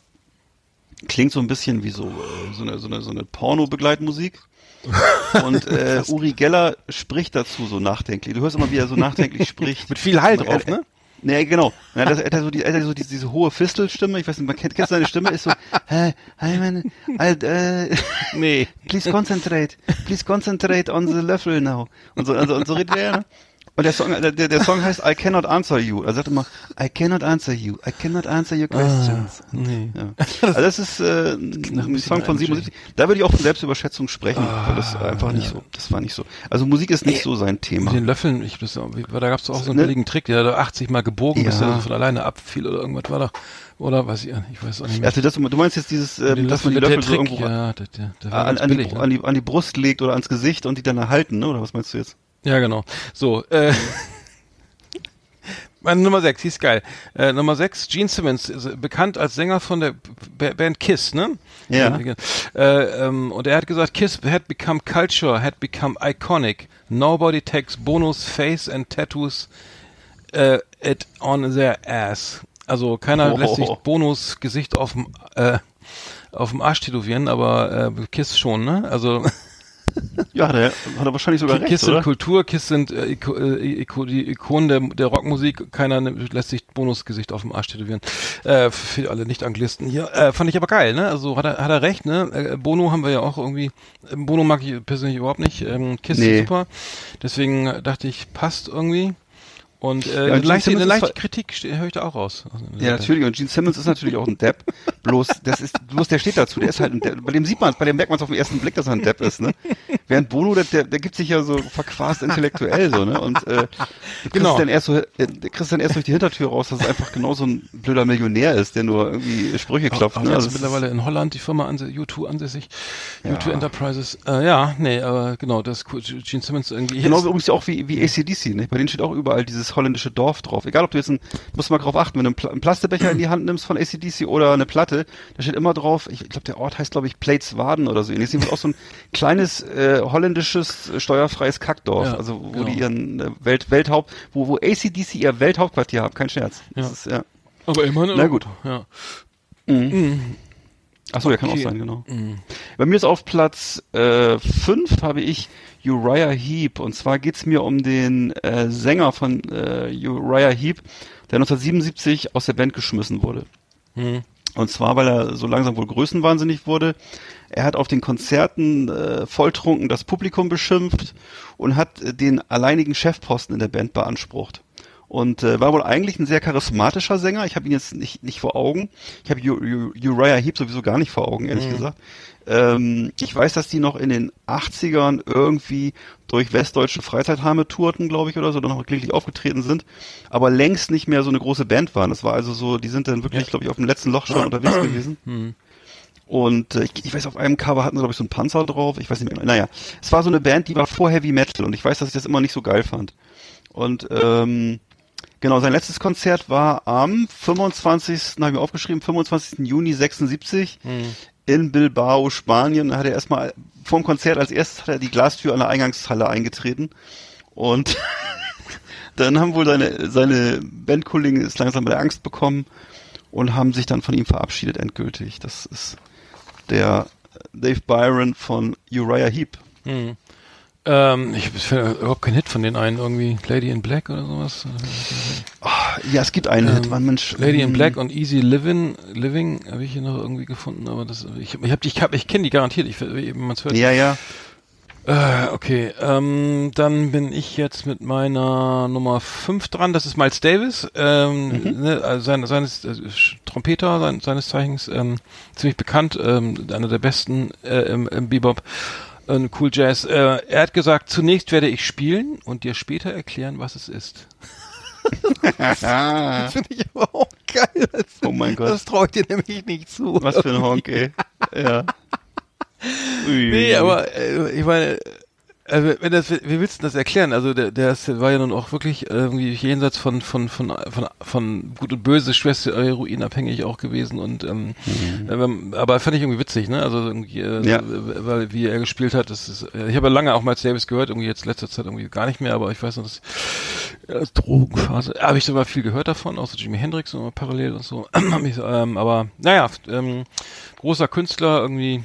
Klingt so ein bisschen wie so, äh, so eine, so eine, so eine Porno-Begleitmusik. Und äh, Uri Geller spricht dazu so nachdenklich. Du hörst immer, wie er so nachdenklich spricht. Mit viel Hall drauf, ne? Nee, genau. Ja, das, er hat so, die, er hat so diese, diese hohe Fistelstimme. Ich weiß nicht, man kennt, kennt seine Stimme, ist so, äh, hey, man, I, äh, Nee. please concentrate, please concentrate on the Löffel now. Und so, also, und so redet er, ne? Und der Song, der, der Song heißt I cannot answer you. Er sagt immer, I cannot answer you, I cannot answer your questions. Ah, nee. Ja. Also das ist äh, ein Song von 77. Da würde ich auch von Selbstüberschätzung sprechen, weil das einfach nicht so, das war nicht so. Also Musik ist nicht so sein Thema. Mit den Löffeln, ich, das, da gab es auch so einen Ne? billigen Trick, der da 80 Mal gebogen, bis Ja. er von alleine abfiel oder irgendwas war doch. Oder weiß ich, ich weiß auch nicht mehr. Also das, du meinst jetzt dieses, äh, dass man die Löffel so irgendwo ja, der, die, ne? an, die, an die Brust legt oder ans Gesicht und die dann erhalten, ne? Oder was meinst du jetzt? Ja, genau. So, äh, meine Nummer 6, die ist geil. Äh, Nummer 6, Gene Simmons, äh, bekannt als Sänger von der B Band Kiss, ne? Ja. Äh, ähm, und er hat gesagt, Kiss had become culture, had become iconic. Nobody takes bonus face and tattoos äh, it on their ass. Also keiner Oh. lässt sich Bonus Gesicht auf dem äh, auf dem Arsch tätowieren, aber äh, Kiss schon, ne? Also Ja, hat er, hat er wahrscheinlich sogar recht, Kiss sind oder? Kultur, Kiss sind äh, Iko, äh, Iko, die Ikonen der, der Rockmusik. Keiner nimmt- lässt sich Bonusgesicht auf dem Arsch tätowieren. Äh, für alle Nicht-Anglisten hier. Äh, fand ich aber geil, ne? Also hat er, hat er recht, ne? Äh, Bono haben wir ja auch irgendwie. Bono mag ich persönlich überhaupt nicht. Ähm, Kiss Nee. ist super. Deswegen dachte ich, passt irgendwie. Und äh, Ja, eine, Gene leichte, eine leichte Kritik höre ich da auch raus. Ja, natürlich. Und Gene Simmons ist natürlich auch ein Depp. Bloß, das ist, bloß der steht dazu. Der ist halt ein Depp. Bei dem sieht man bei dem merkt man es auf den ersten Blick, dass er ein Depp ist, ne? Während Bono, der, der, der gibt sich ja so verquast intellektuell, so, ne? Und, äh, Genau. dann erst so, äh, kriegst dann erst durch die Hintertür raus, dass es einfach genauso ein blöder Millionär ist, der nur irgendwie Sprüche klopft, Auch ne? jetzt Also mittlerweile in Holland die Firma anse U2 ansässig. Ja. U2 Enterprises. Äh, ja, nee, aber genau, das. Gene Simmons irgendwie. Genauso übrigens auch wie, wie ACDC, ne? Bei denen steht auch überall dieses holländische Dorf drauf. Egal, ob du jetzt ein, musst mal drauf achten, wenn du einen, Pla einen Plastebecher in die Hand nimmst von ACDC oder eine Platte, da steht immer drauf, ich, glaube, der Ort heißt, glaube ich, Plateswaden oder so. Jetzt ist auch so ein kleines äh, holländisches äh, steuerfreies Kackdorf, Ja, also wo genau. die ihren äh, Welt, Welthaupt, wo, wo ACDC ihr Welthauptquartier haben, kein Scherz. Ja. ist, ja. aber immerhin. in Na gut. Ja. Ach so, ja, kann Okay. auch sein, genau. Bei mir ist auf Platz äh, fünf habe ich Uriah Heep. Und zwar geht's mir um den äh, Sänger von äh, Uriah Heep, der 1977 aus der Band geschmissen wurde. Und zwar, weil er so langsam wohl größenwahnsinnig wurde. Er hat auf den Konzerten äh, volltrunken das Publikum beschimpft und hat äh, den alleinigen Chefposten in der Band beansprucht. Und äh, war wohl eigentlich ein sehr charismatischer Sänger. Ich habe ihn jetzt nicht, nicht vor Augen. Ich habe Uriah Heep sowieso gar nicht vor Augen, ehrlich gesagt. Ähm, ich weiß, dass die noch in den 80ern irgendwie durch westdeutsche Freizeitheime tourten, glaube ich, oder so, dann noch glücklich aufgetreten sind, aber längst nicht mehr so eine große Band waren. Das war also so, die sind dann wirklich, glaube ich, auf dem letzten Loch schon unterwegs gewesen. Und äh, ich, ich weiß, auf einem Cover hatten sie, glaube ich, so einen Panzer drauf. Ich weiß nicht mehr. Naja, es war so eine Band, die war vor Heavy Metal und ich weiß, dass ich das immer nicht so geil fand. Und ähm, genau, sein letztes Konzert war am 25. habe ich mir aufgeschrieben, 25. Juni 76 in Bilbao, Spanien. Da hat er erstmal vor dem Konzert als erstes hat er die Glastür an der Eingangshalle eingetreten und dann haben wohl seine, seine Bandkollegen ist langsam mit der Angst bekommen und haben sich dann von ihm verabschiedet endgültig. Das ist der Dave Byron von Uriah Heep. Ähm, ich finde überhaupt kein Hit von den einen irgendwie. Lady in Black oder sowas. Ja, es gibt einen Hit, Mann, Mensch. Ähm, Lady in hm, Black und Easy Living, Living habe ich hier noch irgendwie gefunden, aber das ich ich hab, ich, hab, ich kenne die garantiert, ich eben man hört. Ja, ja. Äh, okay, ähm, dann bin ich jetzt mit meiner Nummer 5 dran, das ist Miles Davis, ähm, Mhm. ne, also sein, seines äh, Trompeter sein, seines Zeichens, ähm, ziemlich bekannt, ähm, einer der besten äh, im, im Bebop, äh, Cool Jazz. Äh, er hat gesagt, zunächst werde ich spielen und dir später erklären, was es ist. das finde ich aber auch geil. Das, Oh mein Gott. Das traue ich dir nämlich nicht zu. Was für ein Honk, ey. Ja. Ui. Nee, aber äh, ich meine, also wenn das, wie willst du das erklären? Also der, der ist, war ja nun auch wirklich irgendwie jenseits von von von von, von Gut und Böse, Schwester heroinabhängig auch gewesen und ähm, ähm, aber fand ich irgendwie witzig, ne? Also irgendwie, äh, Ja. weil wie er gespielt hat, das ist, äh, ich habe ja lange auch Miles Davis gehört, irgendwie jetzt letzter Zeit irgendwie gar nicht mehr, aber ich weiß noch, dass äh, Drogenphase, habe ich sogar viel gehört davon, auch so Jimi Hendrix und parallel und so. Ähm, aber naja, ähm, großer Künstler irgendwie.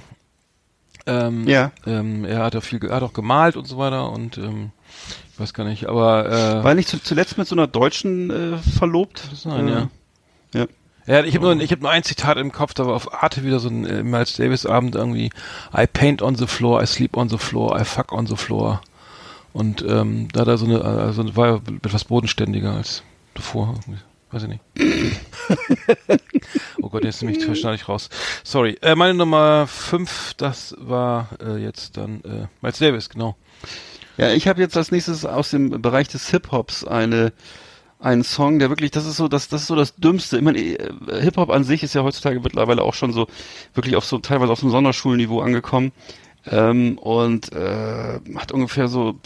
Ähm, Ja. ähm, er hat auch viel, er hat auch gemalt und so weiter und ähm, ich weiß gar nicht, aber äh, War nicht zu, zuletzt mit so einer Deutschen äh, verlobt? sein, Äh, ja. Ja. Ja, ich habe nur, ich hab nur ein Zitat im Kopf, da war auf Arte wieder so ein äh, Miles Davis Abend irgendwie I paint on the floor, I sleep on the floor, I fuck on the floor. Und ähm, da er so eine, also war er etwas bodenständiger als davor. irgendwie. Weiß ich nicht. oh Gott, jetzt nehme ich verschneide ich raus. Sorry. Äh, meine Nummer 5, das war äh, jetzt dann äh, Miles Davis, genau. Ja, ich habe jetzt als nächstes aus dem Bereich des Hip-Hops eine einen Song, der wirklich, das ist so, das, das ist so das Dümmste. Ich meine, äh, Hip-Hop an sich ist ja heutzutage mittlerweile auch schon so wirklich auf so teilweise auf so einem Sonderschulniveau angekommen. Ähm, und äh, hat ungefähr so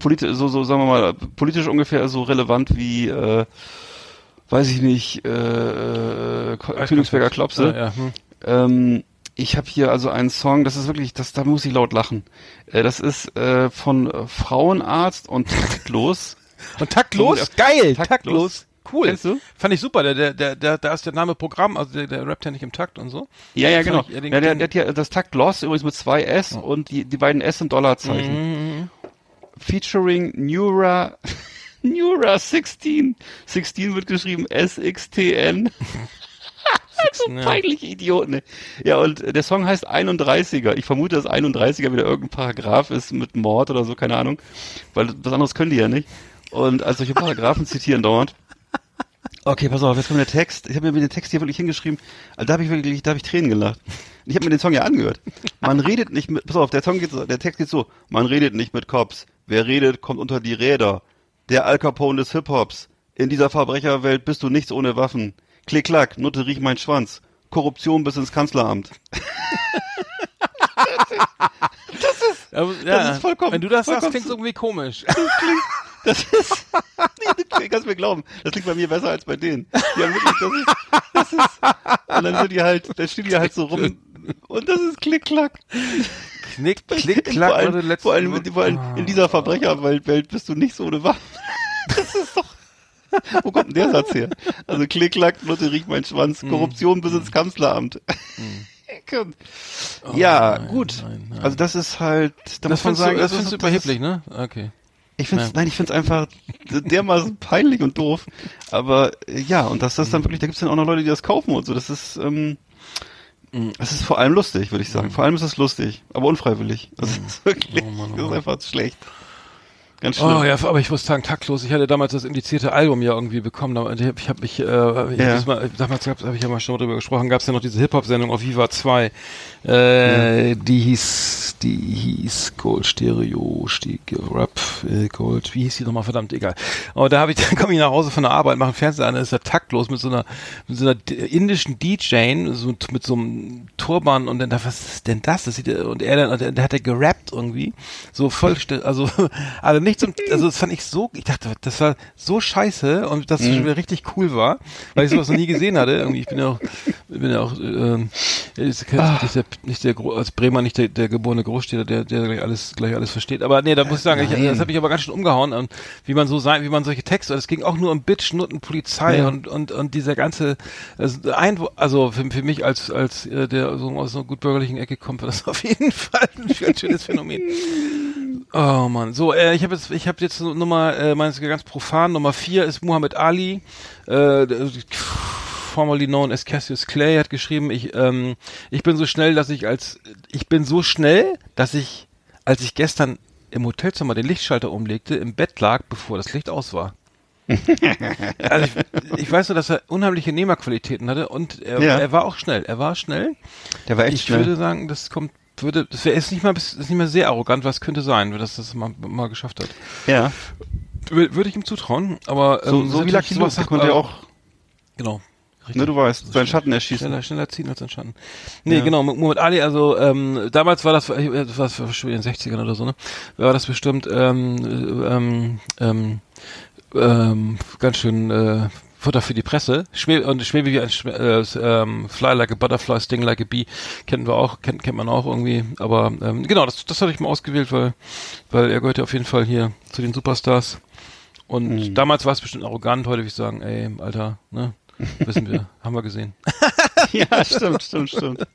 politisch, so, so sagen wir mal, politisch ungefähr so relevant wie äh, weiß ich nicht, äh, äh, Königsberger Klopse. Ja, ja, hm. Ähm, ich habe hier also einen Song, das ist wirklich, das, da muss ich laut lachen. Äh, das ist äh, von äh, Frauenarzt und taktlos. Und taktlos? Geil, taktlos. Cool. Kennst du? Fand ich super. Der, der, der, der, da ist der Name Programm, also der, der rappt ja nicht im Takt und so. Ja, ja, genau. ich, ja, den- ja, der, der hat ja das taktlos übrigens mit zwei S und die, die beiden S sind Dollarzeichen. Mhm. Featuring Neura, Neura 16. 16 wird geschrieben S-X-T-N. so ja. peinliche Idioten. ne? Ja, und der Song heißt 31er. Ich vermute, dass 31er wieder irgendein Paragraph ist mit Mord oder so, keine Ahnung. Weil was anderes können die ja nicht. Und als solche Paragraphen zitieren dauernd. Okay, pass auf, jetzt kommt der Text. Ich habe mir den Text hier wirklich hingeschrieben. Also da habe ich wirklich, da habe ich Tränen gelacht. Ich habe mir den Song ja angehört. Man redet nicht mit, pass auf, der Song geht so, der Text geht so. Man redet nicht mit Cops. Wer redet, kommt unter die Räder. Der Al Capone des Hip-Hops. In dieser Verbrecherwelt bist du nichts ohne Waffen. Klick, klack, Nutte riech mein Schwanz. Korruption bis ins Kanzleramt. Aber, ja, ist vollkommen- Wenn du das sagst, klingt irgendwie komisch. Das ist, nee, du kannst mir glauben, das klingt bei mir besser als bei denen. Die haben wirklich, das ist, das ist, und dann sind die halt, dann stehen die halt so rum, und das ist klick, klack. Knick, klick, vor klack, allem, oder letzte vor allem, vor allem in dieser Verbrecherwelt Welt bist du nicht so ohne Waffen. Das ist doch, wo kommt denn der Satz her? Also klick, klack, Nutte riecht mein Schwanz, Hm. Korruption bis ins Kanzleramt. ja, gut. Oh nein, nein. Also das ist halt, da Das muss man sagen, du, das also findest du das ist- überheblich, ne? Okay. Ich find's, Ja. nein, ich find's einfach dermaßen peinlich und doof. Aber äh, ja, und dass das dann wirklich, da gibt's dann auch noch Leute, die das kaufen und so. Das ist, ähm, das ist vor allem lustig, würde ich sagen. Vor allem ist es lustig, aber unfreiwillig. Das ist wirklich, Oh Mann, oh das ist Mann. einfach schlecht. Ganz schlimm. Oh ja, aber ich muss sagen, taktlos. Ich hatte damals das indizierte Album ja irgendwie bekommen. Ich habe ich hab mich, äh, ich Ja. das mal, damals habe ich ja mal schon drüber gesprochen, gab es ja noch diese Hip-Hop-Sendung auf Viva 2. Äh, Die hieß, die hieß Gold Stereo, Stieg, Rap, äh, Gold, wie hieß die nochmal, verdammt, egal. Aber da habe ich, dann komme ich nach Hause von der Arbeit, mache einen Fernseher an, dann ist er taktlos mit so einer, mit so einer indischen DJ, so, mit so einem Turban und dann, da, was ist denn das? das sieht, und er dann, und der, der hat er gerappt irgendwie, so voll, also, also nicht zum, also das fand ich so, ich dachte, das war so scheiße und das schon wieder richtig cool war, weil ich sowas noch nie gesehen hatte. Irgendwie, ich bin ja auch, bin ja auch, ähm, ist, nicht der, nicht der, als Bremer nicht der, der geborene Großstädter, der, der gleich alles, gleich alles versteht. Aber nee, da muss ich sagen, ich, das hat mich aber ganz schön umgehauen und wie man so sein, wie man solche Texte, es ging auch nur um Bitch, Nutten, Polizei Ja. und, und, und dieser ganze, also, ein, also für, für mich als, als, äh, der so aus einer gut bürgerlichen Ecke kommt, war das auf jeden Fall ein, ein schönes Phänomen. Oh man, so, äh, ich habe jetzt, ich habe jetzt Nummer, äh, meines ganz profan, Nummer vier ist Muhammad Ali, äh, der- formerly known as Cassius Clay, hat geschrieben, ich, ähm, ich bin so schnell, dass ich als, ich bin so schnell, dass ich, als ich gestern im Hotelzimmer den Lichtschalter umlegte, im Bett lag, bevor das Licht aus war. also ich, ich weiß nur, dass er unheimliche Nehmerqualitäten hatte und er, Ja. er war auch schnell. Er war schnell. Der war echt Ich schnell. würde sagen, das kommt, würde, das wäre ist nicht mal, ist nicht mal sehr arrogant, was könnte sein, dass das mal, mal geschafft hat. ja, Wür- Würde ich ihm zutrauen, aber so, ähm, so wie natürlich Lucky sowas Luke, sagt konnte ja man- auch, Genau. Ne, du weißt, seinen Schatten erschießen. Schneller, schneller ziehen als ein Schatten. Nee, genau, Muhammad Ali, also ähm, damals war das, äh, das war schon in den 60ern oder so, ne? War das bestimmt ähm, ähm, ähm, ähm, ganz schön äh, Futter für die Presse. Schwebe, und Schwebe wie ein äh, ähm, Fly like a Butterfly, Sting like a Bee, kennen wir auch, kennt, kennt man auch irgendwie. Aber ähm, genau, das, das hatte ich mal ausgewählt, weil, weil er gehört ja auf jeden Fall hier zu den Superstars. Und Mhm. damals war es bestimmt arrogant, heute würde ich sagen, ey, Alter, ne? Wissen wir, haben wir gesehen. ja, stimmt, stimmt, stimmt.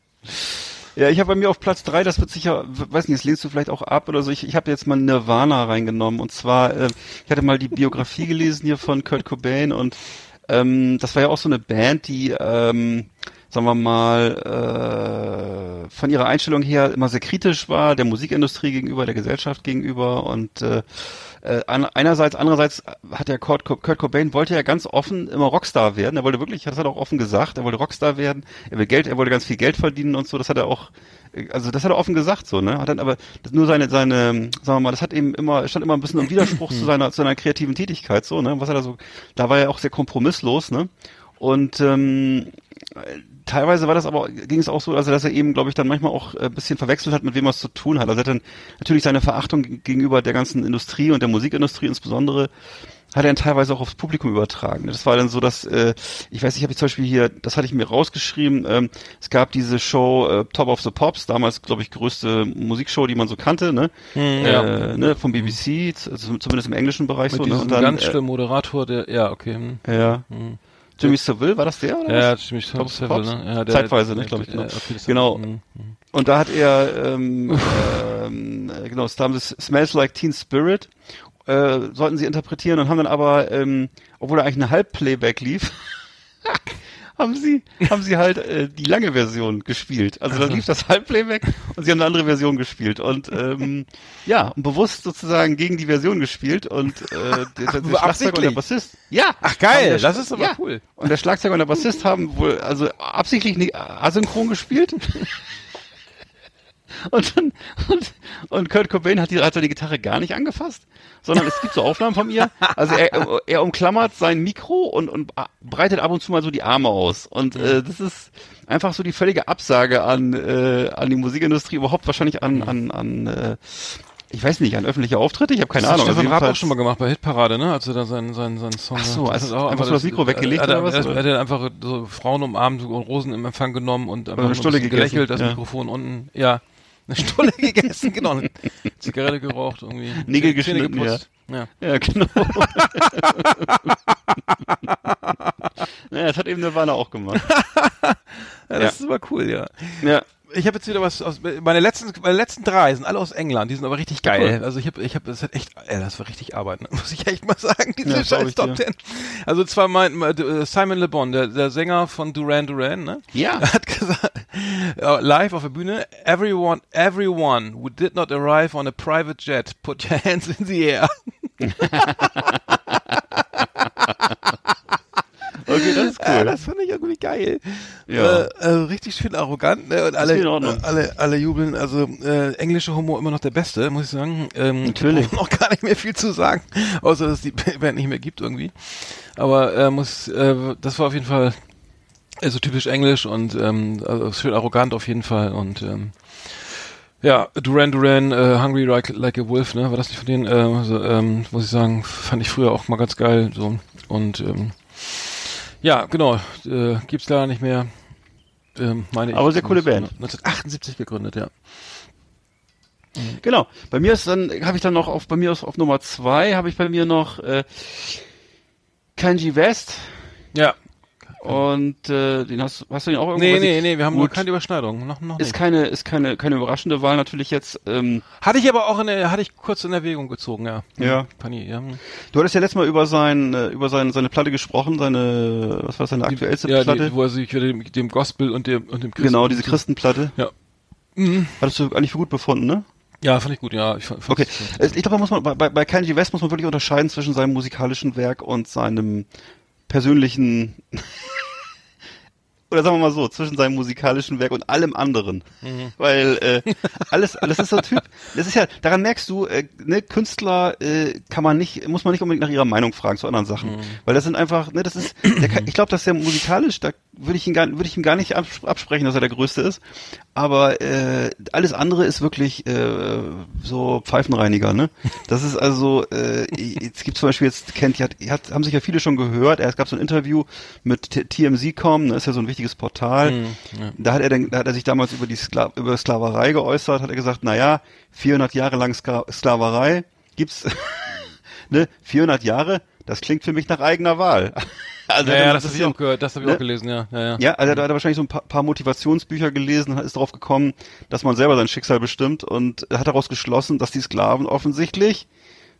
Ja, ich habe bei mir auf Platz drei, das wird sicher, weiß nicht, das lehnst du vielleicht auch ab oder so. Ich, ich habe jetzt mal Nirvana reingenommen und zwar, äh, ich hatte mal die Biografie gelesen hier von Kurt Cobain und ähm, das war ja auch so eine Band, die, ähm, sagen wir mal, äh, von ihrer Einstellung her immer sehr kritisch war, der Musikindustrie gegenüber, der Gesellschaft gegenüber und äh, äh, einerseits, andererseits hat der Kurt, Kurt Cobain wollte ja ganz offen immer Rockstar werden. Er wollte wirklich, das hat er auch offen gesagt, er wollte Rockstar werden. Er will Geld, er wollte ganz viel Geld verdienen und so. Das hat er auch, äh, also das hat er offen gesagt so, ne? Hat dann aber das nur seine, seine, sagen wir mal, das hat eben immer, stand immer ein bisschen im Widerspruch zu seiner, zu seiner kreativen Tätigkeit so, ne? Was hat er so, da war er auch sehr kompromisslos, ne? Und ähm, teilweise war das aber, ging es auch so, also dass er eben, glaube ich, dann manchmal auch äh, ein bisschen verwechselt hat, mit wem er es zu tun hat. Also er hat dann natürlich seine Verachtung ge- gegenüber der ganzen Industrie und der Musikindustrie insbesondere hat er dann teilweise auch aufs Publikum übertragen. Das war dann so, dass, äh, ich weiß nicht, habe ich zum Beispiel hier, das hatte ich mir rausgeschrieben, ähm, es gab diese Show äh, Top of the Pops, damals, glaube ich, größte Musikshow, die man so kannte, ne? ja. Äh, ne vom BBC, also zumindest im englischen Bereich Mit so, ne? Und dann, ganz äh, schlimmen Moderator, der, ja, okay. Hm. ja. Jimmy Savile, war das der oder Ja, was? Seville, Pops? ne? Ja, der, Zeitweise, ne, glaube ich, genau. Genau. hm. Und da hat er, ähm, ähm, äh, genau, da haben sie Smells Like Teen Spirit, äh, sollten sie interpretieren und haben dann aber, ähm, obwohl da eigentlich eine Halbplayback lief, haben sie, haben sie halt äh, die lange Version gespielt. Also da lief das Halbplayback und sie haben eine andere Version gespielt und ähm, ja, bewusst sozusagen gegen die Version gespielt und äh, der, der Schlagzeuger und der? Bassist. Ja. Ach geil, das ist aber ja. cool. Und der Schlagzeuger und der Bassist haben wohl also absichtlich nicht asynchron gespielt. Und dann, und, und Kurt Cobain hat die, hat so die Gitarre gar nicht angefasst, sondern es gibt so Aufnahmen von ihr. Also er, er umklammert sein Mikro und, und breitet ab und zu mal so die Arme aus. Und äh, das ist einfach so die völlige Absage an, äh, an die Musikindustrie, überhaupt wahrscheinlich an, an, an äh, ich weiß nicht, an öffentliche Auftritte, ich habe keine Das hat Ahnung. Stefan Also Raab auch schon mal gemacht bei Hitparade, ne? Als er da seinen, seinen, seinen Song Ach so, das als- hat auch einfach so das Mikro weggelegt hat oder er, was, Er, oder? hat er einfach so Frauen umarmt und Rosen im Empfang genommen und einfach eine Stulle bisschen gegessen, gelächelt, das ja. Mikrofon unten, ja. Eine Stulle gegessen, genau. Eine Zigarette geraucht, irgendwie. Nägel geschnitten, geputzt. Ja. Ja, genau. naja, das hat eben Nirvana auch gemacht. ja, das ist aber cool, ja. Ja. Ich habe jetzt wieder was aus meine letzten meine letzten drei sind alle aus England, die sind aber richtig geil. Cool. Also ich habe ich habe das hat echt ey, das war richtig Arbeit, ne? muss ich echt mal sagen, diese Ja, scheiß Top. Ten. Also zwar mein, äh, Simon Le Bon, der, der Sänger von Duran Duran, ne? Ja. Hat gesagt äh, live auf der Bühne, everyone everyone who did not arrive on a private jet, put your hands in the air. Okay, das ist Ja, cool. das fand ich irgendwie geil. Ja. Äh, also richtig schön arrogant, ne? Und alle, äh, alle, alle jubeln. Also äh, englische Humor immer noch der beste, muss ich sagen. Ähm, Natürlich. braucht Noch gar nicht mehr viel zu sagen, außer dass es die Band nicht mehr gibt irgendwie. Aber äh, muss, äh, das war auf jeden Fall äh, so typisch englisch und ähm, also schön arrogant auf jeden Fall und ähm, ja, Duran Duran, äh, Hungry like, like a Wolf, ne? War das nicht von denen? Äh, also, ähm, muss ich sagen, fand ich früher auch mal ganz geil. So und ähm, ja, genau. Äh, gibt's leider nicht mehr. Ähm, meine ich. Aber sehr coole Band. 1978 gegründet, ja. Genau. Bei mir ist dann, habe ich dann noch auf, bei mir ist auf Nummer zwei, habe ich bei mir noch äh, Kanji West Ja. Und äh, den hast, hast du den auch irgendwo? Nee, nee, nee, wir haben nur Gut. keine Überschneidung. Noch, noch Ist nicht. keine, ist keine, keine überraschende Wahl natürlich jetzt. Ähm, Hatte ich aber auch in der, hatte ich kurz in Erwägung gezogen, ja. Ja. Pani, ja. du hattest ja letztes Mal über sein, äh, über sein, seine Platte gesprochen, seine, was war seine aktuellste ja, Platte? die, wo er sich wieder dem, dem Gospel und dem, und dem Christen genau, diese Christenplatte. Ja. Hattest du eigentlich für gut befunden, ne? Ja, fand ich gut, ja. Ich fand, Okay. Ich glaube, da muss man bei, bei- Kanji West muss man wirklich unterscheiden zwischen seinem musikalischen Werk und seinem persönlichen oder sagen wir mal so, zwischen seinem musikalischen Werk und allem anderen. Mhm. Weil äh, alles, alles ist so ein Typ. Das ist ja, daran merkst du, äh, ne, Künstler äh, kann man nicht, muss man nicht unbedingt nach ihrer Meinung fragen zu anderen Sachen. Mhm. Weil das sind einfach, ne, das ist, kann, ich glaube, dass der musikalisch, da würde ich ihn gar, würde ich ihm gar nicht abs- absprechen, dass er der Größte ist. Aber äh, alles andere ist wirklich äh, so Pfeifenreiniger, ne? Das ist also, äh, es gibt zum Beispiel jetzt, kennt, hat, hat, haben sich ja viele schon gehört, es gab so ein Interview mit TMZ.com, ne, ist ja so ein wichtiges Portal. Da hat er dann, da hat er sich damals über die Skla über Sklaverei geäußert, hat er gesagt, na ja, 400 Jahre lang Ska Sklaverei gibt's, ne, 400 Jahre, das klingt für mich nach eigener Wahl. Also Ja, ja, das ein habe ich auch gehört, das habe ich ne? auch gelesen, ja. Ja, ja. ja, also da hat er wahrscheinlich so ein paar, paar Motivationsbücher gelesen, ist darauf gekommen, dass man selber sein Schicksal bestimmt und hat daraus geschlossen, dass die Sklaven offensichtlich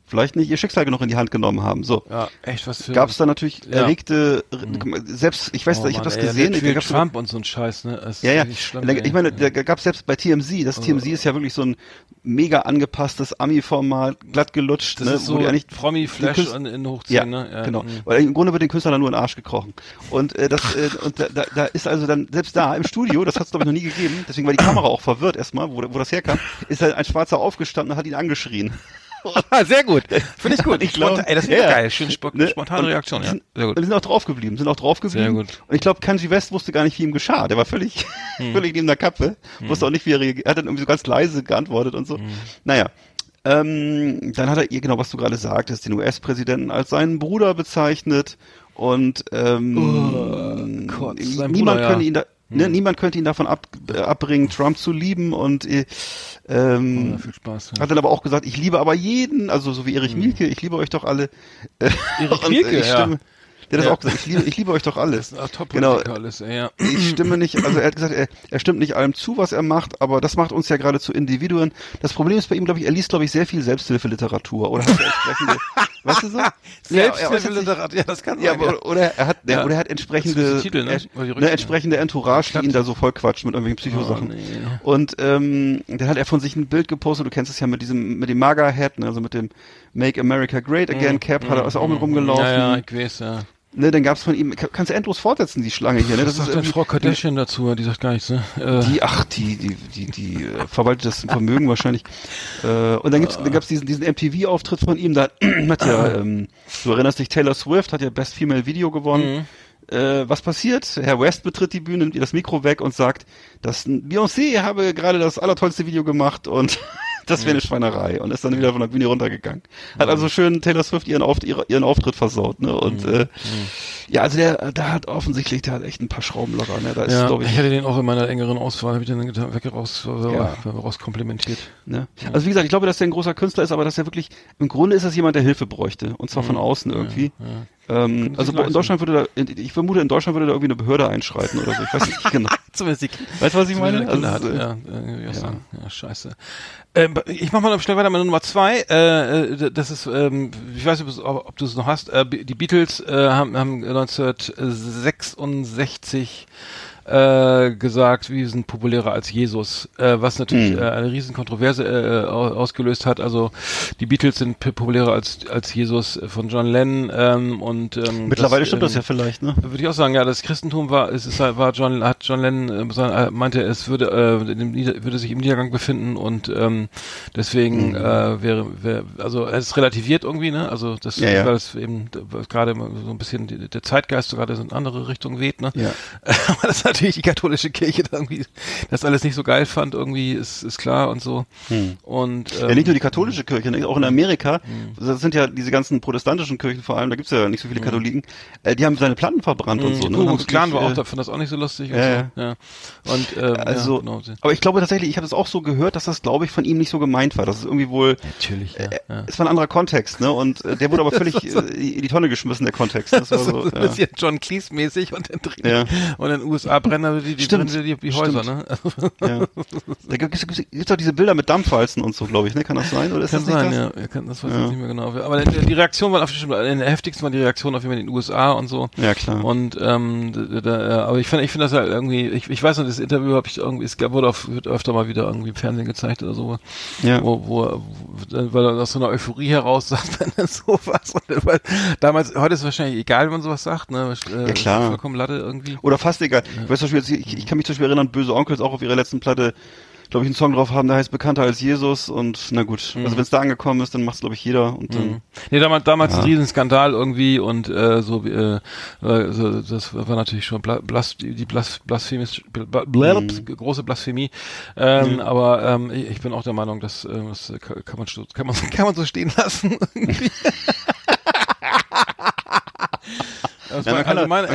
vielleicht nicht ihr Schicksal genug in die Hand genommen haben. So. Ja, echt was für. Gab es da natürlich Ja. erregte, selbst, ich weiß, Oh ich habe das ey, gesehen, der da gab's so- Trump und so ein Scheiß, ne? Das ja, ja. Schlimm, Da- ich ey. meine, da gab selbst bei TMZ, das TMZ ist ja wirklich so ein mega angepasstes Ami-Format, glatt gelutscht, das ne, ist so wo die eigentlich Promi Flash in, in ja, hochziehen, ne? Ja, genau. mhm. Weil im Grunde wird den Künstlern dann nur in den Arsch gekrochen. Und äh, das äh, und da, da, da ist also dann selbst da im Studio, das hat es glaube ich noch nie gegeben, deswegen war die Kamera auch verwirrt erstmal, wo, wo das herkam, ist halt ein Schwarzer aufgestanden und hat ihn angeschrien. Sehr gut. Finde ich gut. Ich glaub- ey, das ist Ja, geil. Schön spo Ne? spontane Reaktion, ja. sind- Sehr gut. die sind auch drauf geblieben, sind auch drauf geblieben. Sehr gut. Und ich glaube, Kanji West wusste gar nicht, wie ihm geschah. Der war völlig, Hm. völlig neben der Kappe. Wusste auch nicht, wie er reagiert. Er hat dann irgendwie so ganz leise geantwortet und so. Hm. Naja. Ähm, dann hat er ihr, genau was du gerade sagtest, den US-Präsidenten als seinen Bruder bezeichnet und ähm, Oh Gott, niemand Bruder, könnte ja. ihn da, ne, niemand könnte ihn davon ab, äh, abbringen, Trump zu lieben und äh, ähm, Ja, viel Spaß. Ja. hat dann aber auch gesagt, ich liebe aber jeden, also so wie Erich Mielke, ich liebe euch doch alle. Erich Und, äh, Mielke, ich ja. Der hat das Ja. auch gesagt, ich liebe, ich liebe euch doch alle. Das ist ein Genau. Alles, ja. Ich stimme nicht, also er hat gesagt, er, er stimmt nicht allem zu, was er macht, aber das macht uns ja gerade zu Individuen. Das Problem ist bei ihm, glaube ich, er liest, glaube ich, sehr viel Selbsthilfeliteratur oder hat entsprechende, weißt du so? Selbsthilfeliterat, ja, das kann sein, ja. aber, oder er hat, Ja. oder er hat Das entsprechende, Titel, ne? er, ne, Rückseite. entsprechende Entourage, die ihn da so voll quatscht mit irgendwelchen Psychosachen. Oh, nee. Und ähm, dann hat er von sich ein Bild gepostet, du kennst es ja mit diesem, mit dem MAGA-Hat, ne, also mit dem Make America Great Again Cap, hat er ist auch mit rumgelaufen. Mhm. Ja, ja, ich weiß, ja. Ne, dann gab's von ihm, kann- kannst du endlos fortsetzen, die Schlange hier, ne? Was sagt denn Frau Kardashian dazu? Die sagt gar nichts, ne? Äh, Die, ach, die, die, die, die äh, verwaltet das Vermögen wahrscheinlich. Äh, und dann gibt's, dann gab's diesen, diesen MTV-Auftritt von ihm, da hat ja, ähm, du erinnerst dich, Taylor Swift hat ja Best Female Video gewonnen. Äh, was passiert? Herr West betritt die Bühne, nimmt ihr das Mikro weg und sagt, dass Beyoncé habe gerade das allertollste Video gemacht und das wäre eine Schweinerei und ist dann wieder von der Bühne runtergegangen. Hat also schön Taylor Swift ihren, Auf, ihre, ihren Auftritt versaut, ne? Und äh, ja, also der, der hat offensichtlich, der hat echt ein paar Schrauben locker, ne? Da ist, ja, glaube ich ich, hatte den auch in meiner engeren Auswahl, habe ich den getan- weg raus, Ja. ja. raus komplimentiert. Ne? Also wie gesagt, ich glaube, dass er ein großer Künstler ist, aber dass er wirklich, im Grunde ist das jemand, der Hilfe bräuchte. Und zwar von außen irgendwie. Ähm, also in. Deutschland würde da, ich vermute, in Deutschland würde da irgendwie eine Behörde einschreiten oder so. Ich weiß nicht genau. Zumindest die Weißt du, was ich meine? Also, äh, ja, äh, ja, ja, scheiße. Ähm, ich mach mal schnell weiter mit Nummer zwei. Äh, das ist, ähm, ich weiß nicht, ob, ob du es noch hast. Äh, die Beatles äh, haben, haben 1966 äh, gesagt, wir sind populärer als Jesus, äh, was natürlich Hm. äh, eine riesen Kontroverse äh, au- ausgelöst hat. Also die Beatles sind populärer als als Jesus von John Lennon ähm, und ähm, Mittlerweile stimmt das ähm, ja vielleicht, ne? würde ich auch sagen, ja, das Christentum war, es ist, halt- war John, hat John Lennon äh, äh, meinte, es würde, äh, in dem Nieder würde sich im Niedergang befinden und ähm, deswegen äh, wäre, wäre, also es relativiert irgendwie, ne? Also das, Ja, ja. weil es eben gerade so ein bisschen der Zeitgeist sogar in eine Richtung weht, ne? Ja. Aber das natürlich die katholische Kirche da irgendwie das alles nicht so geil fand, irgendwie ist, ist klar und so. Und ähm, Hm. Ja, nicht nur die katholische Kirche, ne? auch in Amerika, das sind ja diese ganzen protestantischen Kirchen vor allem, da gibt's ja nicht so viele Katholiken, äh, die haben seine Platten verbrannt und so. Ne? Und Klan war auch, äh, da fand das auch nicht so lustig. Und so. ja. Und ähm, Also, ja, genau. aber ich glaube tatsächlich, ich habe das auch so gehört, dass das, glaube ich, von ihm nicht so gemeint war. Das ist irgendwie wohl, Natürlich, ja. ja. es war ein anderer Kontext, ne? Und äh, der wurde aber völlig äh, in die Tonne geschmissen, der Kontext. Das war so, so ein bisschen John Cleese-mäßig und in, Ja. und in den USA brennen die, die, Stimmt, brennen die, die Häuser, ne? Ja. Da gibt es doch diese Bilder mit Dampfwalzen und so, glaube ich, ne? Kann das sein? Oder ist Kann das nicht sein, das? ja. ja kann, das weiß ich Ja. nicht mehr genau. Aber die, die Reaktion war auf jeden Fall, in der heftigsten war die Reaktion auf jeden Fall in den USA und so. Ja, klar. Und ähm, da, da, ja, aber ich finde, ich finde das halt irgendwie, ich, ich weiß noch, das Interview habe ich irgendwie, es gab- wurde auf, wird öfter mal wieder irgendwie im Fernsehen gezeigt oder so, Ja. wo, wo, wo weil er aus so einer Euphorie heraus sagt, er sowas, und, weil damals, heute ist es wahrscheinlich egal, wenn man sowas sagt, ne? Äh, Ja, klar. Vollkommen Latte irgendwie. Oder fast egal. Du weißt jetzt, ich, ich kann mich zum Beispiel erinnern, Böse Onkels auch auf ihrer letzten Platte, glaube ich, einen Song drauf haben, der heißt Bekannter als Jesus und na gut, also wenn es da angekommen ist, dann macht es glaube ich jeder und dann, Mhm. Nee, damals, damals Ja. ein Riesenskandal irgendwie und äh, so, äh, äh, so das war natürlich schon Bla Blas die Blas Blasphemie, Bla Bla Mhm. große Blasphemie. Ähm, Aber ähm, ich, ich bin auch der Meinung, dass äh, das kann kann man so- kann man kann man so stehen lassen. irgendwie. Ja, man also, man äh,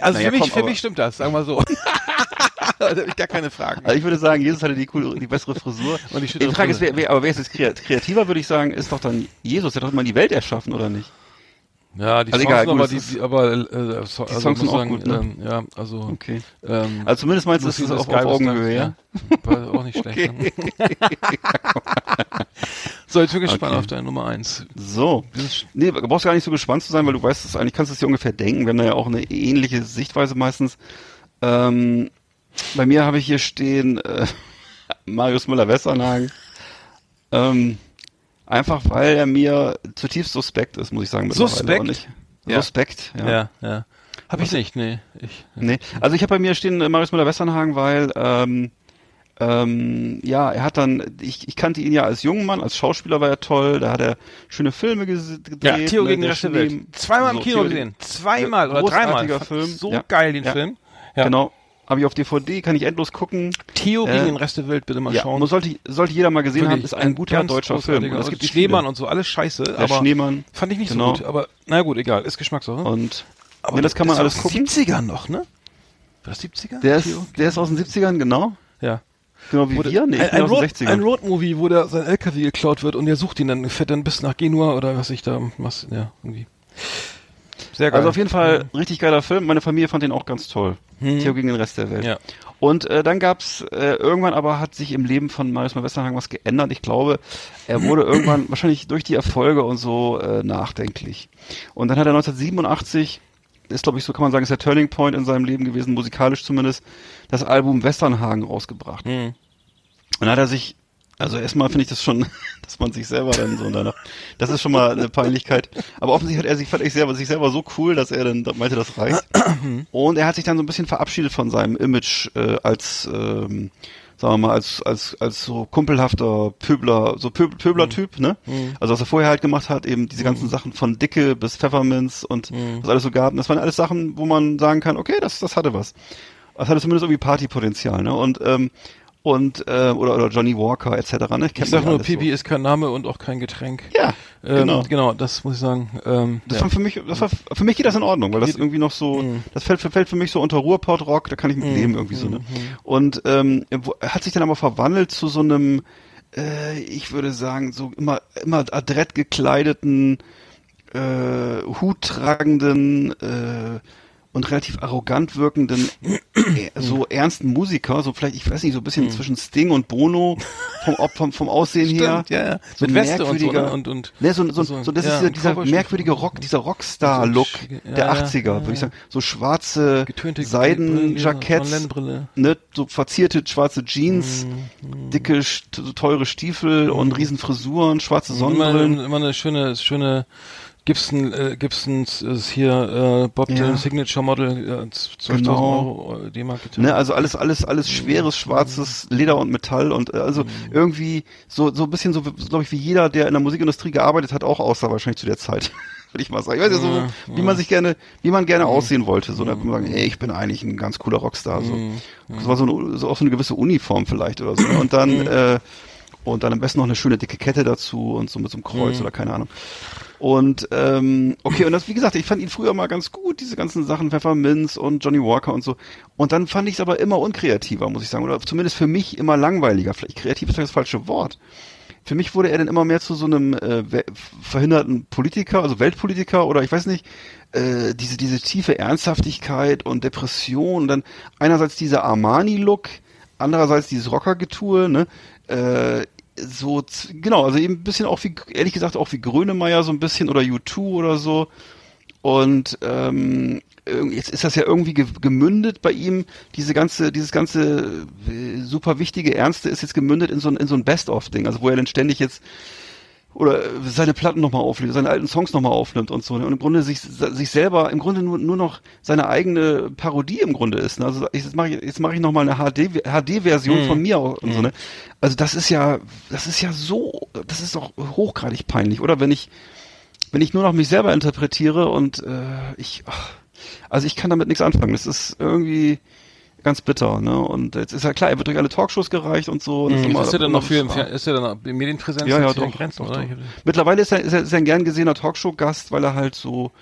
also Naja, für mich, komm, für aber- mich stimmt das, sagen wir so. da hab ich gar keine Fragen. also ich würde sagen, Jesus hatte die coole, die bessere Frisur. Und die Die Frage ist, Brille. wer, wer, aber wer ist jetzt kreat- kreativer, würde ich sagen, ist doch dann Jesus, der hat doch mal die Welt erschaffen, oder nicht? Ja, die Also Songs egal, sind aber, die, die, aber äh, so, also Songs muss sind auch sagen, gut, ne? ähm, ja, also Okay. ähm, Also zumindest meinst du, es ist the auf, Augenhöhe, ja? Auch nicht schlecht. So, jetzt bin ich gespannt Okay. auf deine Nummer eins. So. Nee, du brauchst gar nicht so gespannt zu sein, weil du weißt es eigentlich, kannst es dir ungefähr denken. Wir haben da ja auch eine ähnliche Sichtweise meistens. Ähm, bei mir habe ich hier stehen äh, Marius Müller-Westernhagen. Ähm, einfach weil er mir zutiefst suspekt ist, muss ich sagen. Suspekt? Ja. Suspekt, ja. Ja, ja. Hab ich nicht, nee. Ich, Nee. Also ich habe bei mir stehen äh, Marius Müller-Westernhagen, weil ähm, ähm, ja, er hat dann, ich, ich kannte ihn ja als jungen Mann, als Schauspieler war er toll, da hat er schöne Filme gedreht. ja, Theo ne, gegen Schnee- Welt. Zweimal im so, Kino Theo- gesehen. Zweimal oder dreimal. Film. So Ja. geil, den Ja. Film. Ja. Genau. Habe ich auf DVD, kann ich endlos gucken. Theo Äh, gegen den Rest der Welt, bitte mal ja, schauen. muss, sollte, sollte jeder mal gesehen haben, Wirklich ist ein guter ganz deutscher Film. Und es gibt Schneemann und so, alles scheiße. Der aber Schneemann. Fand ich nicht genau. so gut, aber na gut, egal, ist Geschmackssache. Und aber ja, das kann man ist alles aus gucken. den 70ern noch, ne? War das 70er? Der ist, Theo? der ist aus den 70ern, genau. Ja. Genau wie der- wir. Nee, ein, ein, aus den Road, 60ern. ein Roadmovie, wo der sein LKW geklaut wird und der sucht ihn dann, fährt dann bis nach Genua oder was ich da, was, ja, irgendwie. Sehr geil. Also auf jeden Fall richtig geiler Film. Meine Familie fand den auch ganz toll. Theo gegen den Rest der Welt. Mhm. Ja. Und äh, dann gab's äh, irgendwann aber hat sich im Leben von Marius Westerhagen was geändert. Ich glaube, er wurde irgendwann wahrscheinlich durch die Erfolge und so äh, nachdenklich. Und dann hat er 1987 ist glaube ich so kann man sagen, ist der Turning Point in seinem Leben gewesen, musikalisch zumindest, das Album Westernhagen rausgebracht. Mhm. Und dann hat er sich, also erstmal finde ich das schon, dass man sich selber dann so danach, das ist schon mal eine Peinlichkeit. Aber offensichtlich hat er sich, fand ich selber, sich selber so cool, dass er dann meinte, das reicht. Und er hat sich dann so ein bisschen verabschiedet von seinem Image äh, als, ähm, sagen wir mal, als, als, als so kumpelhafter Pöbler, so Pöb Pöbler-Typ, ne? Also was er vorher halt gemacht hat, eben diese ganzen Sachen von Dicke bis Pfefferminz und was alles so gab. Und das waren alles Sachen, wo man sagen kann, okay, das, das hatte was. Das hatte zumindest irgendwie Partypotenzial, ne? Und, ähm, und, äh, oder, oder Johnny Walker etc. Ne? Ich sag nur, Pipi so. ist kein Name und auch kein Getränk. Ja, Ähm, genau. genau, das muss ich sagen. Ähm, Das ja. war für mich, das war, für mich geht das in Ordnung, weil das irgendwie noch so, Mhm. das fällt, fällt für mich so unter Ruhrpott-Rock, da kann ich mit leben irgendwie so, ne? Und, ähm, hat sich dann aber verwandelt zu so einem, äh, ich würde sagen, so immer, immer adrett gekleideten, äh, Hut tragenden, äh, und relativ arrogant wirkenden, äh, so ernsten Musiker, so vielleicht, ich weiß nicht, so ein bisschen zwischen Sting und Bono vom, vom, vom Aussehen her. Stimmt, ja, ja. So Mit Weste und so, ne? Und, und, Ne, so, so, so, so, das ja, ist dieser, dieser merkwürdige Rock, dieser Rockstar-Look der ja, ja, 80er, ja, würde ich sagen. So schwarze Seidenjacketts, ne, so verzierte schwarze Jeans, Mhm, dicke, st- so teure Stiefel und riesen Frisuren, schwarze Immer, Sonnenbrillen. immer eine schöne, schöne Gibson, äh, Gibson ist hier äh, Bob Ja. Dylan Signature Model, äh, 12.000 Genau. Euro äh, D-Mark. Ne, also alles, alles, alles schweres, schwarzes Leder und Metall und äh, also irgendwie so, so ein bisschen so, glaube ich, wie jeder, der in der Musikindustrie gearbeitet hat, auch aussah wahrscheinlich zu der Zeit. Würde ich mal sagen. Ich weiß ja so, wie man sich gerne, wie man gerne aussehen wollte. So, da kann man sagen, ey, ich bin eigentlich ein ganz cooler Rockstar. So. Das war so, eine, so auch so eine gewisse Uniform vielleicht oder so. Und dann, äh, und dann am besten noch eine schöne dicke Kette dazu und so mit so einem Kreuz oder keine Ahnung. Und ähm, okay, und das, wie gesagt, ich fand ihn früher mal ganz gut, diese ganzen Sachen, Pfefferminz und Johnny Walker und so. Und dann fand ich es aber immer unkreativer, muss ich sagen. Oder zumindest für mich immer langweiliger. Vielleicht kreativ ist das falsche Wort. Für mich wurde er dann immer mehr zu so einem äh, verhinderten Politiker, also Weltpolitiker oder ich weiß nicht, äh, diese, diese tiefe Ernsthaftigkeit und Depression und dann einerseits dieser Armani-Look, andererseits dieses Rockergetue, ne? Äh, so, genau, also eben ein bisschen auch wie, ehrlich gesagt, auch wie Grönemeyer so ein bisschen oder U2 oder so. Und ähm, jetzt ist das ja irgendwie ge gemündet bei ihm. Diese ganze, dieses ganze äh, super wichtige Ernste ist jetzt gemündet in so ein, in so ein Best-of-Ding. Also wo er dann ständig jetzt oder seine Platten nochmal aufnimmt, seine alten Songs nochmal aufnimmt und so. Ne? Und im Grunde sich, sich selber, im Grunde nur, nur noch seine eigene Parodie im Grunde ist. Ne? Also ich, jetzt mache ich, jetzt mache ich nochmal eine HD, HD-Version von mir und so, ne? Also das ist ja, das ist ja so, das ist doch hochgradig peinlich, oder? Wenn ich, wenn ich nur noch mich selber interpretiere und äh, ich, ach, also ich kann damit nichts anfangen. Das ist irgendwie ganz bitter, ne? Und jetzt ist ja klar, er wird durch alle Talkshows gereicht und so. Und Mhm. immer- Ist er denn noch für, ist er dann in Medienpräsenz? ja, ja, doch, Grenzen, doch, doch. Mittlerweile ist er, ist er, ist er ein gern gesehener Talkshow-Gast, weil er halt so,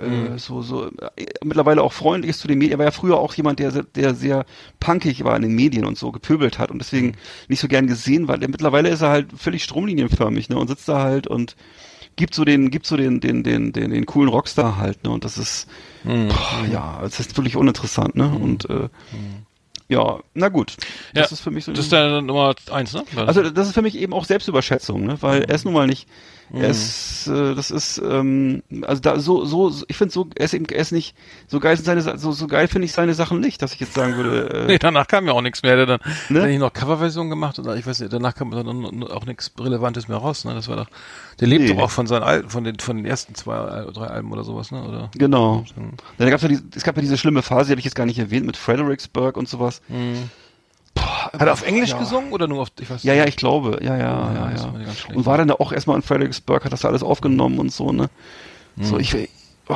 Mhm. äh, so, so, äh, mittlerweile auch freundlich ist zu den Medien. Er war ja früher auch jemand, der, der sehr punkig war in den Medien und so gepöbelt hat und deswegen Mhm. nicht so gern gesehen, weil er, mittlerweile ist er halt völlig stromlinienförmig, ne, und sitzt da halt und gibt so den, gibt so den, den, den, den, den coolen Rockstar halt, ne, und das ist, Mhm. boah, ja, es ist wirklich uninteressant, ne, und, äh, ja, na gut. Ja, Das ist für mich so Das ist dann Nummer eins, ne? also das ist für mich eben auch Selbstüberschätzung, ne? weil er ist nun mal nicht, er ist, äh, das ist, ähm, also da so, so, ich finde so, er ist eben, er ist nicht, so geil sind seine, so, so geil finde ich seine Sachen nicht, dass ich jetzt sagen würde, äh, Nee, danach kam ja auch nichts mehr. Der dann, Ne? wenn ich noch Coverversion gemacht oder ich weiß nicht, danach kam dann auch nichts Relevantes mehr raus. Ne? Das war doch, der lebt Nee. doch auch von seinen alten, von den, von den ersten zwei, Al- drei Alben oder sowas, ne? Oder? genau. Dann gab's ja die, es gab ja diese schlimme Phase, die habe ich jetzt gar nicht erwähnt, mit Fredericksburg und sowas. Hat er auf Englisch ja. gesungen oder nur auf, ich weiß Ja, ja, ich glaube, ja, ja, ja, ja. Und war dann auch erstmal in Fredericksburg, hat das alles aufgenommen und so, ne? So, ich, oh,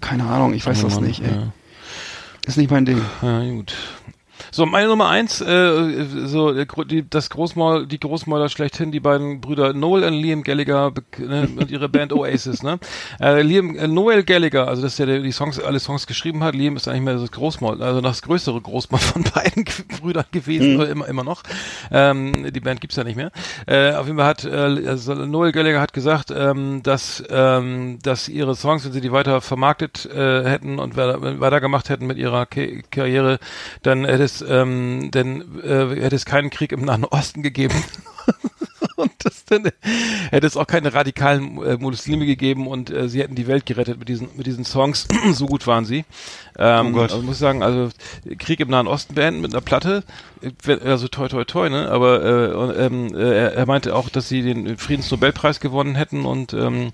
keine Ahnung, ich weiß das nicht, ey. Ist nicht mein Ding. Ja, gut. So, meine Nummer eins, äh, so die, das Großmaul, die Großmäuler schlechthin, die beiden Brüder Noel und Liam Gallagher ne, und ihre Band Oasis, ne? Äh, Liam, äh, Noel Gallagher, also das ist der, der die Songs, alle Songs geschrieben hat. Liam ist eigentlich mehr das Großmaul, also das größere Großmaul von beiden Brüdern gewesen, oder immer immer noch. Ähm, die Band gibt's ja nicht mehr. Äh, auf jeden Fall hat äh, also Noel Gallagher hat gesagt, ähm, dass ähm, dass ihre Songs, wenn sie die weiter vermarktet äh, hätten und weiter, weitergemacht hätten mit ihrer Ke Karriere, dann hätte es ähm, denn äh, hätte es keinen Krieg im Nahen Osten gegeben. und das dann hätte es auch keine radikalen äh, Muslime gegeben und äh, sie hätten die Welt gerettet mit diesen mit diesen Songs. so gut waren sie. Ähm, Oh Gott. Also muss ich sagen, also Krieg im Nahen Osten beenden mit einer Platte, also toi toi toi, ne? Aber äh, und, ähm, äh, er, meinte auch, dass sie den Friedensnobelpreis gewonnen hätten und ähm,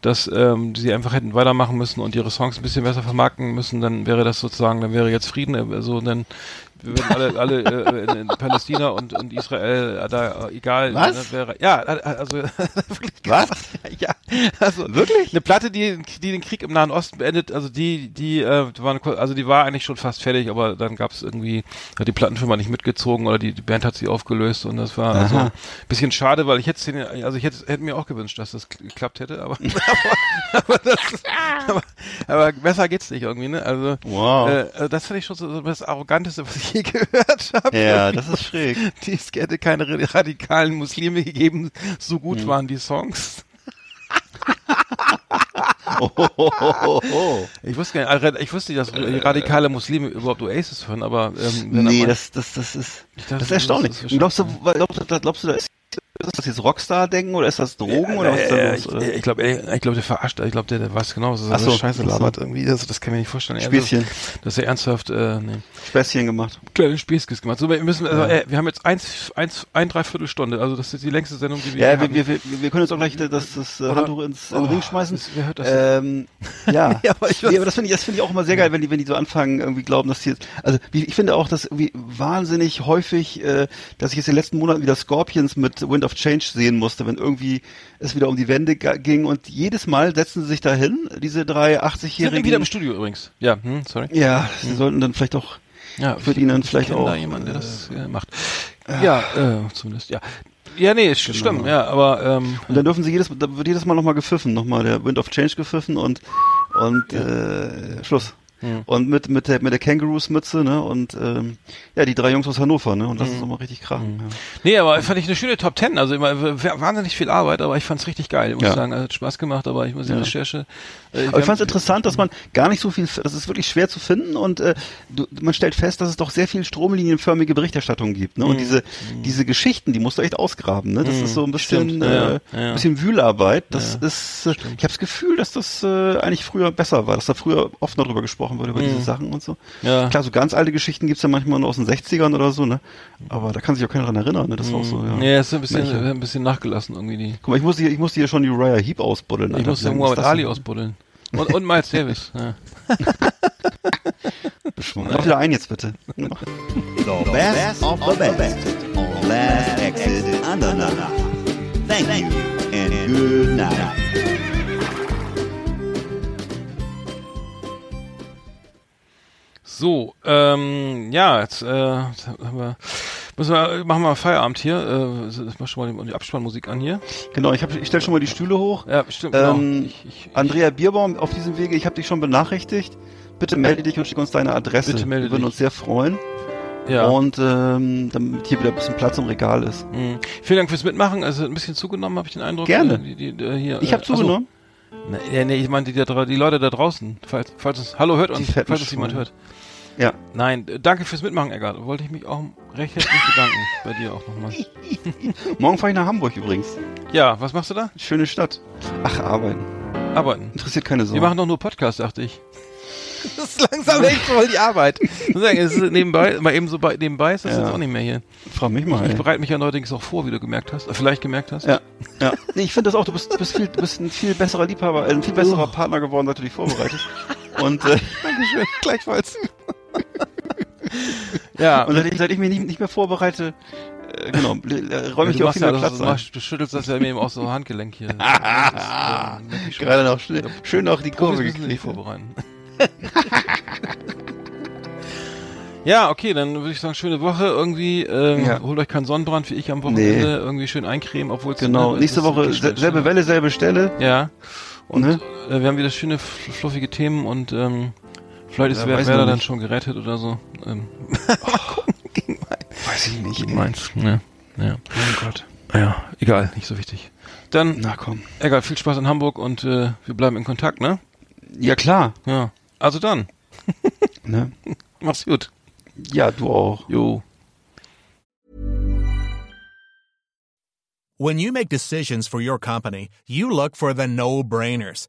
dass ähm, sie einfach hätten weitermachen müssen und ihre Songs ein bisschen besser vermarkten müssen, dann wäre das sozusagen, dann wäre jetzt Frieden, also dann würden alle, alle äh, in, in Palästina und, und Israel äh, da äh, egal Was? ne, wäre ja äh, also wirklich Was? ja also Wirklich? eine Platte die die den Krieg im Nahen Osten beendet also die die äh, waren also die war eigentlich schon fast fertig aber dann gab es irgendwie hat die Plattenfirma nicht mitgezogen oder die, die Band hat sie aufgelöst und das war also Aha. ein bisschen schade weil ich hätte den, also ich hätte, hätte mir auch gewünscht dass das geklappt hätte aber aber, aber, das, aber, aber besser geht's nicht irgendwie ne also Wow. äh, also das finde ich schon so so das arroganteste was ich je gehört habe Ja, das ist schräg. die es hätte keine radikalen Muslime gegeben, so gut Hm. waren die Songs. Oh. Ich wusste gar nicht, ich wusste nicht, dass radikale Muslime überhaupt Oasis hören, aber ähm, Nee, das, das, das ist, dachte, das ist erstaunlich. das ist glaubst du, glaubst du, glaubst du, da ist, ist das jetzt Rockstar-Denken oder ist das Drogen oder was ist da äh, los? ich oder? ich glaube, ich glaub, der verarscht, ich glaube, der, der weiß genau, dass er so Scheiße ach so. labert irgendwie. Das, das kann ich mir nicht vorstellen. Also, Späßchen. dass er ernsthaft, äh, nee. Späßchen gemacht. kleine Späßkes gemacht. So, wir müssen, also, äh, wir haben jetzt eins, eins, ein Dreiviertelstunde, also das ist die längste Sendung, die wir Ja, wir, haben. wir, wir, wir können jetzt auch gleich das, das äh, Oder- Handtuch ins, in Oh, Ring schmeißen. das- wer hört das? Ähm, ja. Ja, aber ich nee, aber das finde ich, das finde ich auch immer sehr geil, wenn die, wenn die so anfangen, irgendwie glauben, dass die jetzt, also ich finde auch, dass irgendwie wahnsinnig häufig, äh, dass ich jetzt in den letzten Monaten wieder Scorpions mit Wind of Change sehen musste, wenn irgendwie es wieder um die Wende ga- ging und jedes Mal setzen sie sich dahin, diese drei Wir sind 80-jährigen. wieder im Studio übrigens. Ja, hm, sorry. Ja, sie sollten dann vielleicht auch Ja, ich würde ihnen vielleicht kenne auch. da jemanden, der das äh, macht. Ja, äh, zumindest, ja. Ja, nee, st- stimmt, ja, aber ähm, Und dann dürfen sie jedes, da wird jedes Mal nochmal gepfiffen, nochmal der Wind of Change gepfiffen und und äh, Schluss. Und mit mit der mit der Kangaroos Mütze, ne? Und ähm, ja, die drei Jungs aus Hannover, ne? Und das ist immer richtig krachen. Ja. nee, aber fand ich eine schöne Top Ten. Also immer wahnsinnig viel Arbeit, aber ich fand's richtig geil, muss Ja. ich sagen. Also, hat Spaß gemacht, aber ich muss die Ja. Recherche. Äh, Aber ich fand es interessant, dass man gar nicht so viel, das ist wirklich schwer zu finden und äh, du, man stellt fest, dass es doch sehr viel stromlinienförmige Berichterstattung gibt. Mhm. Ne? Und diese diese Geschichten, die musst du echt ausgraben. Ne? Das ist so ein bisschen, Stimmt, äh, ja. bisschen Wühlarbeit. Das ist, äh, ich habe das Gefühl, dass das äh, eigentlich früher besser war, dass da früher oft noch drüber gesprochen gesprochen wird, über Mhm. diese Sachen und so. Ja. Klar, so ganz alte Geschichten gibt's ja manchmal nur aus den 60ern oder so, ne? Aber da kann sich auch keiner dran erinnern, ne? Das ist auch so, ja. Nee, ist ein bisschen, ein bisschen nachgelassen irgendwie die. Guck mal, ich muss hier, ich muss hier schon Uriah Heep ausbuddeln. Ich Alter. muss Wie den lange Muhammad Ali ausbuddeln. Und, und Miles Davis. Ja. Mach wieder ein jetzt bitte. The best of the best on Last Exit Andernach. Thank you and good night. So, ähm, ja, jetzt, äh, jetzt haben wir, müssen wir, machen wir mal Feierabend hier. Äh, ich mach schon mal die, die Abspannmusik an hier. Genau, ich, hab, ich stelle schon mal die Stühle hoch. Ja, stimmt, genau. Ähm, ich, ich, Andrea Bierbaum, auf diesem Wege, ich habe dich schon benachrichtigt. Bitte melde dich und schick uns deine Adresse. Bitte melde Wir würden dich. uns sehr freuen. ja. Und ähm, damit hier wieder ein bisschen Platz im Regal ist. Mhm. Vielen Dank fürs Mitmachen. Also ein bisschen zugenommen, habe ich den Eindruck. Gerne. Äh, Die, die, äh, hier, Ich äh, habe zugenommen. Achso. Nee, nee, ich meinte die, die Leute da draußen. Falls, falls es, hallo, hört uns, falls es jemand hört. Ja. Nein, äh, danke fürs Mitmachen, Eggert. Wollte ich mich auch recht herzlich bedanken. Bei dir auch nochmal. Morgen fahre ich nach Hamburg übrigens. Ja, was machst du da? Schöne Stadt. Ach, arbeiten. Arbeiten. Interessiert keine Sau. Wir machen doch nur Podcast, dachte ich. Das ist langsam echt voll die Arbeit. Ich muss sagen, es ist nebenbei, mal eben so bei, nebenbei ist das Ja. jetzt auch nicht mehr hier. Frag mich mal. Ich ey. bereite mich ja neuerdings auch vor, wie du gemerkt hast, äh, vielleicht gemerkt hast. Ja, ja. Nee, ich finde das auch. Du bist, bist viel, bist ein viel besserer Liebhaber, ein viel besserer Partner geworden, seit du dich vorbereitest. Und, äh, Dankeschön, gleichfalls. Ja, und seit, ich, seit ich mich nicht, nicht mehr vorbereite, äh, genau, äh, räume ich du, dir auch viel ja mehr Platz du, ein. du schüttelst das ja eben auch so Handgelenk hier. Das ist, schon. Gerade noch schön, schön auch die Kurve gekriegt. vorbereiten. ja, okay, dann würde ich sagen, schöne Woche irgendwie. Ähm, Ja. Holt euch keinen Sonnenbrand wie ich am Wochenende. Irgendwie schön eincremen, obwohl es Genau, nächste Woche selbe Welle, selbe Stelle. Ja. Und Ne? äh, wir haben wieder schöne, fl- fluffige Themen und ähm, vielleicht ist Ja, wer, wer dann nicht. schon gerettet oder so. Ähm, Weiß ich nicht. ey. meins. Ja. Ja. Mein Gott. ja, egal, nicht so wichtig. Dann, Na komm. egal, viel Spaß in Hamburg und äh, wir bleiben in Kontakt, ne? Ja, klar. Ja. Also dann, Ne? mach's gut. Ja, du auch. Jo. When you make decisions for your company, you look for the no brainers.